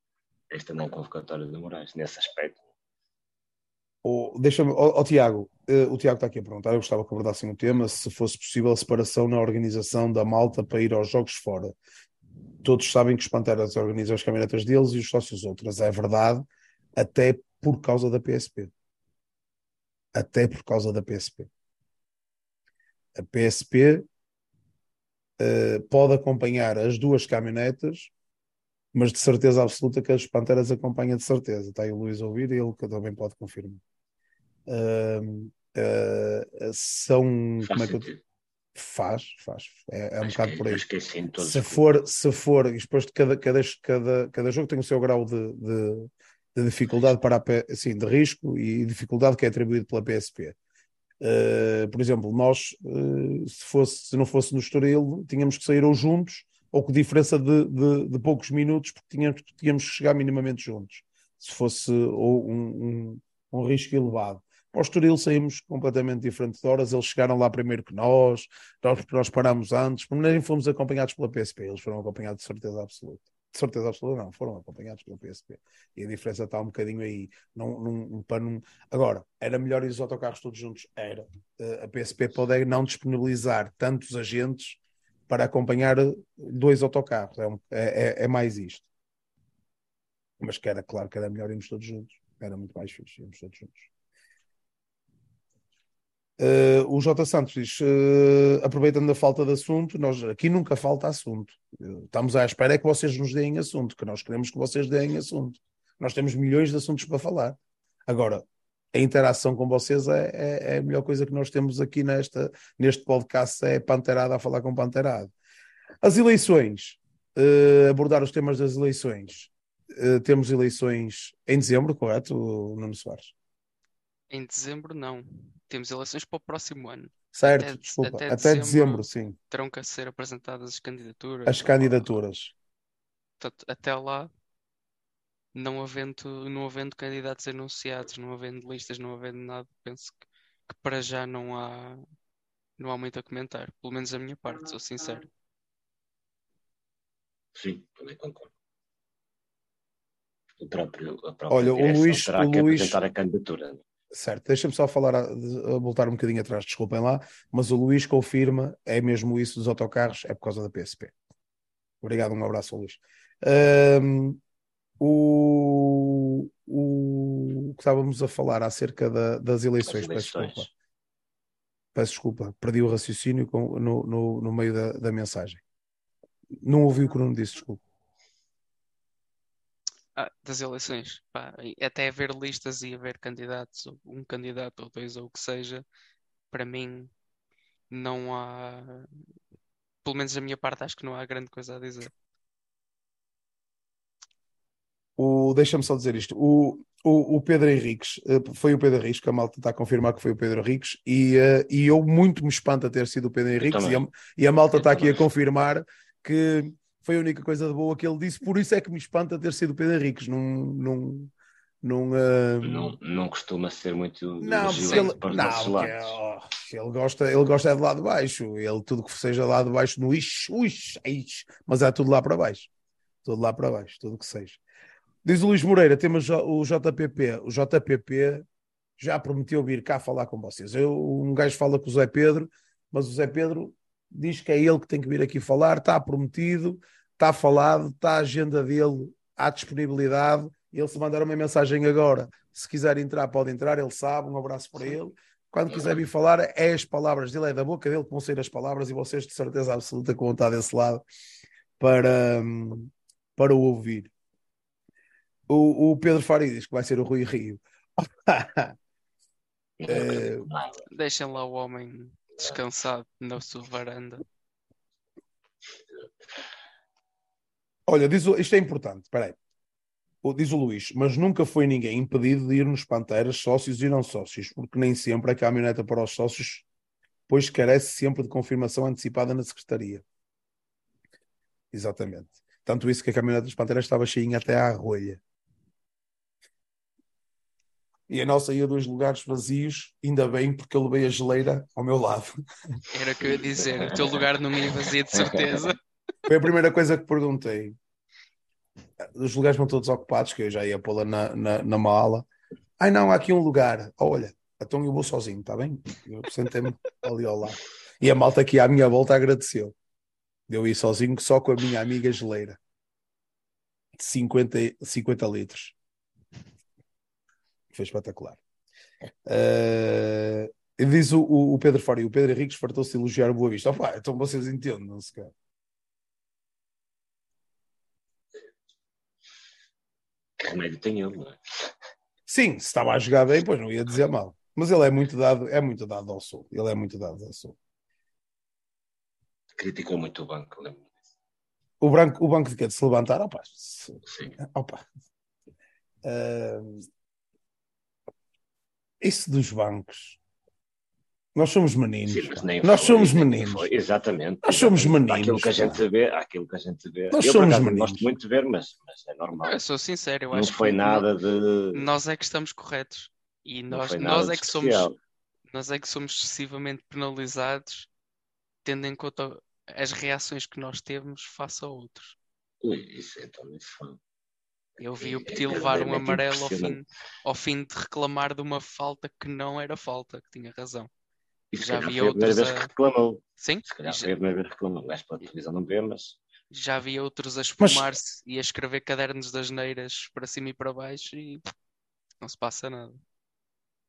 esta não convocatória de Moraes, nesse aspecto. Oh, Deixa-me, oh, Tiago, uh, o Tiago está aqui a perguntar, eu gostava que abordassem o tema, se fosse possível a separação na organização da malta para ir aos jogos fora. Todos sabem que os Panteras organizam as caminhonetas deles e os sócios outras. É verdade, até por causa da PSP. Até por causa da PSP. A PSP uh, eh, pode acompanhar as duas caminhonetas mas de certeza absoluta que as Panteras acompanham de certeza. Está aí o Luís a ouvir e ele também pode confirmar. Uh, uh, são. Faz como é que eu... Faz, faz. É, é um bocado que, por aí. Sim, se, for, se for, e depois de cada, cada, cada, cada jogo tem o seu grau de, de, de dificuldade para a, assim, de risco e dificuldade que é atribuído pela PSP. Uh, por exemplo, nós, uh, se, fosse, se não fosse no Estoril, tínhamos que sair ou juntos ou com diferença de, de, de, poucos minutos, porque tínhamos, tínhamos que chegar minimamente juntos, se fosse ou um, um, um risco elevado. Para o Estoril saímos completamente diferente de horas, eles chegaram lá primeiro que nós, nós, nós parámos antes, nem fomos acompanhados pela PSP, eles foram acompanhados de certeza absoluta. De certeza absoluta, não, foram acompanhados pela PSP. E a diferença está um bocadinho aí. Não, para não... Agora, era melhor ir os autocarros todos juntos? Era. Eh, a PSP pode não disponibilizar tantos agentes para acompanhar dois autocarros. É, um, é, é, é, mais isto. Mas que era claro que era melhor irmos todos juntos. Era muito mais fixe irmos todos juntos. Uh, o J. Santos diz: uh, aproveitando a falta de assunto, nós aqui nunca falta assunto. Uh, estamos à espera é que vocês nos deem assunto, que nós queremos que vocês deem assunto. Nós temos milhões de assuntos para falar. Agora, a interação com vocês é, é, é, a melhor coisa que nós temos aqui nesta, neste podcast, é Panterada a falar com Panterada. As eleições, abordar os temas das eleições. Temos eleições em dezembro, correto, Nuno Soares? Em dezembro, não. Temos eleições para o próximo ano. Certo, até, desculpa. Até, até dezembro, dezembro, sim. Terão que ser apresentadas as candidaturas. As candidaturas. Portanto, até lá não havendo, não havendo candidatos anunciados, não havendo listas, não havendo nada, penso que, que, para já não há, não há muito a comentar. Pelo menos a minha parte, sou sincero. Sim, também concordo. O próprio, Olha, o Luís, terá o que Luís... apresentar a candidatura. Certo, deixa-me só falar, a, a, voltar um bocadinho atrás, desculpem lá, mas o Luís confirma, é mesmo isso dos autocarros, é por causa da PSP. Obrigado, um abraço, Luís. Um, o, o, que estávamos a falar acerca da, das eleições. eleições. Peço desculpa. Peço desculpa, perdi o raciocínio com, no, no, no, meio da, da, mensagem. Não ouvi o que o Nuno disse, desculpa. Ah, das eleições, Pá, até haver listas e haver candidatos, um candidato ou dois ou o que seja, para mim não há, pelo menos da minha parte, acho que não há grande coisa a dizer. O, deixa-me só dizer isto. O, o, o, Pedro Henriques, eh, foi o Pedro Henriques, que a malta está a confirmar que foi o Pedro Henriques, e, uh, e eu muito me espanto a ter sido o Pedro Henriques, e a, e a, malta eu está também. aqui a confirmar que foi a única coisa de boa que ele disse, por isso é que me espanta ter sido o Pedro Henriques. Num, num, num, uh... não, não costuma ser muito não, ele, para os não, lados. Oh, ele gosta, ele gosta é de lá de baixo, ele tudo que seja lá de baixo no ix, ux, ix, mas é tudo lá para baixo. Tudo lá para baixo, tudo que seja. Diz o Luís Moreira, temos o JPP. O JPP já prometeu vir cá falar com vocês. Eu, um gajo fala com o Zé Pedro, mas o Zé Pedro diz que é ele que tem que vir aqui falar, está prometido. está falado, está a agenda dele à disponibilidade. Ele se mandar uma mensagem agora, se quiser entrar, pode entrar, ele sabe, um abraço para ele. Quando quiser vir falar, é as palavras dele, é da boca dele que vão sair as palavras e vocês de certeza absoluta que vão estar desse lado para, para o ouvir. O, o Pedro Fari diz que vai ser o Rui Rio. é... Deixem lá o homem descansado na sua varanda. Olha, diz, isto é importante, espera aí. Diz o Luís, mas nunca foi ninguém impedido de ir nos Panteras, sócios e não sócios, porque nem sempre a caminhoneta para os sócios, pois carece sempre de confirmação antecipada na Secretaria. Exatamente. Tanto isso que a caminhonete dos Panteras estava cheinha até à rolha. E a nossa ia dois lugares vazios, ainda bem, porque eu levei a geleira ao meu lado. Era o que eu ia dizer, o teu lugar não me ia vazia de certeza. Foi a primeira coisa que perguntei. Os lugares estão todos ocupados, que eu já ia pô-la na, na, na mala. Ai não, há aqui um lugar. Olha, então eu vou sozinho, está bem? Eu sentei-me ali ao lado. E a malta aqui à minha volta agradeceu. Deu ir sozinho só com a minha amiga geleira. De 50, 50 litros. Foi espetacular. Uh, diz o, o, Pedro Fário, o Pedro Henriques fartou-se de elogiar o Boa Vista. Opa, então vocês entendem, não se quer. Que remédio tem ele, não é? Sim, se estava a jogar bem, pois não ia dizer mal. Mas ele é muito dado, é muito dado ao sul. Ele é muito dado ao sul. Criticou muito o banco, lembro O, branco, o banco de quê? De se levantar? Opa, se, Sim. Opa. Uh, isso dos bancos. Nós somos meninos. Sim, Nós foi, somos meninos. Foi, exatamente. Nós somos meninos. Aquilo que a gente vê, aquilo que a gente vê. Nós eu, somos meninos. gosto muito de ver, mas, mas é normal. Eu sou sincero, eu não acho foi que nada de. Nós é que estamos corretos. E nós, nós é que somos nós é que somos excessivamente penalizados, tendo em conta as reações que nós temos face a outros. Ui, isso é tão fã. Eu vi o Petit levar um amarelo ao fim, ao fim de reclamar de uma falta que não era falta, que tinha razão. E já havia outros. A... que reclamou. Sim? Se calhar foi a primeira vez que reclamou. Acho que pela televisão não vê, mas. Já havia outros a espumar-se mas... e a escrever cadernos das neiras para cima e para baixo e não se passa nada.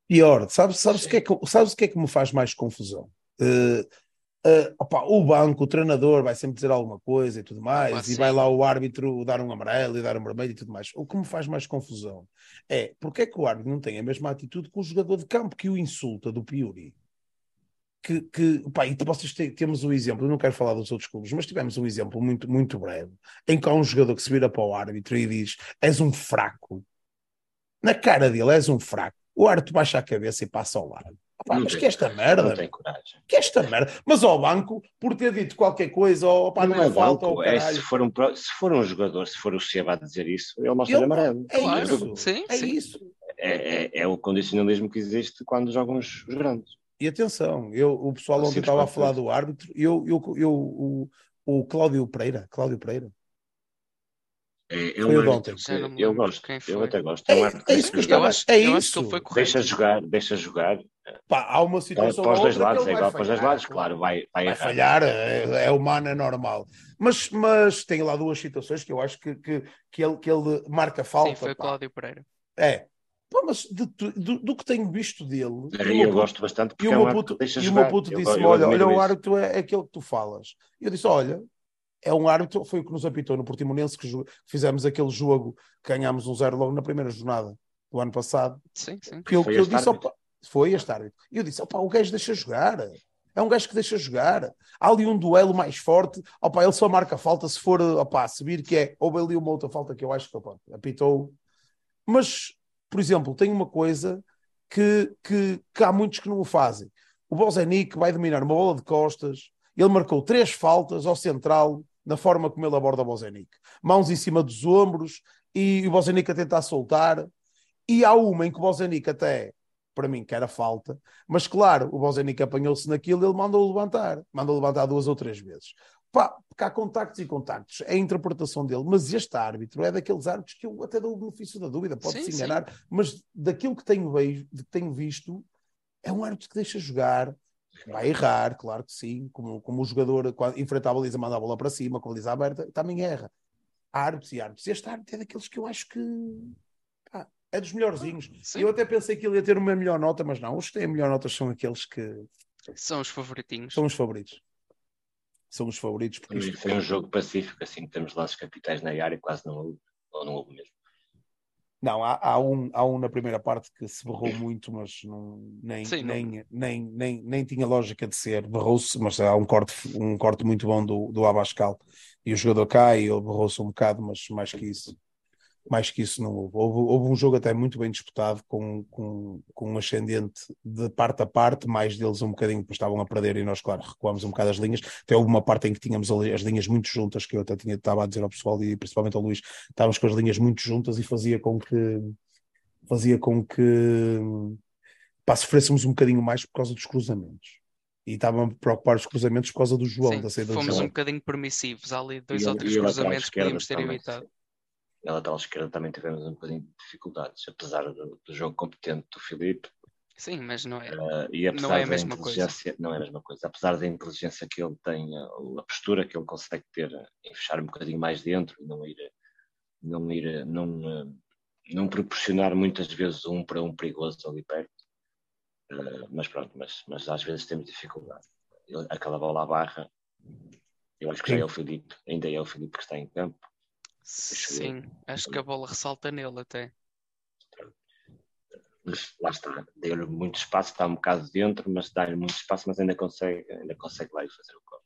Pior, sabes, sabes, o, que é que, sabes o que é que me faz mais confusão? Uh, Uh, opa, o banco, o treinador vai sempre dizer alguma coisa e tudo mais, opa, e vai lá o árbitro dar um amarelo e dar um vermelho e tudo mais. O que me faz mais confusão é porque é que o árbitro não tem a mesma atitude com o jogador de campo que o insulta do Piuri. Que, que opa, e vocês têm, temos um exemplo, eu não quero falar dos outros clubes, mas tivemos um exemplo muito, muito breve em que há um jogador que se vira para o árbitro e diz: És um fraco. Na cara dele, és um fraco. O árbitro baixa a cabeça e passa ao lado Opa, mas que esta merda. Não tem coragem. Que esta merda. Mas ao banco, por ter dito qualquer coisa, ou não, não é falta, banco, é, se, for um, se for um jogador, se for o Seba a dizer isso, ele mostra ele, amarelo. É claro. isso. Sim, é sim. isso. É, é, é, o condicionalismo que existe quando jogam os, os grandes. E atenção, eu, o pessoal ontem estava a falar do árbitro, eu, eu, eu, o, o Cláudio Pereira, Cláudio Pereira, é, é um árbitro que eu gosto, eu até gosto. É, é, é isso que eu estava. É isso. Deixa jogar, deixa jogar. Pá, há uma situação. Para os dois lados, é igual para os dois lados, claro, vai, vai, vai falhar, é, é humano, é normal. Mas, mas tem lá duas situações que eu acho que, que, que, ele, que ele marca falta. Sim, foi o Cláudio Pereira. É. Pô, mas de, do, do, que tenho visto dele. É, eu puto, gosto bastante porque e o meu puto, e o meu puto disse-me: Olha, olha, o árbitro é, é aquele que tu falas. E eu disse: Olha, é um árbitro, foi o que nos apitou no Portimonense, que fizemos aquele jogo, ganhámos um zero logo na primeira jornada do ano passado. Sim, sim. Que eu, que eu disse, opa, foi este árbitro. E eu disse, opa, o gajo deixa jogar. É um gajo que deixa jogar. Há ali um duelo mais forte. Opa, ele só marca falta se for, opa, se vir que é. Houve ali uma outra falta que eu acho que opa, apitou. Mas, por exemplo, tem uma coisa que, que, que há muitos que não o fazem. O Bozenic vai dominar uma bola de costas. Ele marcou três faltas ao central na forma como ele aborda o Bozenic. Mãos em cima dos ombros e o Bozenic a tentar soltar. E há uma em que o Bozenic até, para mim, que era falta, mas claro, o Bozenic apanhou-se naquilo e ele mandou levantar. Mandou levantar duas ou três vezes. Pá, porque há contactos e contactos, é a interpretação dele, mas este árbitro é daqueles árbitros que eu até dou o benefício da dúvida, pode se enganar, sim. mas daquilo que tenho, vejo, que tenho visto, é um árbitro que deixa jogar, Vai errar, claro que sim. Como, como o jogador quando enfrenta a baliza, manda a bola para cima, com a baliza aberta, também erra. Árbitros e árbitros. Este árbitro é daqueles que eu acho que é dos melhorzinhos. Sim. Eu até pensei que ele ia ter uma melhor nota, mas não. Os que têm a melhor nota são aqueles que São os favoritinhos. são os favoritos. São os favoritos, porque Foi, isto foi um jogo pacífico, assim, que temos lances capitais na área, quase não houve, ou não houve mesmo. Não, há, há um, há um na primeira parte que se berrou muito, mas não, nem, Sim, não- nem, nem, nem, nem tinha lógica de ser. Berrou-se, mas há um corte, um corte muito bom do, do Abascal. E o jogador cai, ele berrou-se um bocado, mas mais que isso, mais que isso não houve. Houve, houve um jogo até muito bem disputado, com, com, com um ascendente de parte a parte, mais deles um bocadinho, depois estavam a perder e nós, claro, recuámos um bocado as linhas. Até houve uma parte em que tínhamos as linhas muito juntas, que eu até tinha, estava a dizer ao pessoal e principalmente ao Luís, estávamos com as linhas muito juntas e fazia com que fazia com que pá, sofrêssemos um bocadinho mais por causa dos cruzamentos. E estavam a preocupar os cruzamentos por causa do João, Sim, da saída do fomos João. um bocadinho permissivos. Há ali dois E ou três cruzamentos que podíamos ter também, evitado. Na lateral esquerda também tivemos um bocadinho de dificuldades, apesar do, do jogo competente do Filipe Sim, mas não é. eh, e apesar Não é a da mesma coisa. inteligência, não é a mesma coisa, apesar da inteligência que ele tem, a, a postura que ele consegue ter em fechar um bocadinho mais dentro e não ir, não ir, não, não proporcionar muitas vezes um para um perigoso ali perto. Eh, mas pronto, mas, mas às vezes temos dificuldade. Ele- aquela bola à barra, eu acho que já é o Filipe, ainda é o Filipe que está em campo. Sim, acho que a bola ressalta nele até. mas lá está, deu-lhe muito espaço, está um bocado dentro, mas dá-lhe muito espaço, mas ainda consegue, ainda consegue lá ir fazer o corte.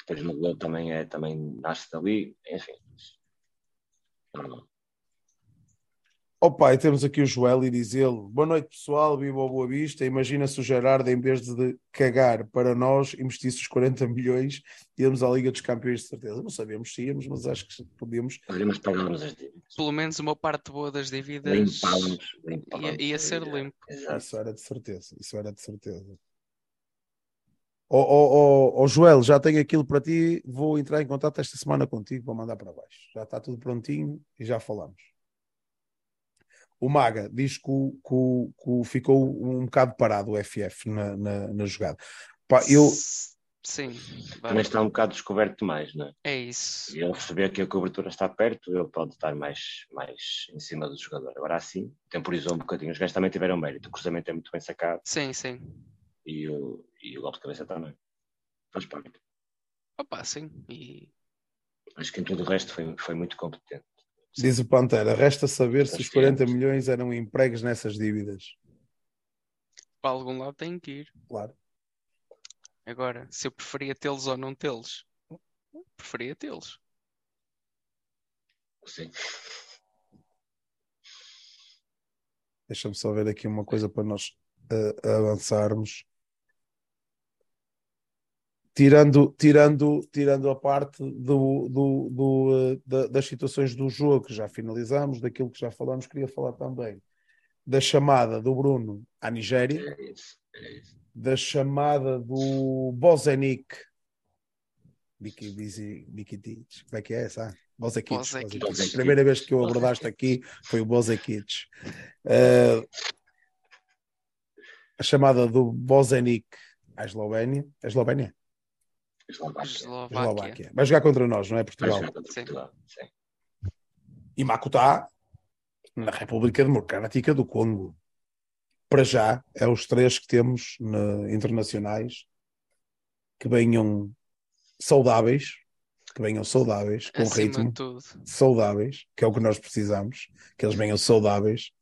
Depois no gol também é, também nasce dali, enfim. Normal. Opa, e temos aqui o Joel e diz ele: Boa noite, pessoal, viva o Boa Vista. Imagina se o Gerardo, em vez de cagar para nós, investisse os 40 milhões e íamos à Liga dos Campeões, de certeza. Não sabemos se íamos, mas acho que podíamos. Podemos pagarmos as dívidas. Pelo menos uma parte boa das dívidas Limpá-los, limpá-los. ia, ia ser limpo. Exato. Isso era de certeza, isso era de certeza. Ó oh, oh, oh, Joel, já tenho aquilo para ti. Vou entrar em contato esta semana contigo para mandar para baixo. Já está tudo prontinho e já falamos. O Maga diz que, o, que, o, que o ficou um bocado parado o FF na, na, na jogada. Pá, eu, Sim, vá. Também está um bocado descoberto mais, não é? é isso. Ele perceber que a cobertura está perto, ele pode estar mais, mais em cima do jogador. Agora assim, temporizou um bocadinho. Os gajos também tiveram mérito. O cruzamento é muito bem sacado Sim, sim. e o, e o golpe de cabeça também. Faz parte. Opa, sim. E Acho que em tudo o resto foi, foi muito competente. Diz o Pantera, resta saber se os Acho que 40 é. milhões eram empregos nessas dívidas. para algum lado tem que ir. Claro. Agora, se eu preferia tê-los ou não tê-los, preferia tê-los. Sim. Deixa-me só ver aqui uma coisa para nós eh, avançarmos. Tirando, tirando, tirando a parte do, do, do, eh, da- das situações do jogo que já finalizamos, daquilo que já falamos, queria falar também da chamada do Bruno à Nigéria, É isso. É isso. da chamada do Bozenic. Bikitic. Como é que é essa? Bozekic. A primeira vez que eu abordaste aqui foi o Bozekic. Eh, a chamada do Bozenic à Eslovénia. A Eslovénia? Eslováquia. Eslováquia. Eslováquia. Vai jogar contra nós, não é? Vai Portugal. jogar contra Sim. Portugal, sim. E Makutá na República Democrática do Congo. Para já, é os três que temos na- internacionais que venham saudáveis, que venham saudáveis, com Acima ritmo, saudáveis, que é o que nós precisamos, que eles venham saudáveis,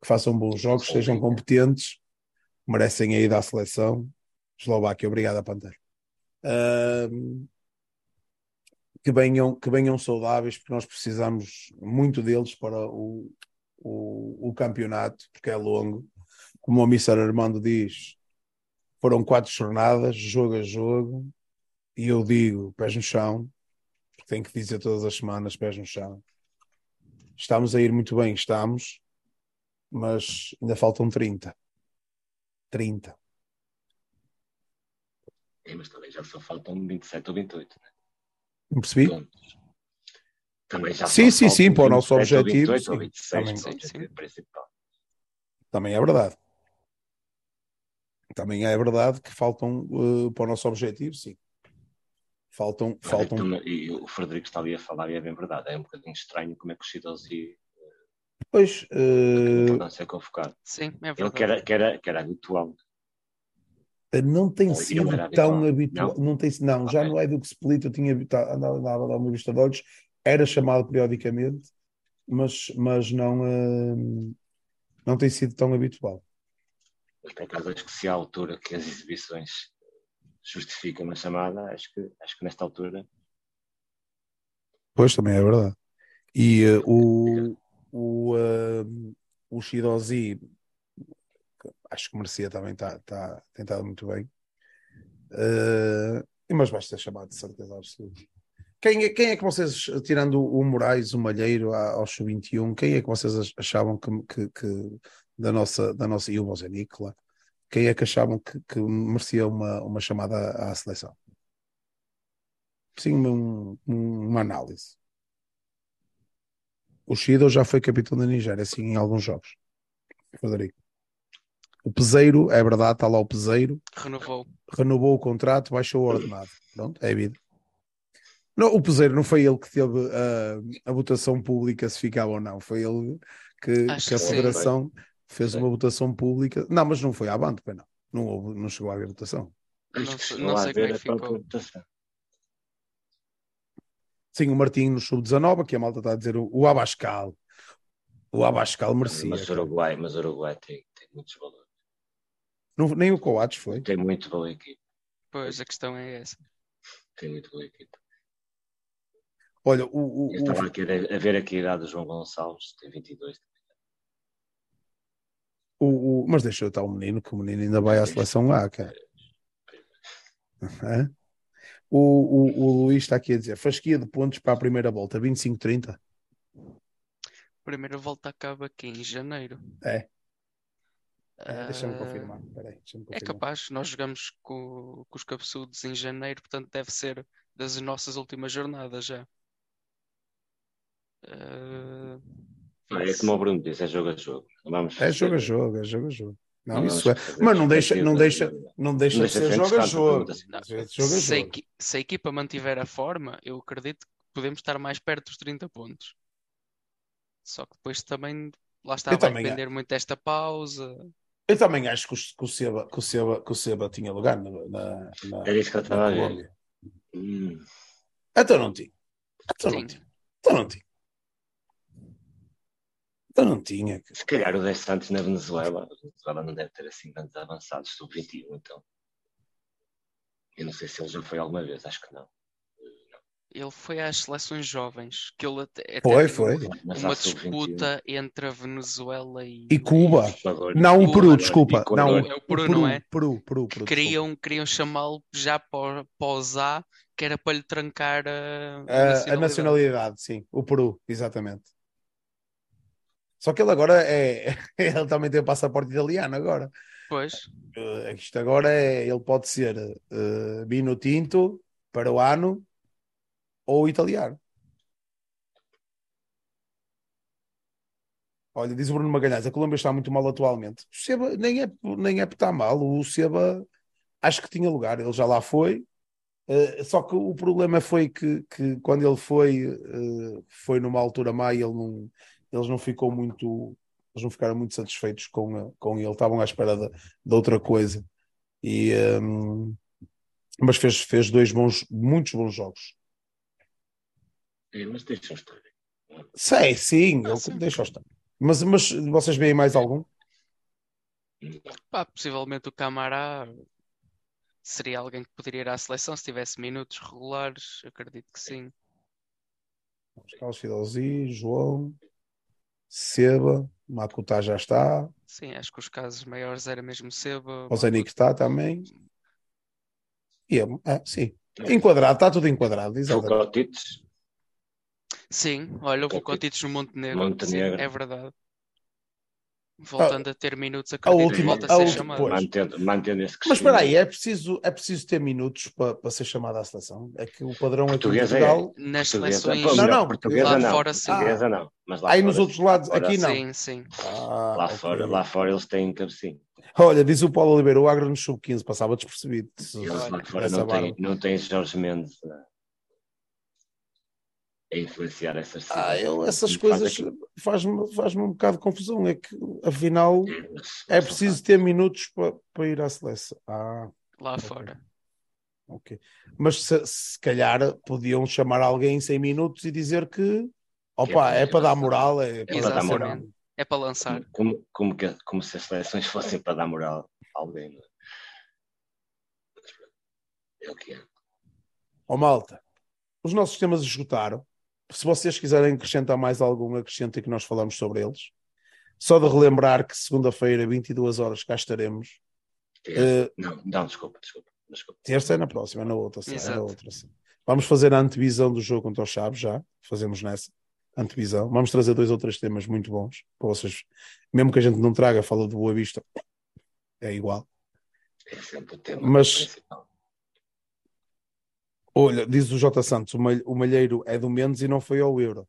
que façam bons jogos, sejam competentes, merecem a ida à seleção. Eslováquia, obrigado, Pantera. Que venham, que venham saudáveis, porque nós precisamos muito deles para o, o, o campeonato, porque é longo. Como o Mr. Armando diz, foram quatro jornadas, jogo a jogo, e eu digo, pés no chão, porque tenho que dizer todas as semanas, pés no chão. Estamos a ir muito bem, estamos, mas ainda faltam 30. 30. É, mas também já só faltam 27 ou 28. Né? Não percebi? Pontos. Também já Sim, sim, sim, para o nosso 27 ou objetivo, 28 ou sim. 26 Também. Sim, objetivo sim. principal. Também é verdade. também é verdade que faltam uh, para o nosso objetivo, sim. Faltam. faltam... E o Frederico está ali a falar e é bem verdade. É um bocadinho estranho como é que o Shidozi. Pois. Uh... Não ser convocado. Sim, é verdade. Ele que era, que era, que era habitual. Não tem Ou sido tão habitual. Não, não, tem, não okay. já no Edu Split eu tinha andava a dar uma vista de olhos, era chamado periodicamente, mas, mas não, uh, não tem sido tão habitual. Mas por acaso acho que se há altura que as exibições justificam uma chamada, acho que, acho que nesta altura. Pois também é verdade. E uh, o, o, uh, o Shidozi acho que merecia também, tá, tá, tem estado muito bem. Uh, mas vai ser chamado de certeza absoluta. Quem é, quem é que vocês, tirando o Moraes, o Malheiro ao sub-21, quem é que vocês achavam que, que, que, da nossa, da nossa e o claro, quem é que achavam que, que merecia uma, uma chamada à, seleção? Sim, um, uma análise. O Shido já foi capitão da Nigéria, assim, em alguns jogos. Frederico. O Peseiro, é verdade, está lá o Peseiro. Renovou. Renovou o contrato, baixou o ordenado. Pronto, é vida. Não, o Peseiro não foi ele que teve a, a votação pública se ficava ou não. Foi ele que, que a Federação sim, fez sim. uma votação pública. Não, mas não foi à banda, não. Não, houve, não chegou a haver votação. Não, não, sei como é que ficou. Sim, o Martinho no sub-19, aqui a malta está a dizer o, o Abascal. O Abascal merecia. Mas o Uruguai, mas o Uruguai tem, tem muitos valores. Não, nem o Coates foi. Tem muito boa equipe. Pois, a questão é essa. Tem muito boa equipe. Olha, o. o Eu estava o... a ver aqui a idade do João Gonçalves, tem 22. O, o, mas deixa eu estar o menino, que o menino ainda vai à seleção A, cara. É? O, o, o Luís está aqui a dizer: fasquia de pontos para a primeira volta, 25-30. Primeira volta acaba aqui em janeiro. É. É, deixa-me uh, confirmar. Peraí, deixa confirmar. É capaz, nós jogamos com, com, os cabeçudos em janeiro, portanto deve ser das nossas últimas jornadas já. Uh, é como o Bruno disse, é jogo a jogo. Vamos é jogo a jogo, é jogo a jogo. Não, não isso é. Mas não deixa, não deixa, não deixa de ser jogo a jogo. Se, a equipa mantiver a forma, eu acredito que podemos estar mais perto dos 30 pontos. Só que depois também, lá está, eu vai depender é. muito desta pausa. Eu também acho que o, que o, Seba, que o, Seba, que o Seba tinha lugar na. na, na Era isso que eu estava a ver. Hum. Então não tinha. Então não tinha. Então não tinha. Então não tinha. Se calhar o 10 Santos na Venezuela, a Venezuela não deve ter assim tantos avançados, sub-21, então. Eu não sei se ele já foi alguma vez, acho que não. Ele foi às seleções jovens, que ele até, até foi, foi. uma disputa entre a Venezuela e, e Cuba. Não, o Peru, desculpa. Não, é o Peru, não é? Peru, Peru, Peru, queriam, queriam chamá-lo já para, para que era para lhe trancar a, a, nacionalidade. a nacionalidade. Sim, o Peru, exatamente. Só que ele agora é. Ele também tem o passaporte italiano agora. Pois. Uh, isto agora é. Ele pode ser uh, Bino Tinto para o ano ou italiano. Olha, diz o Bruno Magalhães, a Colômbia está muito mal atualmente. O Seba nem é, nem é estar mal, o Seba acho que tinha lugar, ele já lá foi. Uh, só que o problema foi que, que quando ele foi, uh, foi numa altura má e ele não, eles não ficou muito, eles não ficaram muito satisfeitos com, com ele, estavam à espera de, de outra coisa. E, um, ehm, mas fez, fez dois bons, muitos bons jogos. É, mas deixa estar. Sei, sim, ah, sim. deixa estar. Mas, mas vocês veem mais algum? Pá, possivelmente o Camará seria alguém que poderia ir à seleção se tivesse minutos regulares, acredito que sim. Carlos Fidelzi, João, Seba, Makuta já está. Sim, acho que os casos maiores era mesmo Seba. O Zanik está também. E é, é, sim. Enquadrado, está tudo enquadrado. Exatamente. Sim, olha, o Vukotic no Montenegro. Montenegro. Sim, é verdade. Voltando ah, a ter minutos, acredito a última, volta a, a ser chamado. Mantendo, mantendo esse Mas espera aí, é preciso, é preciso ter minutos para, para ser chamado à seleção? É que o padrão portuguesa aqui em Portugal... É. Nas seleções... Não, não, portuguesa lá não. fora sim. Portuguesa ah, não. Mas lá aí fora, nos outros lados, aqui não. Sim, sim. Ah, lá, okay. fora, lá fora eles têm cabecinho. Olha, diz o Paulo Oliveira, o Agra no sub-15 passava despercebido. Eles lá fora não tem, não tem Jorge Mendes a, a influenciar essas Ah, decisões. eu, essas faz coisas aqui. faz-me faz um bocado de confusão. É que, afinal, É, mas- é preciso ter minutos para para ir à seleção. Ah, Lá Ok. fora. ok. Mas se, se calhar podiam chamar alguém em 100 minutos e dizer que, opa, para é para dar moral. É para dar moral. É para lançar. Como, como, que, como se as seleções fossem para dar moral a alguém. não é? É o que é. Ó malta, os nossos temas esgotaram. Se vocês quiserem acrescentar mais algum, acrescentem que nós falamos sobre eles. Só de relembrar que segunda-feira, 22 horas, cá estaremos. Eh, Não, não, desculpa, desculpa. desculpa. terça é na próxima, é na outra. sim, é na outra sim. Vamos fazer a antevisão do jogo contra os Chaves já. Fazemos nessa antevisão. Vamos trazer dois ou três temas muito bons para vocês. Mesmo que a gente não traga, fala do Boa Vista. É igual. É sempre o tema Mas- principal. Olha, diz o J. Santos, o Mal- o Malheiro é do Mendes e não foi ao Euro.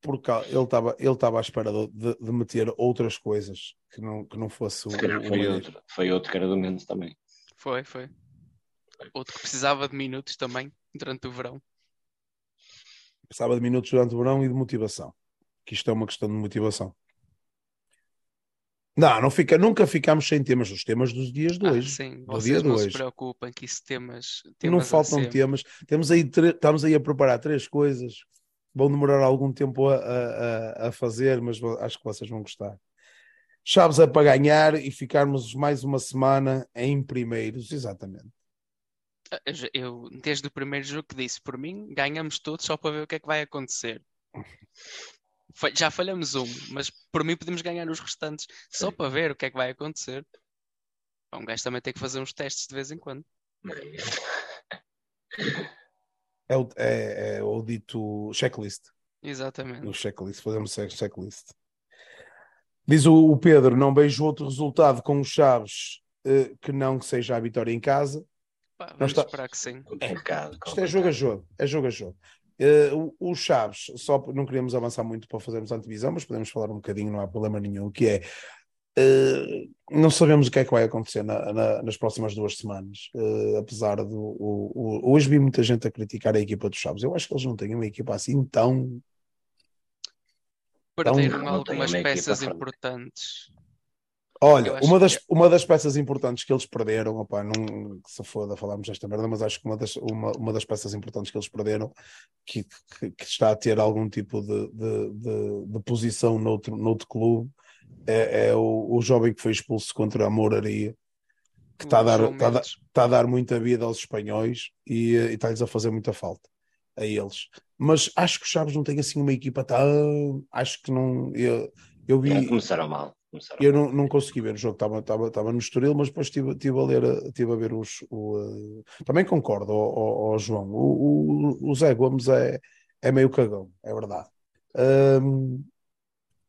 Porque ele estava ele estava à espera de, de- meter outras coisas que não, que não fosse o, Se calhar foi outro, foi outro que era do Mendes também. Foi, foi. Outro que precisava de minutos também durante o verão. Precisava de minutos durante o verão e de motivação. Que isto é uma questão de motivação. Não, não fica, nunca ficamos sem temas. Os temas dos dias de Ah, hoje. sim, do vocês dia não se hoje. preocupem que isso temas, não temas há faltam sempre. temas. Temos aí, estamos aí a preparar três coisas. Vão demorar algum tempo a, a, a- fazer, mas acho que vocês vão gostar. Chaves é para ganhar e ficarmos mais uma semana em primeiros, exatamente. Ah, eu, desde o primeiro jogo que disse, por mim, ganhamos todos só para ver o que é que vai acontecer. Fa- Já falhamos um, mas por mim podemos ganhar os restantes só Sim. para ver o que é que vai acontecer. Um gajo também tem que fazer uns testes de vez em quando. É o, é, é o dito checklist. Exatamente. No checklist, fazemos check- checklist. Diz o, o Pedro: não vejo outro resultado com os Chaves eh, que não que seja a vitória em casa. Pá, vamos está- esperar que sim. complicado, Isto é jogo a complicado. jogo, é jogo a jogo. Eh, o- os Chaves, só não queríamos avançar muito para fazermos a antevisão, mas podemos falar um bocadinho, não há problema nenhum, que é eh, não sabemos o que é que vai acontecer na- na- nas próximas duas semanas, eh, apesar do o- o- hoje vi muita gente a criticar a equipa dos Chaves. Eu acho que eles não têm uma equipa assim tão Perderam tem algumas peças importantes. Olha, uma que das, é. uma das peças importantes que eles perderam, opá, não que se foda falarmos desta merda, mas acho que uma das, uma, uma das peças importantes que eles perderam, que, que, que está a ter algum tipo de, de, de, de posição noutro, noutro clube, é, é o, o jovem que foi expulso contra a Moraria, que está a, O dar, está, a está a dar muita vida aos espanhóis e, e está-lhes a fazer muita falta a eles. Mas acho que os Chaves não têm assim uma equipa tão. Acho que não. Eu, eu vi. Não, começaram mal. Começaram Eu não, não consegui ver o jogo, estava, estava, estava no Estoril, mas depois estive, estive a ler, estive a ver os. O, eh, também concordo, ó, ó, ó, João. O, o, o Zé Gomes é, é meio cagão, é verdade. Ahm,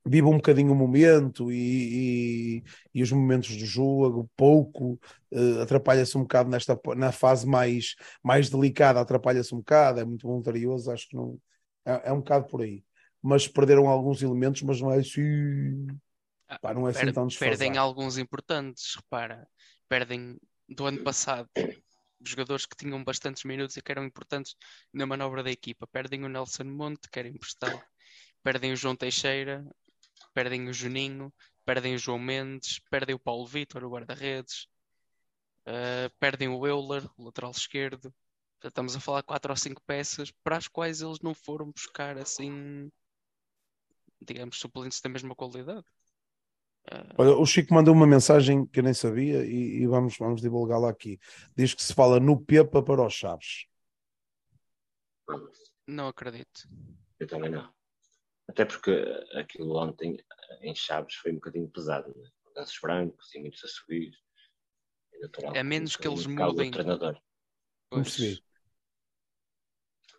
vive um bocadinho o momento e, e, e os momentos do jogo, pouco, eh, atrapalha-se um bocado nesta na fase mais, mais delicada, atrapalha-se um bocado, é muito voluntarioso, acho que não é, é um bocado por aí. Mas perderam alguns elementos, mas não é assim. Ah, Pá, não é assim per- tão perdem alguns importantes, repara. Perdem do ano passado jogadores que tinham bastantes minutos e que eram importantes na manobra da equipa. Perdem o Nelson Monte, que era emprestado. Perdem o João Teixeira, perdem o Juninho, perdem o João Mendes, perdem o Paulo Vitor, o guarda-redes, ah, perdem o Euler, o lateral esquerdo. Já estamos a falar quatro ou cinco peças para as quais eles não foram buscar assim, digamos, suplentes da mesma qualidade. Ah, Olha, o Chico mandou uma mensagem que eu nem sabia e, e vamos, vamos divulgá-la aqui. Diz que se fala no Pepa para os Chaves. não acredito. Eu também não. Até porque aquilo ontem em Chaves foi um bocadinho pesado, né? Lances brancos e muitos assobios. É natural. A menos que eles do mudem. treinador. Não Pois. percebi.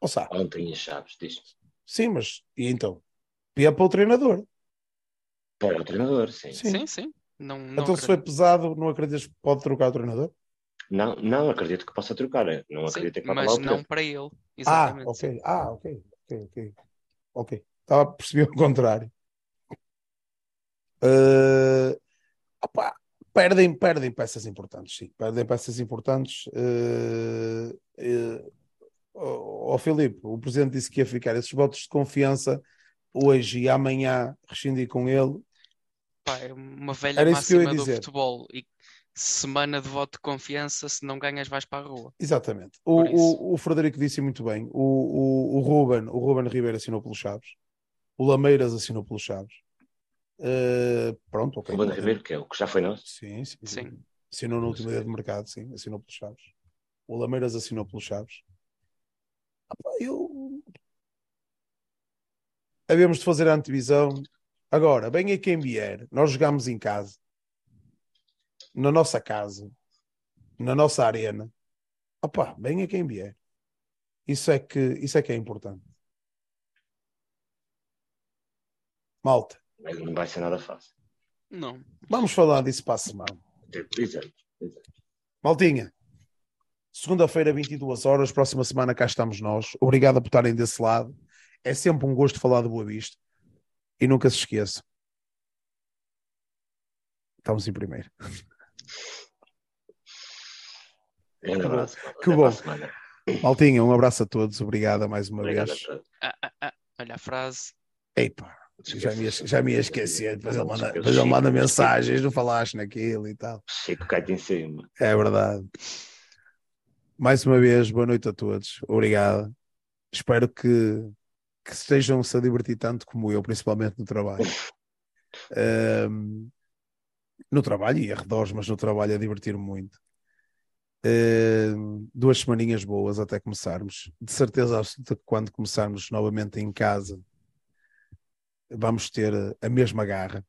Ou seja, Ontem em Chaves, diz. sim, mas e então? Pepa o treinador. Para o treinador, sim. Sim. Sim, sim. Não, não então, se foi acredito. pesado, não acreditas que pode trocar o treinador? Não, não acredito que possa trocar. Não Sim, acredito que vá mas não para ele. Ah, Exatamente. ok. Ah, ok. Ok, ok. Ok. Estava a perceber o contrário. Eh, opá, Perdem, perdem peças importantes, sim. Perdem peças importantes. Uh, uh, oh, oh, Filipe, o presidente disse que ia ficar esses votos de confiança hoje e amanhã rescindir com ele. Pá, é uma velha Era máxima do futebol. E semana de voto de confiança, se não ganhas, vais para a rua. Exatamente. O, o, o, Frederico disse muito bem. O, o, o, Ruben, o Ruben Ribeiro assinou pelos Chaves. O Lameiras assinou pelos Chaves. Uh, pronto, ok. O Ruben Ribeiro, que é o que já foi nosso? Sim, sim. sim. Assinou no último dia de mercado, sim. Assinou pelos Chaves. O Lameiras assinou pelos Chaves. Ah, eu. Havemos de fazer a antevisão. Agora, bem a quem vier, nós jogamos em casa na nossa casa, na nossa arena, opá, venha quem vier. Isso é que, isso é, que é importante. Malta. Não vai ser nada fácil. Não. Vamos falar disso para a semana. Exato. Maltinha. Segunda-feira, 22 horas, próxima semana cá estamos nós. Obrigado por estarem desse lado. É sempre um gosto falar de Boa Vista. E nunca se esqueça. Estamos em primeiro. Um abraço. Que bom. Maltinha, um abraço a todos. Obrigado mais uma Obrigado vez. Ah, ah, ah, olha a frase. Eipa, já me, já me ia esquecer. Depois ele manda, depois ele manda mensagens, não falaste naquilo e tal. Chico cai em cima. É verdade. Mais uma vez, boa noite a todos. Obrigado. Espero que, que estejam-se a divertir tanto como eu, principalmente no trabalho. Um, no trabalho e arredores, mas no trabalho a divertir-me muito. Uh, duas semaninhas boas até começarmos. De certeza absoluta que quando começarmos novamente em casa, vamos ter a mesma garra.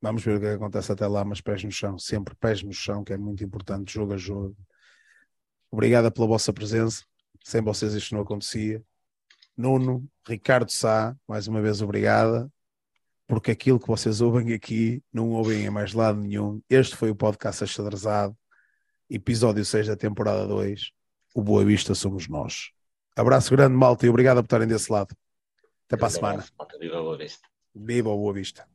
Vamos ver o que acontece até lá, mas pés no chão, sempre pés no chão, que é muito importante, jogo a jogo. Obrigada pela vossa presença. Sem vocês isto não acontecia. Nuno, Ricardo Sá, mais uma vez obrigada porque aquilo que vocês ouvem aqui não ouvem em mais lado nenhum. Este foi o podcast Achadrezado, episódio 6 da temporada 2. O Boa Vista somos nós. Abraço grande, malta, e obrigado por estarem desse lado. Até para a semana. Viva o Boa Vista. Viva o Boa Vista.